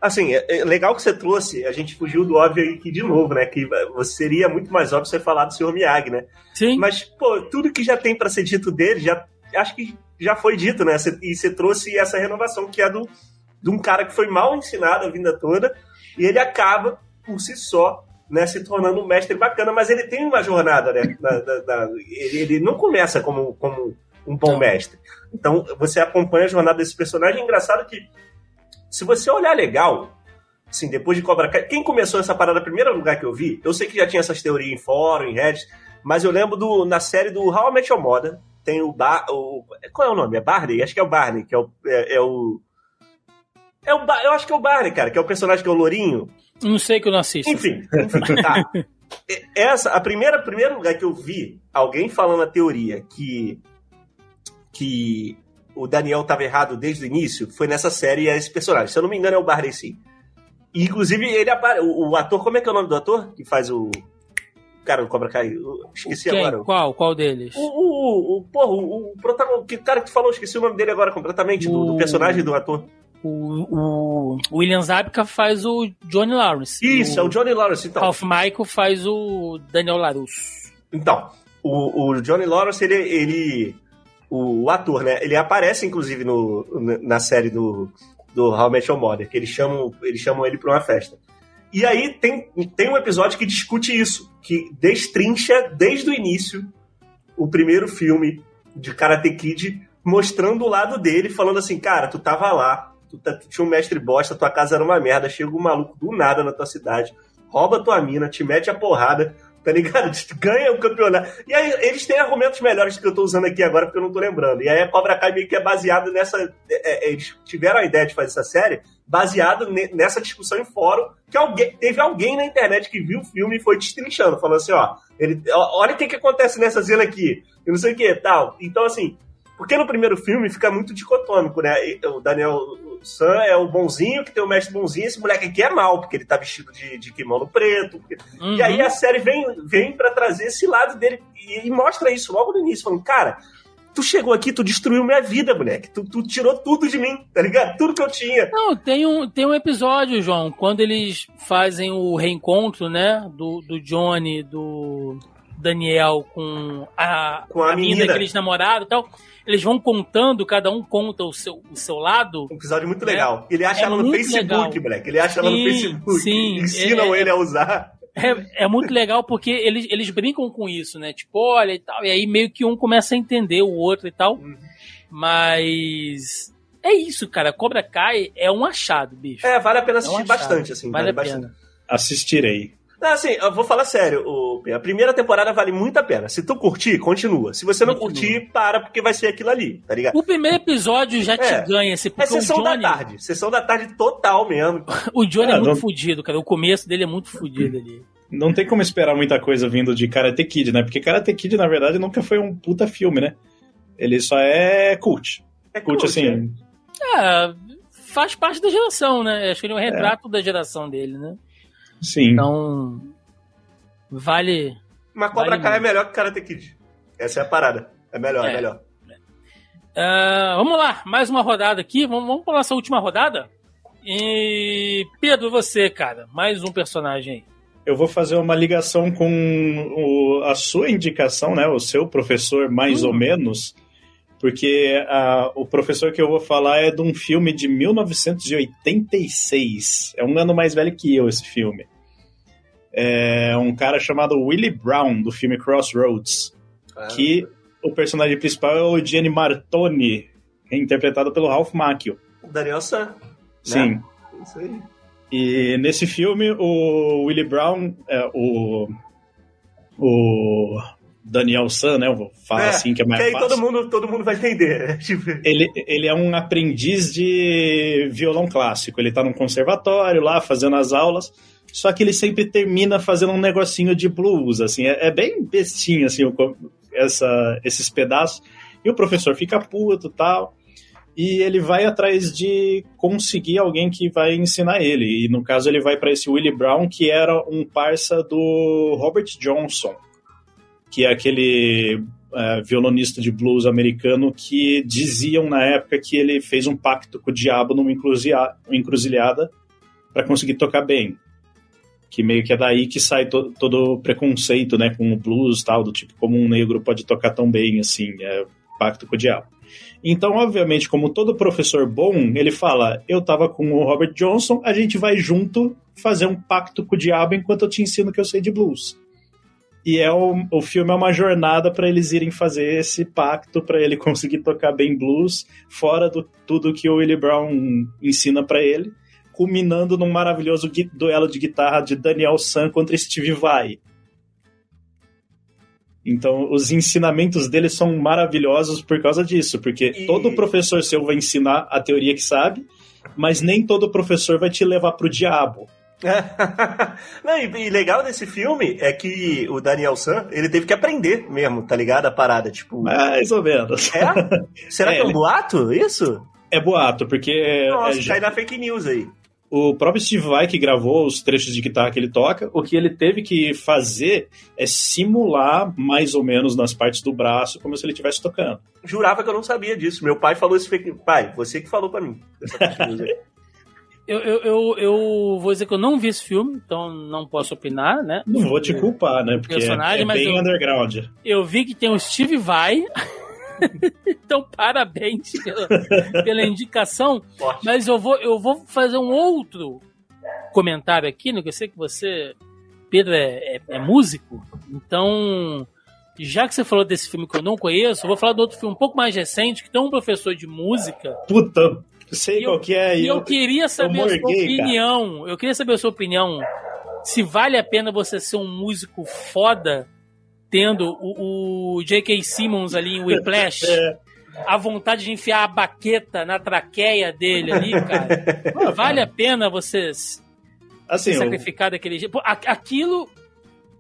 Assim, é, é legal que você trouxe. A gente fugiu do óbvio aqui de novo, né? Que você seria muito mais óbvio você falar do Sr. Miyagi, né? Sim. Mas, pô, tudo que já tem pra ser dito dele, já, acho que já foi dito, né? E você trouxe essa renovação, que é do, de um cara que foi mal ensinado a vida toda, e ele acaba, por si só, né, se tornando um mestre bacana, mas ele tem uma jornada, né? da- da- da- ele, ele não começa como, como um bom mestre. Então, você acompanha a jornada desse personagem. É engraçado que, se você olhar legal, assim, depois de Cobra Kai, quem começou essa parada, primeiro lugar que eu vi, eu sei que já tinha essas teorias em fórum, em Reddit, Mas eu lembro do, na série do How I Met Your Mother, tem o, Bar, o Qual é o nome? É Barney? Acho que é o Barney, que é o. É, é o é o eu acho que é o Barney, cara, que é o personagem que é o Lourinho. Não sei que eu não assisto. Enfim, enfim tá. Essa, a primeira, primeiro lugar que eu vi alguém falando a teoria que que o Daniel estava errado desde o início foi nessa série esse personagem. Se eu não me engano, é o Barney sim. E, inclusive, ele o, o, ator, como é que é o nome do ator que faz o. Cara, o Cobra Kai. Esqueci Quem? agora. Qual? Qual deles? O, o, o, porra, o, o protagonista. Que cara que tu falou, esqueci o nome dele agora completamente, do, do personagem do ator. O, o William Zabka faz o Johnny Lawrence. Isso, o, é o Johnny Lawrence, então. Ralph Michael faz o Daniel LaRusso. Então, o, o Johnny Lawrence, ele, ele o, ator, né? Ele aparece, inclusive, no, na série do, do How I Met Your Mother, que eles chamam, eles chamam ele pra uma festa. E aí tem, tem um episódio que discute isso, que destrincha desde o início o primeiro filme de Karate Kid, mostrando o lado dele, falando assim, cara, tu tava lá, tu, tá, tinha um mestre bosta, tua casa era uma merda, chega um maluco do nada na tua cidade, rouba tua mina, te mete a porrada, tá ligado? Ganha o campeonato. E aí eles têm argumentos melhores que eu tô usando aqui agora, porque eu não tô lembrando. E aí a Cobra Kai meio que é baseado nessa. É, é, eles tiveram a ideia de fazer essa série baseado nessa discussão em fórum, que alguém, teve alguém na internet que viu o filme e foi destrinchando, falando assim, ó, ele, olha o que, que acontece nessa cena aqui, e não sei o que tal. Então, assim, porque no primeiro filme fica muito dicotômico, né? O Daniel Sam é o bonzinho, que tem o mestre bonzinho, esse moleque aqui é mal, porque ele tá vestido de, de kimono preto. Porque... Uhum. E aí a série vem, vem para trazer esse lado dele e, e, mostra isso logo no início, falando, cara, tu chegou aqui, tu destruiu minha vida, moleque. Tu, tu tirou tudo de mim, tá ligado? Tudo que eu tinha. Não, tem um, tem um episódio, João, quando eles fazem o reencontro, né, do, do Johnny, do Daniel com a, com a, a menina que eles namoraram e tal eles vão contando, cada um conta o seu, o seu lado. Um episódio muito né? legal. Ele acha é ela no Facebook, legal. moleque. Ele acha sim, ela no Facebook. Sim, ensinam é, ele a usar. É, é muito legal porque eles, eles brincam com isso, né? Tipo, olha e tal. E aí meio que um começa a entender o outro e tal. Uhum. Mas. É isso, cara. Cobra Kai é um achado, bicho. É, vale a pena assistir é um bastante, assim. Vale, vale a pena. Assistirei. Não, assim, eu vou falar sério, o, a primeira temporada vale muito a pena. Se tu curtir, continua. Se você não continua. curtir, para, porque vai ser aquilo ali, tá ligado? O primeiro episódio já é. te ganha, esse É sessão Johnny... da tarde. Sessão da tarde total mesmo. o Johnny é, é muito não... fudido, cara. O começo dele é muito fudido ali. Não tem como esperar muita coisa vindo de Karate Kid, né? Porque Karate Kid, na verdade, nunca foi um puta filme, né? Ele só é cult. É cult, cult assim. É. é. faz parte da geração, né? Acho que ele é um retrato é. da geração dele, né? Sim. Então, vale. Mas Cobra vale Kai é melhor que Karate Kid. Essa é a parada. É melhor, é, é melhor. Uh, vamos lá, mais uma rodada aqui. Vamos, vamos para nossa última rodada? E Pedro, você, cara, mais um personagem aí. Eu vou fazer uma ligação com o, a sua indicação, né? O seu professor, mais hum. ou menos, porque uh, o professor que eu vou falar é de um filme de 1986. É um ano mais velho que eu, esse filme é um cara chamado Willie Brown, do filme Crossroads. Ah, que o personagem principal é o Gianni Martoni, interpretado pelo Ralph Macchio. Daniel San. Né? Sim. Né? Isso aí. E nesse filme, o Willie Brown, é, o, o Daniel San, né? Eu vou falar é, assim que é mais que aí fácil. Todo mundo, todo mundo vai entender. Né? Tipo, ele, ele é um aprendiz de violão clássico. Ele tá num conservatório lá, fazendo as aulas só que ele sempre termina fazendo um negocinho de blues, assim, é, é bem bestinho, assim, essa, esses pedaços, e o professor fica puto tal, e ele vai atrás de conseguir alguém que vai ensinar ele, e no caso ele vai para esse Willie Brown, que era um parça do Robert Johnson, que é aquele é, violonista de blues americano que diziam na época que ele fez um pacto com o diabo numa encruzilhada para conseguir tocar bem que meio que é daí que sai to, todo o preconceito, né, com o blues tal, do tipo, como um negro pode tocar tão bem, assim, é pacto com o diabo. Então, obviamente, como todo professor bom, ele fala, eu tava com o Robert Johnson, a gente vai junto fazer um pacto com o diabo enquanto eu te ensino que eu sei de blues. E é o, o filme é uma jornada para eles irem fazer esse pacto para ele conseguir tocar bem blues, fora do tudo que o Willie Brown ensina para ele culminando num maravilhoso duelo de guitarra de Daniel San contra Steve Vai. Então, os ensinamentos dele são maravilhosos por causa disso, porque E- todo professor seu vai ensinar a teoria que sabe, mas nem todo professor vai te levar pro diabo. Não, e, e legal desse filme é que o Daniel San, ele teve que aprender mesmo, tá ligado? A parada, tipo. Mais ou menos. É? Será É, que é um ele- boato? Isso? É boato, porque é- Nossa, é- cai na fake news aí. o próprio Steve Vai que gravou os trechos de guitarra que ele toca, o que ele teve que fazer é simular mais ou menos nas partes do braço, como se ele estivesse tocando. Jurava que eu não sabia disso. Meu pai falou esse fake Pai, você que falou pra mim. Eu, eu, eu, eu vou dizer que eu não vi esse filme, então não posso opinar, né? Não vou te culpar, né? Porque é, é bem eu- underground. Eu vi que tem o Steve Vai. então, parabéns pela, pela indicação. Forte. Mas eu vou, eu vou fazer um outro comentário aqui, né? Que eu sei que você, Pedro, é, é- é músico. Então, já que você falou desse filme que eu não conheço, eu vou falar do outro filme um pouco mais recente, que tem um professor de música. Puta, sei E eu- qual que é. E eu eu- queria saber a sua morguei, opinião. Eu queria saber a sua opinião. Se vale a pena você ser um músico foda tendo o, o J.K. Simmons ali em Whiplash, É. a vontade de enfiar a baqueta na traqueia dele ali, cara. Vale a pena você se Assim, o sacrificar daquele jeito? Aquilo.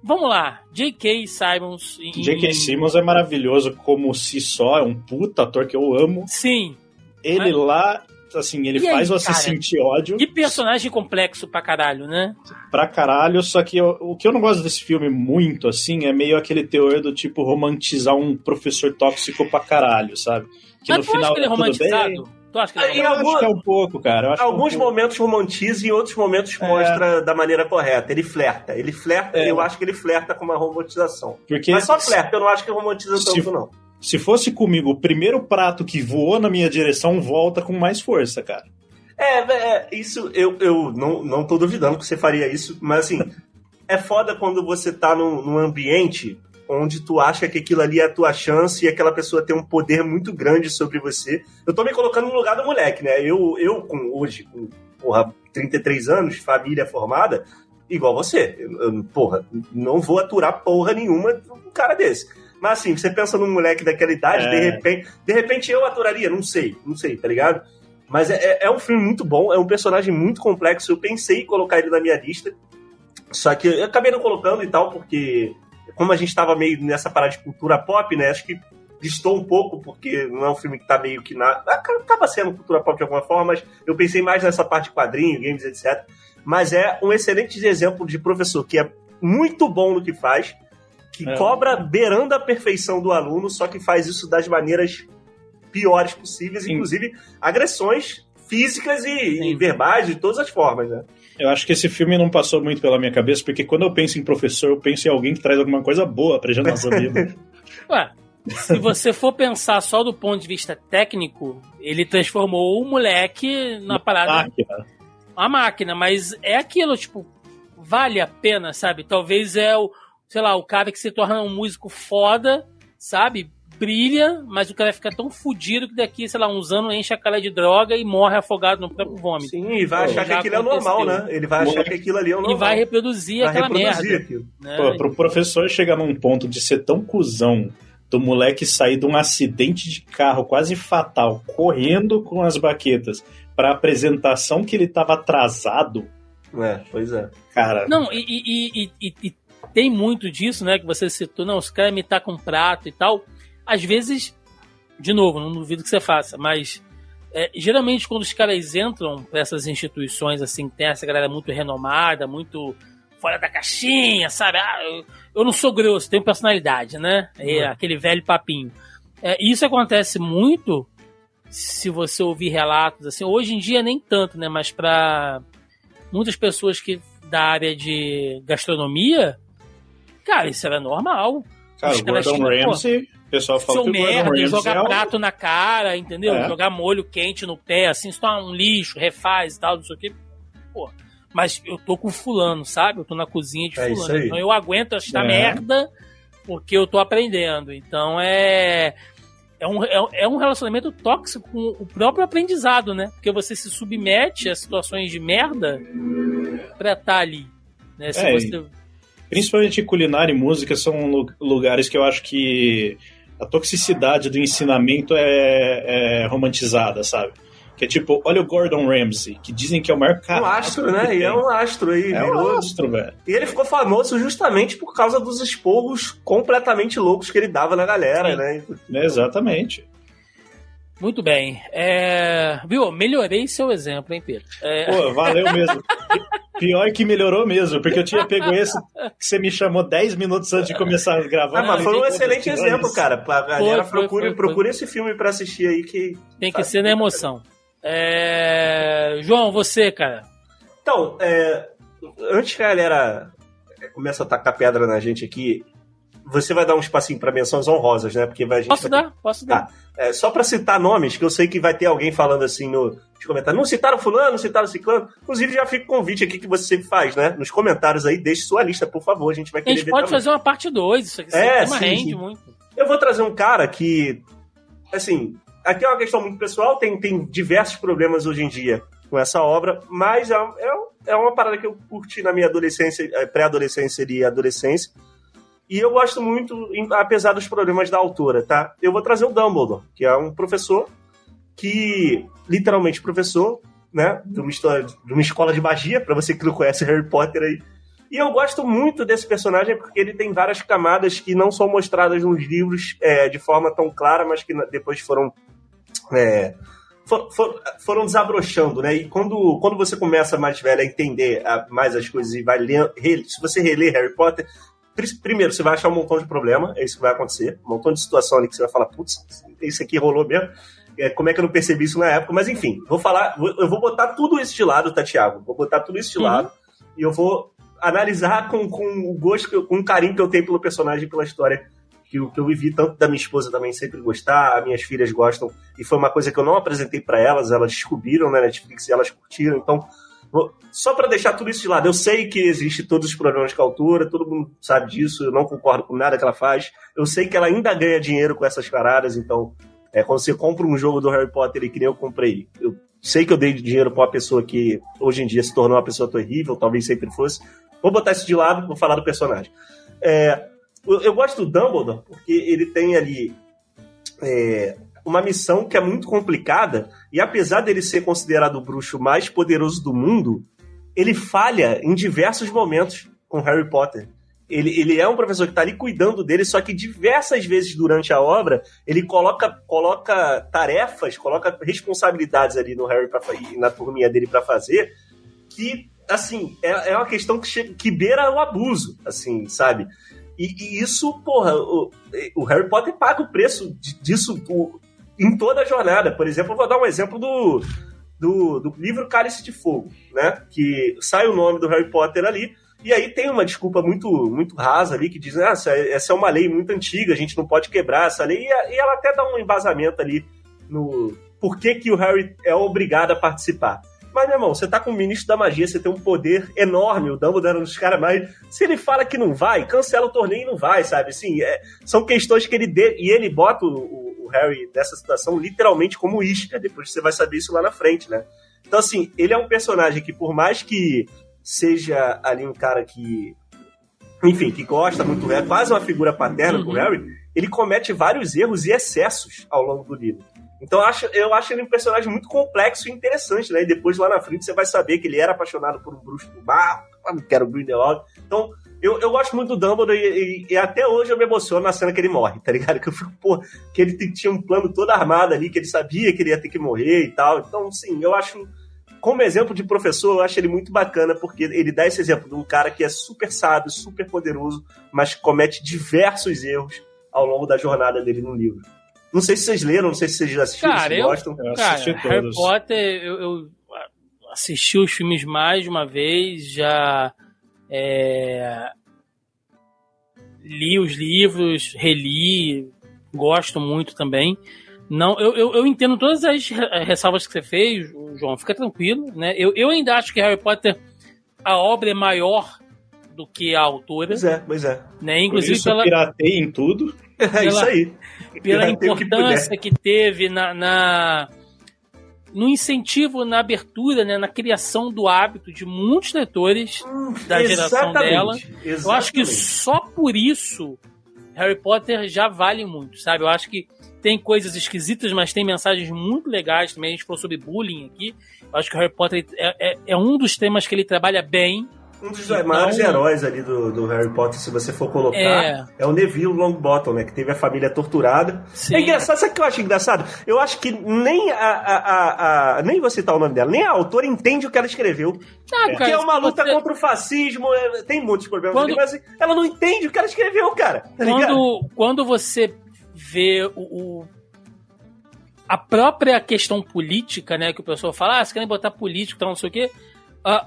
Vamos lá, J.K. Simmons. em- J.K. Simmons é maravilhoso como si só, é um puta ator que eu amo. Sim. Ele lá, assim, ele E aí, faz você cara? sentir ódio Que personagem complexo pra caralho, né? pra caralho, só que eu- o que eu não gosto desse filme muito, assim, é meio aquele teor do tipo romantizar um professor tóxico pra caralho, sabe? Que Mas tu acha que ele é tá tudo bem. romantizado? Tu acha que ele é Em Eu romantizado? acho que é um pouco, cara. É um Alguns pouco. momentos romantiza e em outros momentos É. mostra da maneira correta. Ele flerta. Ele flerta, É. eu acho que ele flerta com uma romantização. Porque Mas só flerta, eu não acho que romantiza Se- tanto, não. Se fosse comigo, o primeiro prato que voou na minha direção volta com mais força, cara. É, é, isso eu, eu não, não tô duvidando que você faria isso, mas assim, é foda quando você tá num, num ambiente onde tu acha que aquilo ali é a tua chance e aquela pessoa tem um poder muito grande sobre você. Eu tô me colocando no lugar do moleque, né? Eu, eu com, hoje, com, porra, 33 anos, família formada, igual você. Eu, eu, porra, não vou aturar porra nenhuma um cara desse. Mas assim, você pensa num moleque daquela idade, É. de repente. De repente eu aturaria, não sei, não sei, tá ligado? Mas é, é- é um filme muito bom, é um personagem muito complexo. Eu pensei em colocar ele na minha lista. Só que eu acabei não colocando e tal, porque como a gente tava meio nessa parada de cultura pop, né? Acho que distou um pouco, porque não é um filme que tá meio que na. Acaba sendo cultura pop de alguma forma, mas eu pensei mais nessa parte de quadrinho, games, etc. Mas é um excelente exemplo de professor que é muito bom no que faz, que É. cobra beirando a perfeição do aluno, só que faz isso das maneiras piores possíveis, Sim. inclusive agressões físicas e, e verbais de todas as formas, né? Eu acho que esse filme não passou muito pela minha cabeça, porque quando eu penso em professor, eu penso em alguém que traz alguma coisa boa pra gente nossa vida. Ué, se você for pensar só do ponto de vista técnico, ele transformou o moleque na parada, Máquina. uma máquina, mas é aquilo, tipo, vale a pena, sabe? Talvez é o, sei lá, o cara que se torna um músico foda, sabe? Brilha, mas o cara fica tão fudido que daqui, sei lá, uns anos enche a cara de droga e morre afogado no próprio vômito. Sim, e vai Pô, achar que aquilo é o normal, aconteceu. né? Ele vai achar que aquilo ali é o E normal. vai reproduzir Vai aquela reproduzir merda. aquilo. Né? Pô, pro professor chegar num ponto de ser tão cuzão do moleque sair de um acidente de carro quase fatal, correndo com as baquetas, pra apresentação que ele tava atrasado, É, pois é. cara. Não, e, e- e- e- e tem muito disso, né? Que você citou, não, os caras me tá com prato e tal. Às vezes, de novo, não duvido que você faça, mas é, geralmente quando os caras entram para essas instituições, assim, tem essa galera muito renomada, muito fora da caixinha, sabe? Ah, eu, eu não sou grosso, tenho personalidade, né? É, Uhum. Aquele velho papinho. É, isso acontece muito se você ouvir relatos assim. Hoje em dia nem tanto, né? Mas para muitas pessoas que da área de gastronomia, cara, isso era normal. Cara, os o Gordon pô, Ramsay, o pessoal fala que o Gordon merda, Ramsay jogar é prato na cara, entendeu? É. Jogar molho quente no pé, assim, se torna um lixo, refaz e tal, não sei o que. Pô, mas eu tô com fulano, sabe? Eu tô na cozinha de É fulano. Então eu aguento esta É. merda porque eu tô aprendendo. Então é. É um, é um- é um relacionamento tóxico com o próprio aprendizado, né? Porque você se submete a situações de merda pra estar ali. Né? Se É, você Principalmente culinária e música são lugares que eu acho que a toxicidade do ensinamento é, é romantizada, sabe? Que é tipo, olha o Gordon Ramsay, que dizem que é o maior cara. Um astro, né? E é um astro aí. É virou... um astro, velho. E ele ficou famoso justamente por causa dos esporros completamente loucos que ele dava na galera, Sim. né? É, exatamente. Muito bem. É... Viu? Melhorei seu exemplo, hein, Pedro? É... Pô, valeu mesmo. Pior que melhorou mesmo, porque eu tinha pego esse que você me chamou 10 minutos antes de começar a gravar. Ah, mas foi um excelente exemplo, cara. A galera foi, foi, procure, foi, procure esse filme pra assistir aí que. Tem que ser na emoção. É... João, você, cara. Então, é... antes que a galera comece a tacar pedra na gente aqui, você vai dar um espacinho para menções honrosas, né? Porque vai, posso vai... dar, posso dar. Tá. É, só para citar nomes, que eu sei que vai ter alguém falando assim no, nos comentários. Não citaram fulano, não citaram ciclano. Inclusive, já fica o convite aqui que você sempre faz, né? Nos comentários aí, deixe sua lista, por favor. A gente vai querer A gente pode fazer uma parte 2, isso aqui é, sim, rende sim. muito. Eu vou trazer um cara que, assim, aqui é uma questão muito pessoal, tem, tem diversos problemas hoje em dia com essa obra, mas é, é, é uma parada que eu curti na minha adolescência, é, pré-adolescência e adolescência e eu gosto muito, apesar dos problemas da autora, tá? Eu vou trazer o Dumbledore, que é um professor que, literalmente professor, né? De uma, história, de uma escola de magia, para você que não conhece Harry Potter aí. E eu gosto muito desse personagem porque ele tem várias camadas que não são mostradas nos livros é, de forma tão clara, mas que depois foram. É, for, for, foram desabrochando, né? E quando, quando você começa mais velho a entender a, mais as coisas e vai ler, se você reler Harry Potter, Primeiro, você vai achar um montão de problema, é isso que vai acontecer. Um montão de situação ali que você vai falar, putz, isso aqui rolou mesmo. É, como é que eu não percebi isso na época? Mas enfim, vou falar, eu vou botar tudo isso de lado, tá, Thiago? Vou botar tudo isso de uhum. lado e eu vou analisar com, com o gosto, com o carinho que eu tenho pelo personagem, pela história que eu, que eu vivi, tanto da minha esposa também sempre gostar, minhas filhas gostam, e foi uma coisa que eu não apresentei para elas, elas descobriram na Netflix e elas curtiram, então só para deixar tudo isso de lado, eu sei que existe todos os problemas com a altura, todo mundo sabe disso, eu não concordo com nada que ela faz. Eu sei que ela ainda ganha dinheiro com essas paradas, então, é, quando você compra um jogo do Harry Potter e que nem eu comprei, eu sei que eu dei dinheiro para uma pessoa que hoje em dia se tornou uma pessoa terrível, talvez sempre fosse. Vou botar isso de lado, vou falar do personagem. É, eu, eu, gosto do Dumbledore porque ele tem ali é, uma missão que é muito complicada, e apesar dele ser considerado o bruxo mais poderoso do mundo, ele falha em diversos momentos com Harry Potter. Ele, ele é um professor que está ali cuidando dele, só que diversas vezes durante a obra ele coloca, coloca tarefas, coloca responsabilidades ali no Harry pra, na turminha dele para fazer, que, assim, é, é uma questão que, chega, que beira o abuso, assim, sabe? E, e, isso, porra, o, o, Harry Potter paga o preço disso em toda a jornada. Por exemplo, eu vou dar um exemplo do, do, do livro Cálice de Fogo, né? Que sai o nome do Harry Potter ali. E aí tem uma desculpa muito, muito rasa ali que diz: ah, essa é uma lei muito antiga, a gente não pode quebrar essa lei. E ela até dá um embasamento ali no por que, que o Harry é obrigado a participar. Mas, meu irmão, você tá com o ministro da magia, você tem um poder enorme, o Dumbledore era um dos caras mais. Se ele fala que não vai, cancela o torneio e não vai, sabe? Assim, é, são questões que ele. E ele bota o, o Harry nessa situação literalmente como isca. Depois você vai saber isso lá na frente, né? Então, assim, ele é um personagem que, por mais que seja ali um cara que. Enfim, que gosta muito, é quase uma figura paterna uhum. com o Harry, ele comete vários erros e excessos ao longo do livro. Então eu acho, eu acho ele um personagem muito complexo e interessante, né? E depois lá na frente você vai saber que ele era apaixonado por um bruxo do mar, que era o Grindelwald. Então eu, eu gosto muito do Dumbledore e, e, e, até hoje eu me emociono na cena que ele morre, tá ligado? Que eu fico, pô, que ele tinha um plano todo armado ali, que ele sabia que ele ia ter que morrer e tal. Então, sim, eu acho, como exemplo de professor, eu acho ele muito bacana, porque ele dá esse exemplo de um cara que é super sábio, super poderoso, mas comete diversos erros ao longo da jornada dele no livro. Não sei se vocês leram, não sei se vocês já assistiram, cara, se eu, gostam. Eu cara, Harry todos. Potter, eu, eu, assisti os filmes mais de uma vez, já é, li os livros, reli, gosto muito também. Não, eu, eu, eu, entendo todas as ressalvas que você fez, João, fica tranquilo, né? Eu, eu ainda acho que Harry Potter, a obra é maior do que a autora. Pois é, pois é. Né? Inclusive Por isso pela... piratei em tudo. É pela, isso aí. Pela importância que, que, teve na, na, no incentivo, na abertura, né, na criação do hábito de muitos leitores Hum, da geração dela. exatamente. Eu acho que só por isso Harry Potter já vale muito, sabe? Eu acho que tem coisas esquisitas, mas tem mensagens muito legais também. A gente falou sobre bullying aqui. Eu acho que o Harry Potter é, é- é um dos temas que ele trabalha bem. Um dos Então- maiores heróis ali do, do Harry Potter, se você for colocar, É. é, o Neville Longbottom, né? Que teve a família torturada. Sim. É engraçado, sabe o que eu acho engraçado? Eu acho que nem a, a, a- Nem vou citar o nome dela, nem a autora entende o que ela escreveu. Ah, Porque é uma luta você- contra o fascismo, é- tem muitos problemas Quando- ali, mas ela não entende o que ela escreveu, cara. Tá quando, quando você vê o, o- a própria questão política, né, que o pessoal fala, ah, você querem botar político, tal, não sei o quê. Ah,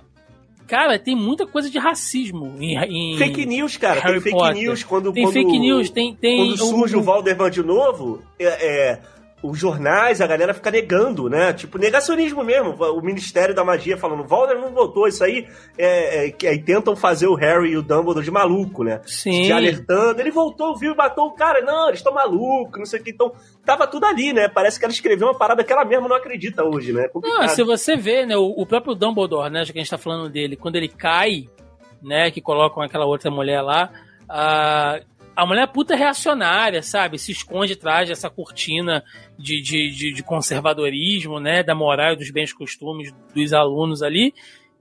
cara, tem muita coisa de racismo em, em Fake news, cara. Harry tem fake Potter. news quando. Tem quando, fake news, tem tem Quando surge o Valdemar de novo, é, é, os jornais, a galera fica negando, né? Tipo, negacionismo mesmo. O Ministério da Magia falando, Voldemort não votou, isso aí. É, é, que aí tentam fazer o Harry e o Dumbledore de maluco, né? Sim. Se alertando. Ele voltou, viu e matou o cara. Não, eles estão malucos, não sei o que. Então, tava tudo ali, né? Parece que ela escreveu uma parada que ela mesma não acredita hoje, né? É Não, se você vê, né, o, o próprio Dumbledore, né, já que a gente tá falando dele, quando ele cai, né, que colocam aquela outra mulher lá, a, a mulher é puta reacionária, sabe? Se esconde atrás dessa cortina de, de, de, de conservadorismo, né, da moral e dos bens costumes dos alunos ali.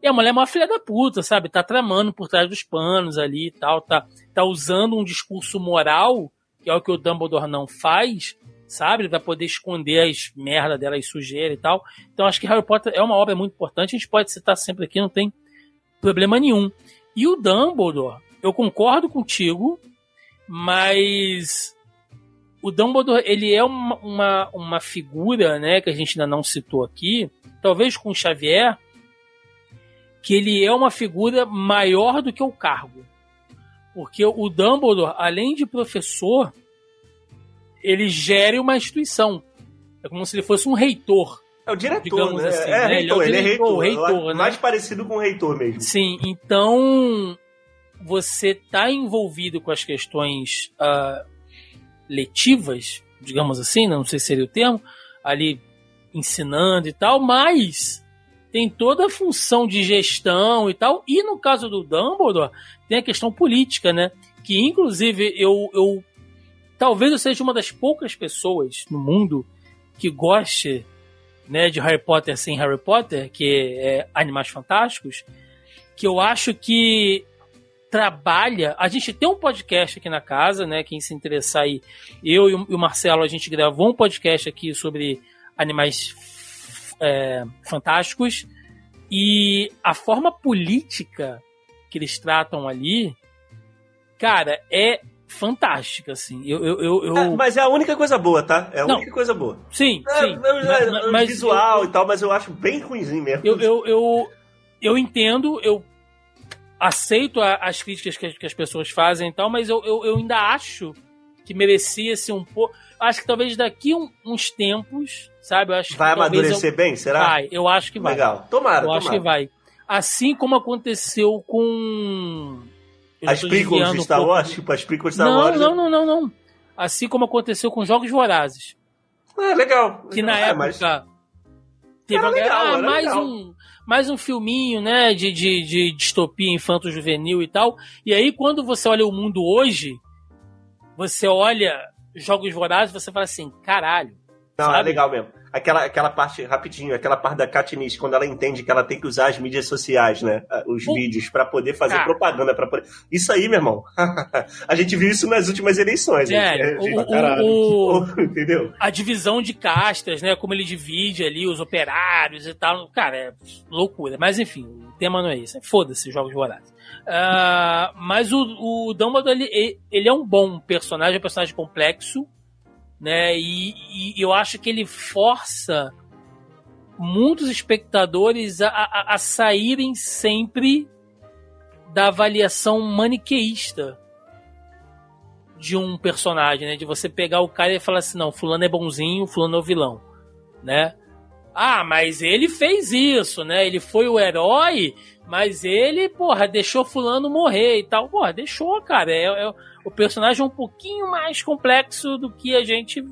E a mulher é uma filha da puta, sabe? Tá tramando por trás dos panos ali e tal, tá, tá usando um discurso moral, que é o que o Dumbledore não faz, sabe? Vai poder esconder as merda dela, as sujeira e tal. Então acho que Harry Potter é uma obra muito importante, a gente pode citar sempre aqui, não tem problema nenhum. E o Dumbledore, eu concordo contigo, mas o Dumbledore, ele é uma, uma, uma figura, né, que a gente ainda não citou aqui, talvez com o Xavier, que ele é uma figura maior do que o cargo. Porque o Dumbledore, além de professor, ele gere uma instituição. É como se ele fosse um reitor. É o diretor, né? assim, é, né? Ele é o reitor, ele é diretor, reitor. o reitor, acho né? Mais parecido com o reitor mesmo. Sim, então você tá envolvido com as questões ah, letivas, digamos assim, não sei se seria o termo, ali ensinando e tal, mas tem toda a função de gestão e tal, e no caso do Dumbledore, tem a questão política, né? Que inclusive eu, eu talvez eu seja uma das poucas pessoas no mundo que goste né, de Harry Potter sem Harry Potter, que é Animais Fantásticos, que eu acho que trabalha. A gente tem um podcast aqui na casa, né? Quem se interessar aí, eu e o Marcelo, a gente gravou um podcast aqui sobre animais é, fantásticos e a forma política que eles tratam ali, cara, é fantástica, assim. Eu, eu, eu, É, mas é a única coisa boa, tá? É a Não. única coisa boa. sim, É, sim. é, mas- visual eu- e tal, mas eu acho bem ruimzinho mesmo. eu, eu, eu, eu entendo, eu aceito a- as críticas que, as- que as pessoas fazem e tal, mas eu, eu, eu ainda acho que merecia ser um pouco. Acho que talvez daqui um- uns tempos, sabe? Eu acho Vai que amadurecer bem, eu, será? vai. Eu acho que vai. Legal. Tomara, eu acho tomara. que vai. Assim como aconteceu com. eu As prequels de um Star Wars, de- tipo as prequels de Star Não, Wars. não, não, não, não. Assim como aconteceu com Jogos Vorazes. É, legal. que na É, época mas- teve Era uma legal, ah, era mais legal. um mais um filminho, né, de, de, de distopia infanto-juvenil e tal. E aí quando você olha o mundo hoje, você olha Jogos Vorazes, você fala assim, caralho. Não, é sabe? legal mesmo. Aquela, aquela parte, rapidinho, aquela parte da Katniss, quando ela entende que ela tem que usar as mídias sociais, né? Os Pô. vídeos, pra poder fazer Cara. propaganda. Pra poder... Isso aí, meu irmão. a gente viu isso nas últimas eleições. Gente. o- É, caralho. o- o- Entendeu? a divisão de castas, né, como ele divide ali os operários e tal, cara, é loucura. Mas enfim, o tema não é esse. Foda-se Jogos Vorazes. Ah, mas o, o Dumbledore, ele, ele é um bom personagem, é um personagem complexo, né? E, e eu acho que ele força muitos espectadores a, a, a saírem sempre da avaliação maniqueísta de um personagem, né? De você pegar o cara e falar assim, não, fulano é bonzinho, fulano é o vilão, né? Ah, mas ele fez isso, né? Ele foi o herói, mas ele, porra, deixou fulano morrer e tal. Porra, deixou, cara. É, é- o personagem é um pouquinho mais complexo do que a gente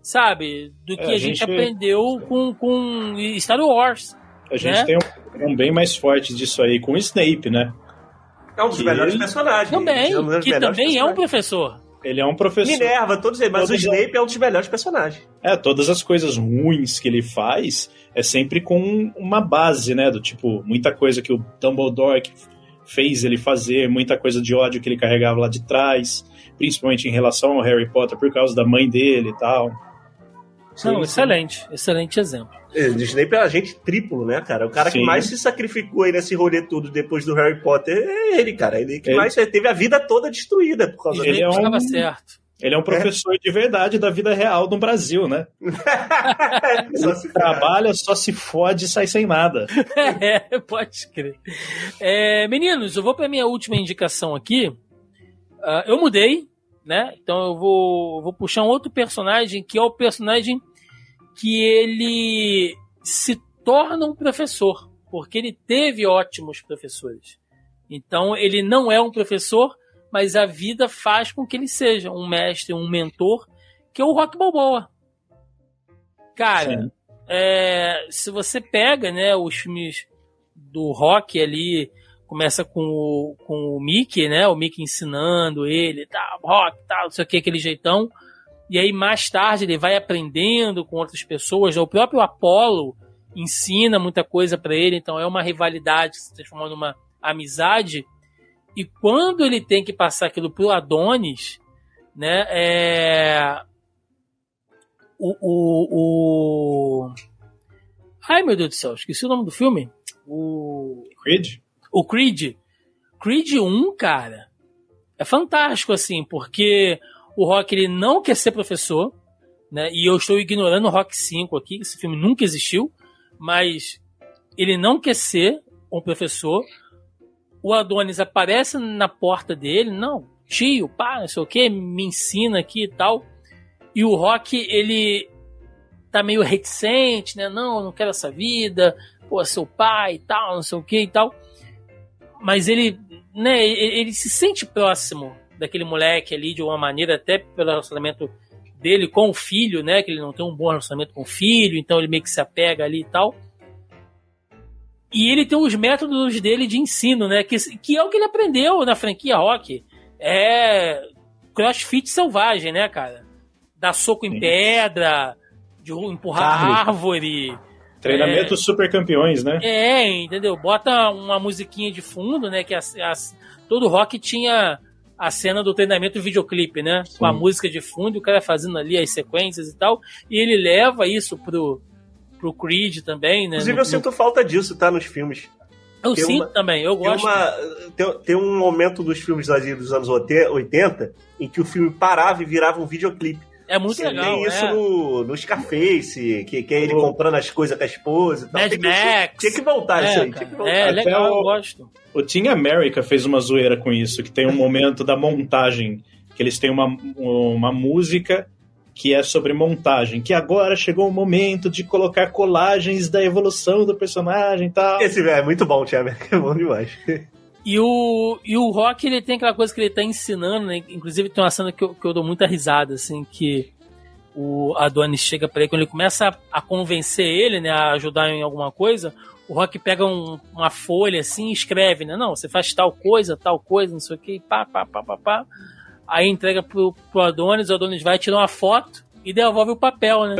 sabe? Do que É, a, a gente, gente- aprendeu com, com Star Wars. A gente Né? tem um, um bem mais forte disso aí com o Snape, né? É um dos Que melhores personagens. Também, É um que também é um personagens. professor. Ele é um professor. Minerva, todos eles, mas o Todos- Snape é um dos melhores personagens. É, todas as coisas ruins que ele faz é sempre com uma base, né? Do tipo, muita coisa que o Dumbledore fez ele fazer, muita coisa de ódio que ele carregava lá de trás, principalmente em relação ao Harry Potter por causa da mãe dele e tal. Não, Sim, excelente, excelente exemplo. O Snape é um agente triplo, né, cara? O cara que Sim. mais se sacrificou aí nesse rolê todo depois do Harry Potter é ele, cara. Ele que Ele- mais teve a vida toda destruída por causa Ele dele. é um- Estava certo. Ele é um professor de verdade da vida real no Brasil, né? Só se. Trabalha, só se fode e sai sem nada. É, pode crer. É, meninos, eu vou para minha última indicação aqui. Ah, eu mudei, né? Então eu vou, vou puxar um outro personagem que é o personagem que ele se torna um professor, porque ele teve ótimos professores. Então ele não é um professor, mas a vida faz com que ele seja um mestre, um mentor, que é o Rock Balboa. Cara, é, se você pega, né, os filmes do Rock ali, começa com o, com o Mickey, né, o Mickey ensinando ele, tal, Rock, tal, não sei o que, aquele jeitão, e aí mais tarde ele vai aprendendo com outras pessoas, o próprio Apollo ensina muita coisa pra ele, então é uma rivalidade se transforma numa amizade, e quando ele tem que passar aquilo pro Adonis, né, é... O, o, o... Ai, meu Deus do céu, esqueci o nome do filme. O, Creed? o Creed. Creed 1, cara, é fantástico, assim, porque o Rock ele não quer ser professor, né? E eu estou ignorando o Rock 5 aqui, esse filme nunca existiu, mas ele não quer ser um professor. O Adonis aparece na porta dele, não, tio, pá, não sei o que, me ensina aqui e tal. E o Rock, ele tá meio reticente, né? Não, não quero essa vida, pô, seu pai e tal, não sei o que e tal. Mas ele, né, ele se sente próximo daquele moleque ali de uma maneira, até pelo relacionamento dele com o filho, né? Que ele não tem um bom relacionamento com o filho, então ele meio que se apega ali e tal. E ele tem os métodos dele de ensino, né? Que, que é o que ele aprendeu na franquia Rock. É crossfit selvagem, né, cara? Dar soco em Sim. pedra, de empurrar árvore. Treinamento super campeões, né? É, entendeu? Bota uma musiquinha de fundo, né? Que as, as- todo rock tinha a cena do treinamento videoclipe, né? Com a Sim. música de fundo, o cara fazendo ali as sequências e tal. E ele leva isso pro, pro Creed também, né? Inclusive, No- eu sinto falta disso, tá? Nos filmes. no- eu tem sinto uma- também, eu Tem, gosto. uma, tem, tem um momento dos filmes dos anos 80 em que o filme parava e virava um videoclipe. É muito Você legal. tem isso é. no, no Scarface, que, que é ele O- comprando as coisas com a esposa e tal. Mad Tem que- Max. Tinha que voltar isso É, aí. cara, Tinha que voltar. é legal, eu o- gosto. O Team America fez uma zoeira com isso, que tem um momento da montagem, que eles têm uma, uma música que é sobre montagem, que agora chegou o momento de colocar colagens da evolução do personagem e tal. Esse velho é muito bom, Thiago. É bom demais. E o, e o Rock, ele tem aquela coisa que ele tá ensinando, né? Inclusive tem uma cena que eu, que eu dou muita risada, assim, que o Adonis chega pra ele, quando ele começa a, a convencer ele, né, a ajudar em alguma coisa, o Rock pega um- uma folha assim e escreve, né? Não, você faz tal coisa, tal coisa, não sei o que, e pá, pá, pá, pá, pá. Aí entrega pro, pro Adonis, o Adonis vai tirar uma foto e devolve o papel, né?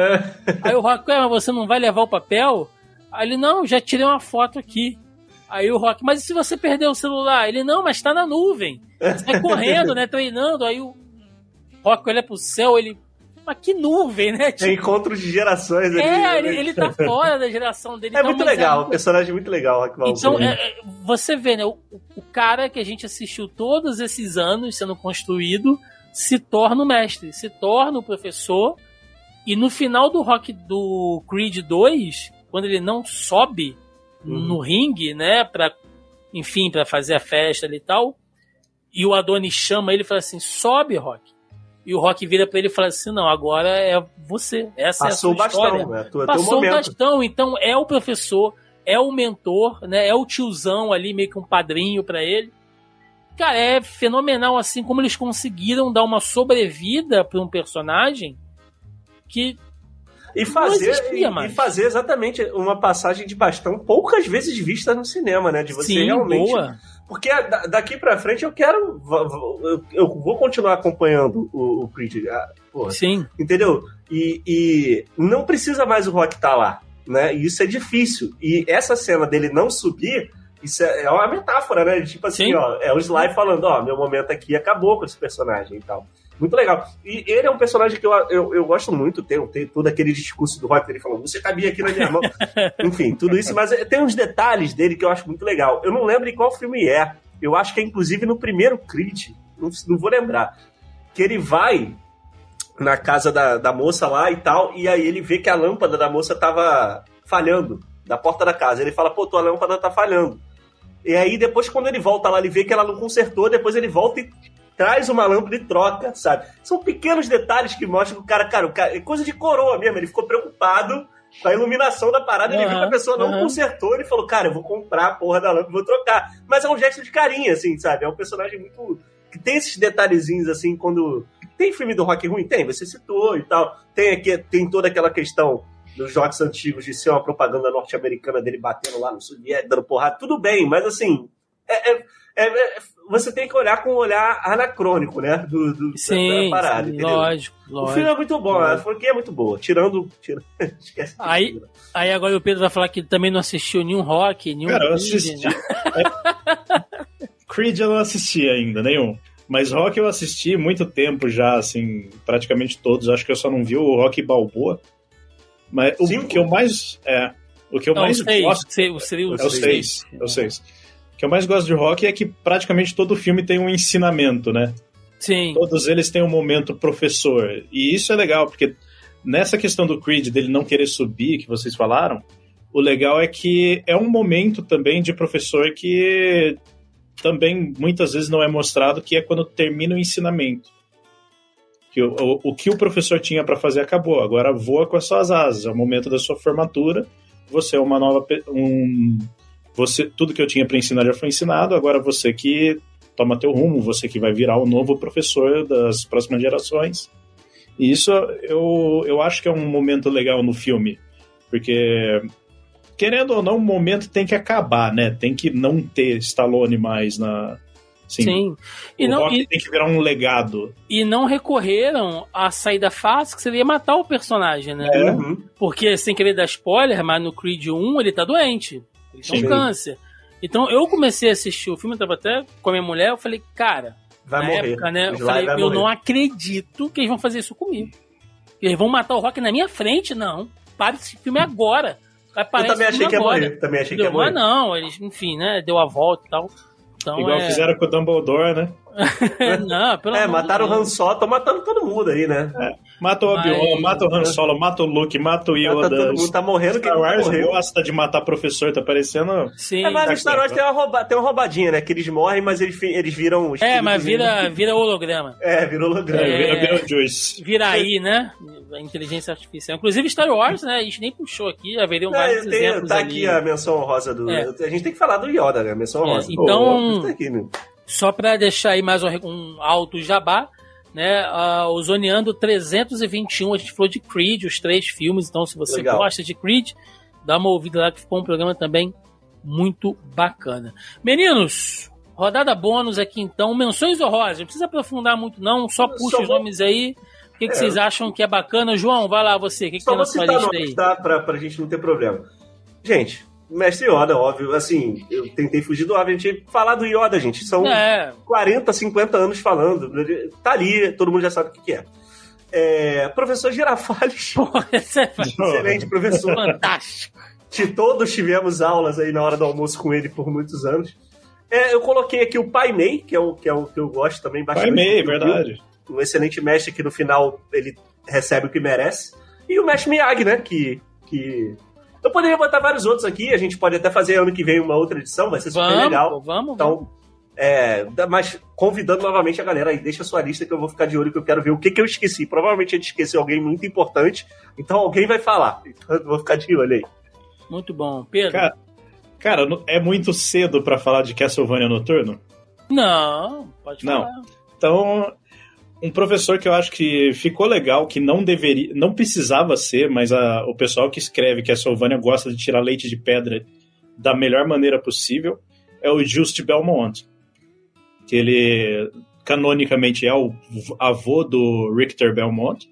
Aí o Rock, ué, mas você não vai levar o papel? Aí ele, não, já tirei uma foto aqui. Aí o Rock, mas e se você perder o celular? Ele, não, mas tá na nuvem. Sai correndo, né, treinando. Aí o Rock olha pro céu, ele, mas que nuvem, né? É Tipo, encontros de gerações ali. é, ele, né? ele tá fora da geração dele. É então, muito mas legal, um personagem muito legal, Rock Balboa. Então, é, é, você vê, né? O, o cara que a gente assistiu todos esses anos sendo construído se torna o mestre, se torna o professor. E no final do rock do Creed 2, quando ele não sobe Uhum. no ringue, né? Pra, enfim, para fazer a festa ali e tal. E o Adonis chama ele e fala assim: sobe, Rock. E o Rock vira pra ele e fala assim: não, agora é você. Essa Passou é a sua história. bastão, né? Tu, é Passou o bastão, então é o professor, é o mentor, né? É o tiozão ali, meio que um padrinho pra ele. Cara, é fenomenal assim como eles conseguiram dar uma sobrevida pra um personagem que E fazer, existia e, e fazer exatamente uma passagem de bastão poucas vezes vista no cinema, né? De você sim, realmente. boa. Porque da- daqui pra frente eu quero. eu- vou continuar acompanhando o, o Creed. porra, Sim, Entendeu? E, e não precisa mais o Rock estar lá, né? E isso é difícil. E essa cena dele não subir, isso é, é uma metáfora, né? Tipo assim, Sim. ó, é o Sly falando, ó, meu momento aqui acabou com esse personagem e tal. Muito legal. E ele é um personagem que eu, eu, eu gosto muito, tem, tem todo aquele discurso do Rock dele falando, você cabia aqui na minha mão. Enfim, tudo isso, mas tem uns detalhes dele que eu acho muito legal. Eu não lembro em qual filme é. Eu acho que é inclusive no primeiro Creed, não, não vou lembrar. Que ele vai na casa da, da moça lá e tal, e aí ele vê que a lâmpada da moça tava falhando da porta da casa. Ele fala, pô, tua lâmpada tá falhando. E aí depois, quando ele volta lá, ele vê que ela não consertou, depois ele volta e traz uma lâmpada e troca, sabe? São pequenos detalhes que mostram que o cara, cara, o cara é coisa de coroa mesmo, ele ficou preocupado com a iluminação da parada, ele viu que a pessoa não aham. consertou, ele falou, cara, eu vou comprar a porra da lâmpada, vou trocar. Mas é um gesto de carinho, assim, sabe? É um personagem muito... que tem esses detalhezinhos, assim, quando... Tem filme do rock ruim? Tem, você citou e tal. Tem, aqui, tem toda aquela questão dos jogos antigos de ser uma propaganda norte-americana dele batendo lá no soviético, dando porrada. Tudo bem, mas assim... é- é- é- é- você tem que olhar com um olhar anacrônico, né? Do, do- sim, da parada, sim, entendeu? lógico, O lógico. filme é muito bom, a franquia é muito boa. Tirando. tirando esquece. Aí- Aí agora o Pedro vai falar que também não assistiu nenhum rock, nenhum. Cara, eu Creed, assisti. né? Creed eu não assisti ainda, nenhum. Mas Rock eu assisti muito tempo já, assim, praticamente todos. Acho que eu só não vi o Rock Balboa. Mas o que eu mais. É, o que eu Não, mais seis, gosto. seis, seria o É o seis. É o seis. O que eu mais gosto de rock é que praticamente todo filme tem um ensinamento, né? Sim, Todos eles têm um momento professor. E isso é legal, porque nessa questão do Creed, dele não querer subir, que vocês falaram, o legal é que é um momento também de professor que também muitas vezes não é mostrado, que é quando termina o ensinamento. Que o, o, o que o professor tinha para fazer acabou, agora voa com as suas asas, é o momento da sua formatura, você é uma nova. Um, você, tudo que eu tinha para ensinar já foi ensinado, agora você que toma teu rumo, você que vai virar o novo professor das próximas gerações. E isso eu, eu acho que é um momento legal no filme, porque querendo ou não, o momento tem que acabar, né? Tem que não ter Stallone mais na. Assim, sim. E o não, Rock e, tem que virar um legado. e não recorreram à saída fácil, que seria matar o personagem, né? É. Uhum. Porque, sem querer dar spoiler, mas no Creed 1 ele tá doente. Ele tem Sim. um câncer. Então eu comecei a assistir o filme, eu tava até com a minha mulher, eu falei, cara, Vai na morrer. época, né? Eu falei, eu morrer. não acredito que eles vão fazer isso comigo. Eles vão matar o Rock na minha frente? Não. Para esse filme agora. Parar Eu também achei que ia morrer. Também achei que ia Entendeu? Mas morrer. não, eles, enfim, né? Deu a volta e tal. Então Igual é... fizeram com o Dumbledore, né? não, pelo É, mataram o Han. Solo, estão matando todo mundo aí, né? Mata o Obi-Wan, Mas- mata o Han Solo, mata o Luke, mata o Mata Yoda. todo mundo, tá morrendo, Star Wars morreu. gosta de matar professor, tá parecendo. Sim. É, mas Tá no Star Wars tem uma, rouba, tem uma roubadinha, né? Que eles morrem, mas eles, eles viram... os É, mas vira, vira holograma. É, virou holograma. É, É. vira Beetlejuice. Vira aí, né? A inteligência artificial. Inclusive Star Wars, né? A gente nem puxou aqui, haveriam É, vários tem- exemplos tá ali. aqui a menção honrosa do... É. A gente tem que falar do Yoda, né? A menção É, honrosa. então- Pô, tá aqui, né? Só pra deixar aí mais um, um alto jabá, né? ah, o Zoneando 321, a gente falou de Creed, os três filmes, então se você Legal. gosta de Creed, dá uma ouvida lá que ficou um programa também muito bacana. Meninos, rodada bônus aqui então, menções honrosas, não precisa aprofundar muito não, só puxa só os vou- nomes aí. O que, que É. vocês acham que é bacana? João, vai lá você, o que, que tem na sua lista nomes, aí? tá? Pra, pra gente não ter problema. Gente, Mestre Yoda, óbvio. Assim, eu tentei fugir do óbvio. A gente falar do Yoda, gente. São É, 40, 50 anos falando. Tá ali, todo mundo já sabe o que que é. É, professor Girafales, porra, esse é excelente professor. fantástico. que todos tivemos aulas aí na hora do almoço com ele por muitos anos. É, eu coloquei aqui o Pai Mei, que é o que, é o que eu gosto também Pai bastante. Mei, verdade. Um excelente mestre que no final ele recebe o que merece. E o mestre Miyagi, né? Que, que... Eu poderia botar vários outros aqui, a gente pode até fazer ano que vem uma outra edição, vai ser super Vamos, legal. pô, vamos, vamos. Então, é, da- mas convidando novamente a galera aí, deixa a sua lista que eu vou ficar de olho, que eu quero ver o que, que eu esqueci. Provavelmente a gente esqueceu alguém muito importante, então alguém vai falar. Então eu vou ficar de olho aí. Muito bom. Pedro? Cara, Cara, não- é muito cedo pra falar de Castlevania Noturno? Não, pode Não. falar. Então, Um professor que eu acho que ficou legal, que não deveria, não precisava ser, mas a, o pessoal que escreve que a Sylvania gosta de tirar leite de pedra da melhor maneira possível, é o Just Belmont. Que ele canonicamente é o avô do Richter Belmont.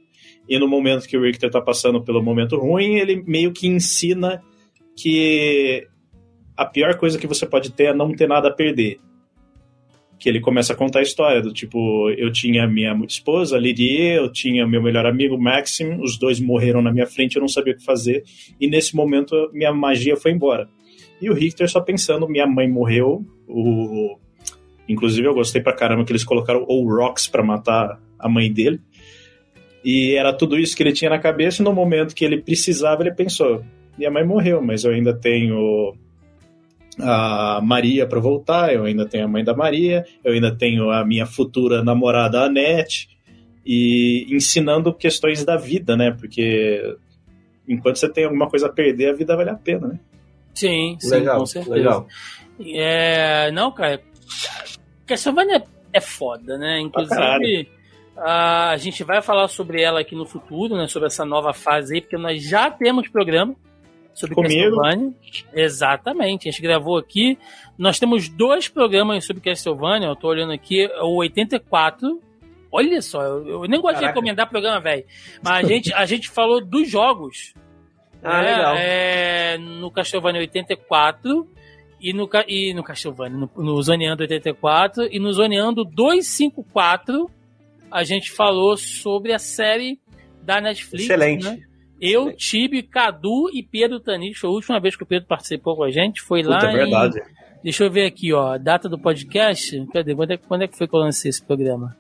E no momento que o Richter está passando pelo momento ruim, ele meio que ensina que a pior coisa que você pode ter é não ter nada a perder. Que ele começa a contar a história do tipo, eu tinha minha esposa, Lydia, eu tinha meu melhor amigo, Maxim, os dois morreram na minha frente, eu não sabia o que fazer, e nesse momento minha magia foi embora. E o Richter só pensando, minha mãe morreu, o... inclusive eu gostei pra caramba que eles colocaram o Rocks para matar a mãe dele. E era tudo isso que ele tinha na cabeça, e no momento que ele precisava, ele pensou: minha mãe morreu, mas eu ainda tenho a Maria para voltar, eu ainda tenho a mãe da Maria, eu ainda tenho a minha futura namorada Anete, e ensinando questões da vida, né? Porque enquanto você tem alguma coisa a perder, a vida vale a pena, né? Sim, sim, legal, com certeza. Legal. É, não, cara, Castlevania é foda, né? Inclusive, a gente vai falar sobre ela aqui no futuro, né? Sobre essa nova fase aí, porque nós já temos programa sobre Comigo. Castlevania. Exatamente, a gente gravou aqui. Nós temos dois programas sobre Castlevania, eu tô olhando aqui, o 84. Olha só, eu, nem gosto Caraca. de recomendar programa, velho. Mas a gente, a gente falou dos jogos ah, é, legal. É, no Castlevania 84 e no, e no Castlevania, no, no Zoneando 84 e no Zoneando 254 a gente falou sobre a série da Netflix. Excelente. Né? Eu, Tibi, Cadu e Pedro Tanich. Foi a última vez que o Pedro participou com a gente. Foi Puta, lá. É verdade. Em... Deixa eu ver aqui, ó. A data do podcast. Cadê? Quando é, quando é que foi que eu lancei esse programa?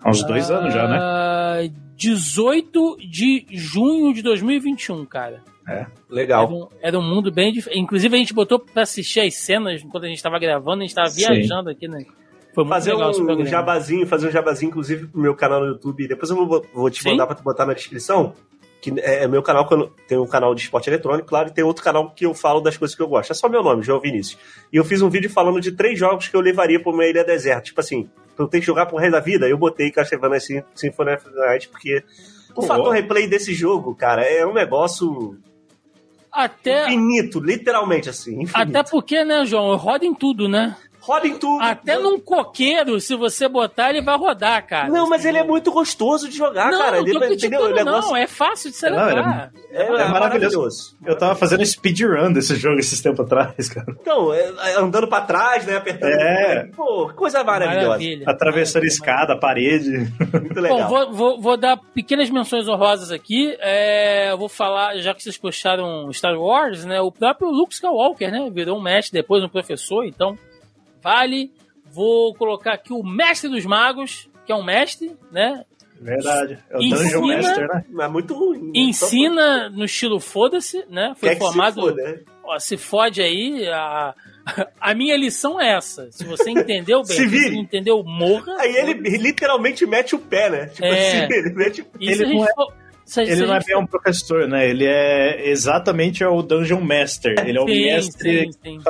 Há uns dois ah, anos já, né? 18 de junho de 2021, cara. É, legal. Era um, era um mundo bem diferente. Inclusive, a gente botou pra assistir as cenas enquanto a gente tava gravando, a gente tava viajando aqui, né? Foi muito fazer legal um jabazinho, fazer um jabazinho, inclusive, pro meu canal no YouTube. Depois eu vou, vou te Sim? mandar pra tu botar na descrição. Que é, é meu canal, tem um canal de esporte eletrônico, claro, e tem outro canal que eu falo das coisas que eu gosto. É só meu nome, João Vinícius. E eu fiz um vídeo falando de três jogos que eu levaria pra uma ilha deserta. Tipo assim, eu tenho que jogar pro resto da vida, eu botei Castlevania Symphony of the Night, porque o fator replay desse jogo, cara, é um negócio até infinito, literalmente assim. Infinito. Até porque, né, João, roda em tudo, né? Roda em tudo. Até num coqueiro, se você botar, ele vai rodar, cara. Não, mas ele é muito gostoso de jogar, não, cara. Ele, entendeu? Não, negócio... é fácil de celebrar. É, é, é, maravilhoso. Eu tava fazendo speedrun desse jogo esses tempos atrás, cara. Então, é, andando pra trás, né? Apertando. É. Pô, coisa maravilhosa. Maravilha. Atravessando escada, parede. Muito legal. Bom, vou, vou, vou dar pequenas menções honrosas aqui. É, eu vou falar, já que vocês puxaram Star Wars, né? O próprio Luke Skywalker, né? Virou um mestre, depois um professor, então vale. Vou colocar aqui o Mestre dos Magos, que é um mestre, né? Verdade. É o ensina, Dungeon Master, né? É muito ruim. Né? Ensina no estilo foda-se, né? Foi Quer formado. Se, foda, né? ó, se fode aí. A, a minha lição é essa. Se você entendeu bem, se, se você não entendeu, morra. Aí ele literalmente mete o pé, né? Tipo é, assim, ele mete ele não é... ele não é bem um professor, né? Ele é exatamente o Dungeon Master. Ele é o sim, mestre sim, sim.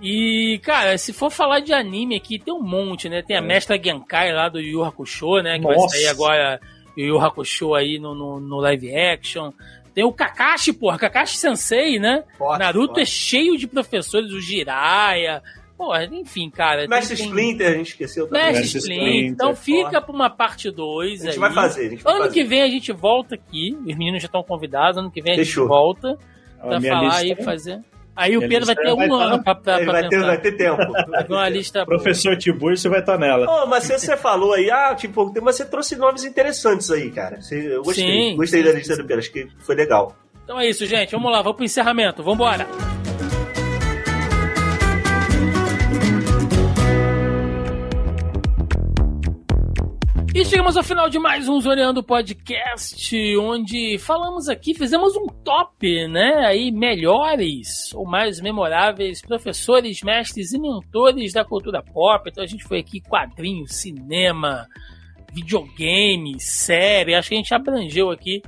E, cara, se for falar de anime aqui, tem um monte, né? Tem a é. Mestra Genkai lá do Yu Hakusho, né? Que Nossa. vai sair agora o Yu Hakusho aí no, no, no, live action. Tem o Kakashi, porra, Kakashi Sensei, né? Forte, Naruto forte. é cheio de professores, o Jiraiya. Porra, enfim, cara. Mestre tem, Splinter, a gente esqueceu também. Mestre Splinter. Então fica pra uma parte 2 A gente aí. vai fazer, a gente vai Ano fazer. que vem a gente volta aqui. Os meninos já estão convidados. Ano que vem a Fechou. gente volta pra falar e fazer. Aí o Pedro vai ter um ano pra, pra, pra vai, ter, vai ter tempo. uma lista Professor Tiburcio vai estar tá nela. Oh, mas você, falou aí, ah, tipo, mas você trouxe nomes interessantes aí, cara. Você, eu gostei. Sim, gostei sim, da lista sim. do Pedro, acho que foi legal. Então é isso, gente. Vamos lá, vamos pro encerramento. Vambora. embora. E chegamos ao final de mais um Zoneando Podcast, onde falamos aqui, fizemos um top, né? Aí, melhores ou mais memoráveis professores, mestres e mentores da cultura pop. Então a gente foi aqui quadrinho, cinema, videogame, série. Acho que a gente abrangeu aqui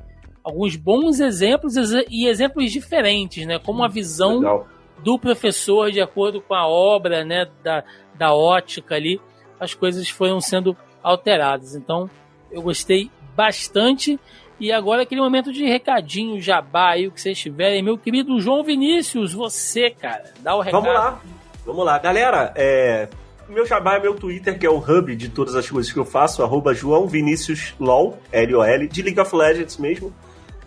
alguns bons exemplos e exemplos diferentes, né? Como a visão Legal. do professor de acordo com a obra, né? Da, da ótica ali. As coisas foram sendo alteradas. Então, eu gostei bastante. E agora aquele momento de recadinho, jabá aí, o que vocês tiverem. Meu querido João Vinícius, você, cara, dá o recado. Vamos lá, vamos lá. Galera, é, meu jabá é meu Twitter, que é o hub de todas as coisas que eu faço, arroba João Vinícius LOL, L-O-L, de League of Legends mesmo.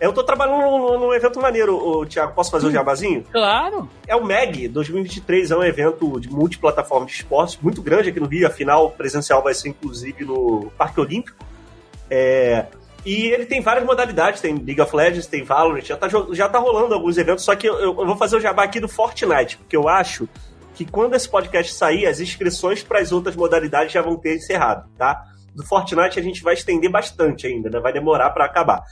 Eu tô trabalhando num, num evento maneiro, ô, Thiago. Posso fazer o um jabazinho? Claro. É o MEG 2023, é um evento de multiplataforma de esportes muito grande aqui no Rio. A final presencial vai ser inclusive no Parque Olímpico. É, e ele tem várias modalidades, tem League of Legends, tem Valorant, já tá, já tá rolando alguns eventos, só que eu, eu vou fazer o jabá aqui do Fortnite, porque eu acho que quando esse podcast sair, as inscrições para as outras modalidades já vão ter encerrado, tá? Do Fortnite a gente vai estender bastante ainda, né? Vai demorar para acabar.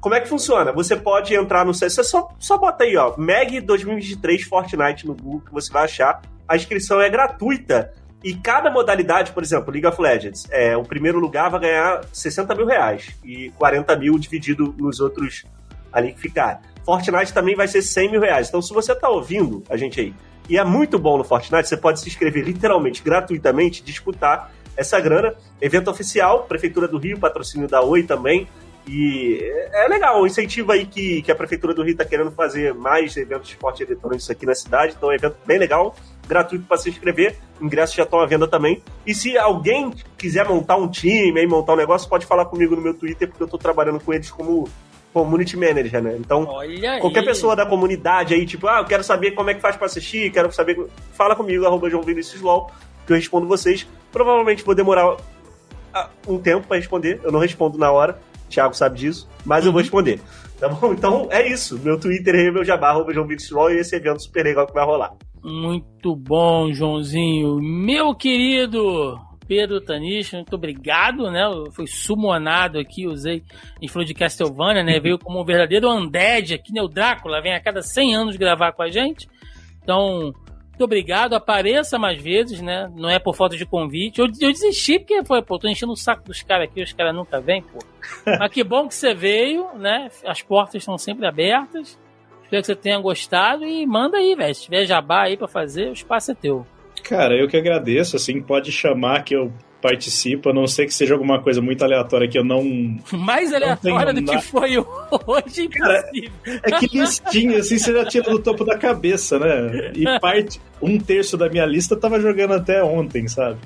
Como é que funciona? Você pode entrar no site, você só, só bota aí, ó, MEG 2023 Fortnite no Google que você vai achar. A inscrição é gratuita e cada modalidade, por exemplo, League of Legends, é, o primeiro lugar vai ganhar 60 mil reais e 40 mil dividido nos outros ali que ficarem. Fortnite também vai ser 100 mil reais. Então, se você tá ouvindo a gente aí e é muito bom no Fortnite, você pode se inscrever literalmente, gratuitamente, disputar essa grana. Evento oficial, Prefeitura do Rio, patrocínio da Oi também. E é legal, o incentivo aí que, que a Prefeitura do Rio está querendo fazer mais eventos de esporte eletrônicos aqui na cidade. Então é um evento bem legal, gratuito para se inscrever. Ingressos já estão à venda também. E se alguém quiser montar um time, aí, montar um negócio, pode falar comigo no meu Twitter, porque eu estou trabalhando com eles como community manager, né? Então, Olha qualquer aí. pessoa da comunidade aí, tipo, ah, eu quero saber como é que faz para assistir, quero saber. Fala comigo, arroba João Vinicius LOL, que eu respondo vocês. Provavelmente vou demorar ah, um tempo para responder, eu não respondo na hora. Thiago sabe disso, mas eu vou responder. Tá bom? Então é isso. Meu Twitter é meu jabá, arroba João LOL, e esse evento super legal que vai rolar. Muito bom, Joãozinho. Meu querido Pedro Tanish, muito obrigado, né? Foi sumonado aqui, usei em falou de Castlevania, né? Veio como um verdadeiro undead aqui, né? O Drácula vem a cada 100 anos gravar com a gente. Então, muito obrigado, apareça mais vezes, né? Não é por falta de convite. Eu, eu desisti porque foi, pô, tô enchendo o saco dos caras aqui, os caras nunca vêm, pô. Mas que bom que você veio, né? As portas estão sempre abertas. Espero que você tenha gostado e manda aí, velho. Se tiver jabá aí pra fazer, o espaço é teu. Cara, eu que agradeço, assim, pode chamar que eu participo, a não ser que seja alguma coisa muito aleatória que eu não. Mais aleatória do que foi hoje, Cara, é que listinha, assim, você já tira do topo da cabeça, né? E parte, um terço da minha lista tava jogando até ontem, sabe?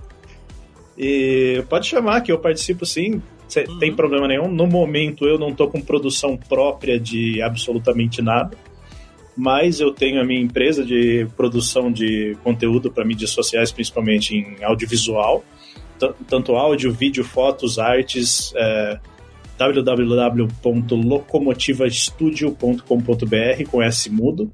E pode chamar que eu participo sim, uhum. tem problema nenhum. No momento eu não tô com produção própria de absolutamente nada mas eu tenho a minha empresa de produção de conteúdo para mídias sociais, principalmente em audiovisual, tanto áudio, vídeo, fotos, artes, é, www.locomotivastudio.com.br com S mudo.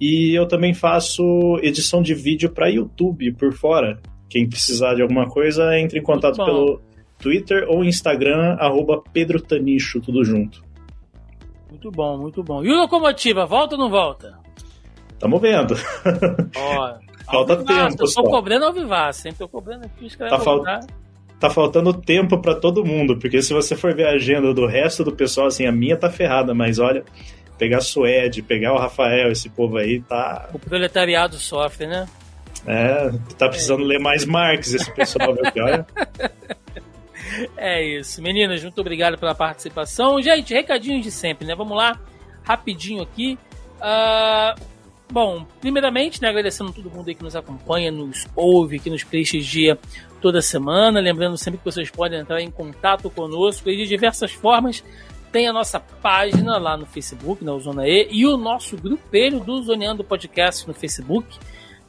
E eu também faço edição de vídeo para YouTube por fora. Quem precisar de alguma coisa, entre em contato pelo Twitter ou Instagram, arroba Pedro Tanicho, tudo junto. Muito bom, muito bom. E o Locomotiva, volta ou não volta? Tamo vendo. Ó, Falta tempo, Tô, tô cobrando ao vivaço, hein? Tô cobrando aqui, os tá, fal... tá faltando tempo para todo mundo, porque se você for ver a agenda do resto do pessoal, assim, a minha tá ferrada, mas olha, pegar a Suede, pegar o Rafael, esse povo aí, tá... O proletariado sofre, né? É, tá precisando é. ler mais Marx esse pessoal, viu? Que olha... É isso. Meninas, muito obrigado pela participação. Gente, recadinhos de sempre, né? Vamos lá, rapidinho aqui. Uh, bom, primeiramente, né, agradecendo a todo mundo que nos acompanha, nos ouve, que nos prestigia toda semana. Lembrando sempre que vocês podem entrar em contato conosco de diversas formas. Tem a nossa página lá no Facebook, na Zona E, e o nosso grupelho do Zoneando Podcast no Facebook.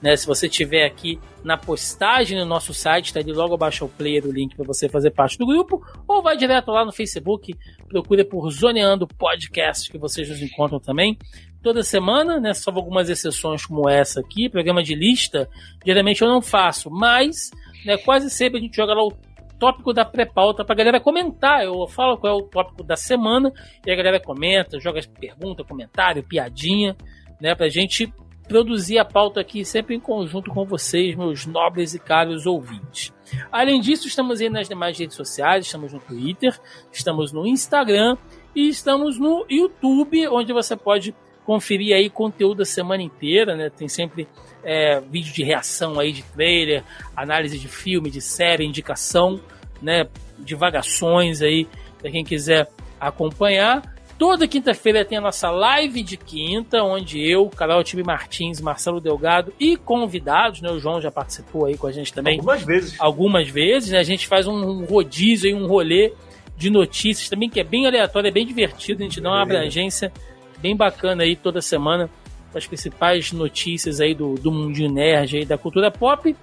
Né, se você tiver aqui na postagem no nosso site, está ali logo abaixo ao player o link para você fazer parte do grupo, ou vai direto lá no Facebook, procura por Zoneando Podcast, que vocês nos encontram também. Toda semana, né, salvo algumas exceções como essa aqui, programa de lista, geralmente eu não faço, mas né, quase sempre a gente joga lá o tópico da pré-pauta pra galera comentar. Eu falo qual é o tópico da semana e a galera comenta, joga pergunta, comentário, piadinha, né, pra gente produzir a pauta aqui sempre em conjunto com vocês, meus nobres e caros ouvintes. Além disso, estamos aí nas demais redes sociais, estamos no Twitter, estamos no Instagram e estamos no YouTube, onde você pode conferir aí conteúdo a semana inteira, né? Tem sempre é, vídeo de reação aí de trailer, análise de filme, de série, indicação. né, divagações aí para quem quiser acompanhar. Toda quinta-feira tem a nossa live de quinta, onde eu, Carol Tibi Martins, Marcelo Delgado e convidados, né? O João já participou aí com a gente também. Algumas vezes. Algumas vezes, né? A gente faz um rodízio aí, um rolê de notícias também, que é bem aleatório, é bem divertido, a gente dá uma abrangência bem bacana aí toda semana com as principais notícias aí do, do mundinho nerd aí, da cultura pop.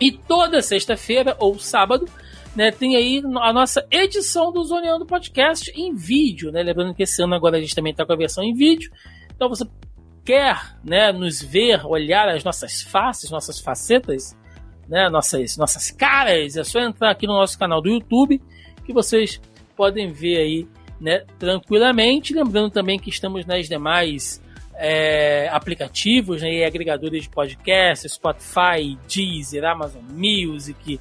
E toda sexta-feira ou sábado né, tem aí a nossa edição do Zoneando Podcast em vídeo, né? Lembrando que esse ano agora a gente também está com a versão em vídeo. Então você quer, né, nos ver, olhar as nossas faces, nossas facetas, né, nossas nossas caras, é só entrar aqui no nosso canal do YouTube que vocês podem ver aí, né, tranquilamente. Lembrando também que estamos nas demais é, aplicativos né, e agregadores de podcast, Spotify, Deezer, Amazon Music,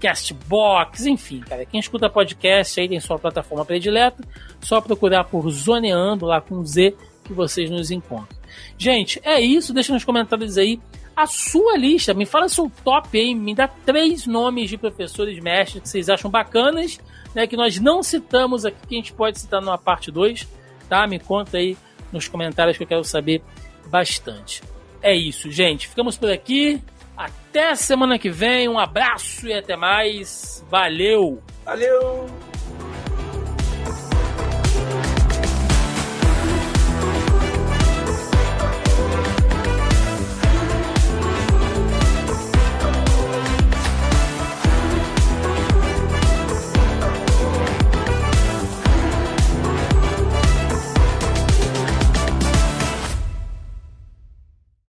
Castbox, enfim, cara. Quem escuta podcast aí tem sua plataforma predileta, só procurar por Zoneando lá com Z que vocês nos encontram. Gente, é isso. Deixa nos comentários aí a sua lista. Me fala seu top aí. Me dá três nomes de professores mestres que vocês acham bacanas, né? Que nós não citamos aqui, que a gente pode citar numa parte 2, tá? Me conta aí nos comentários que eu quero saber bastante. É isso, gente. Ficamos por aqui. Até semana que vem, um abraço e até mais. Valeu! Valeu!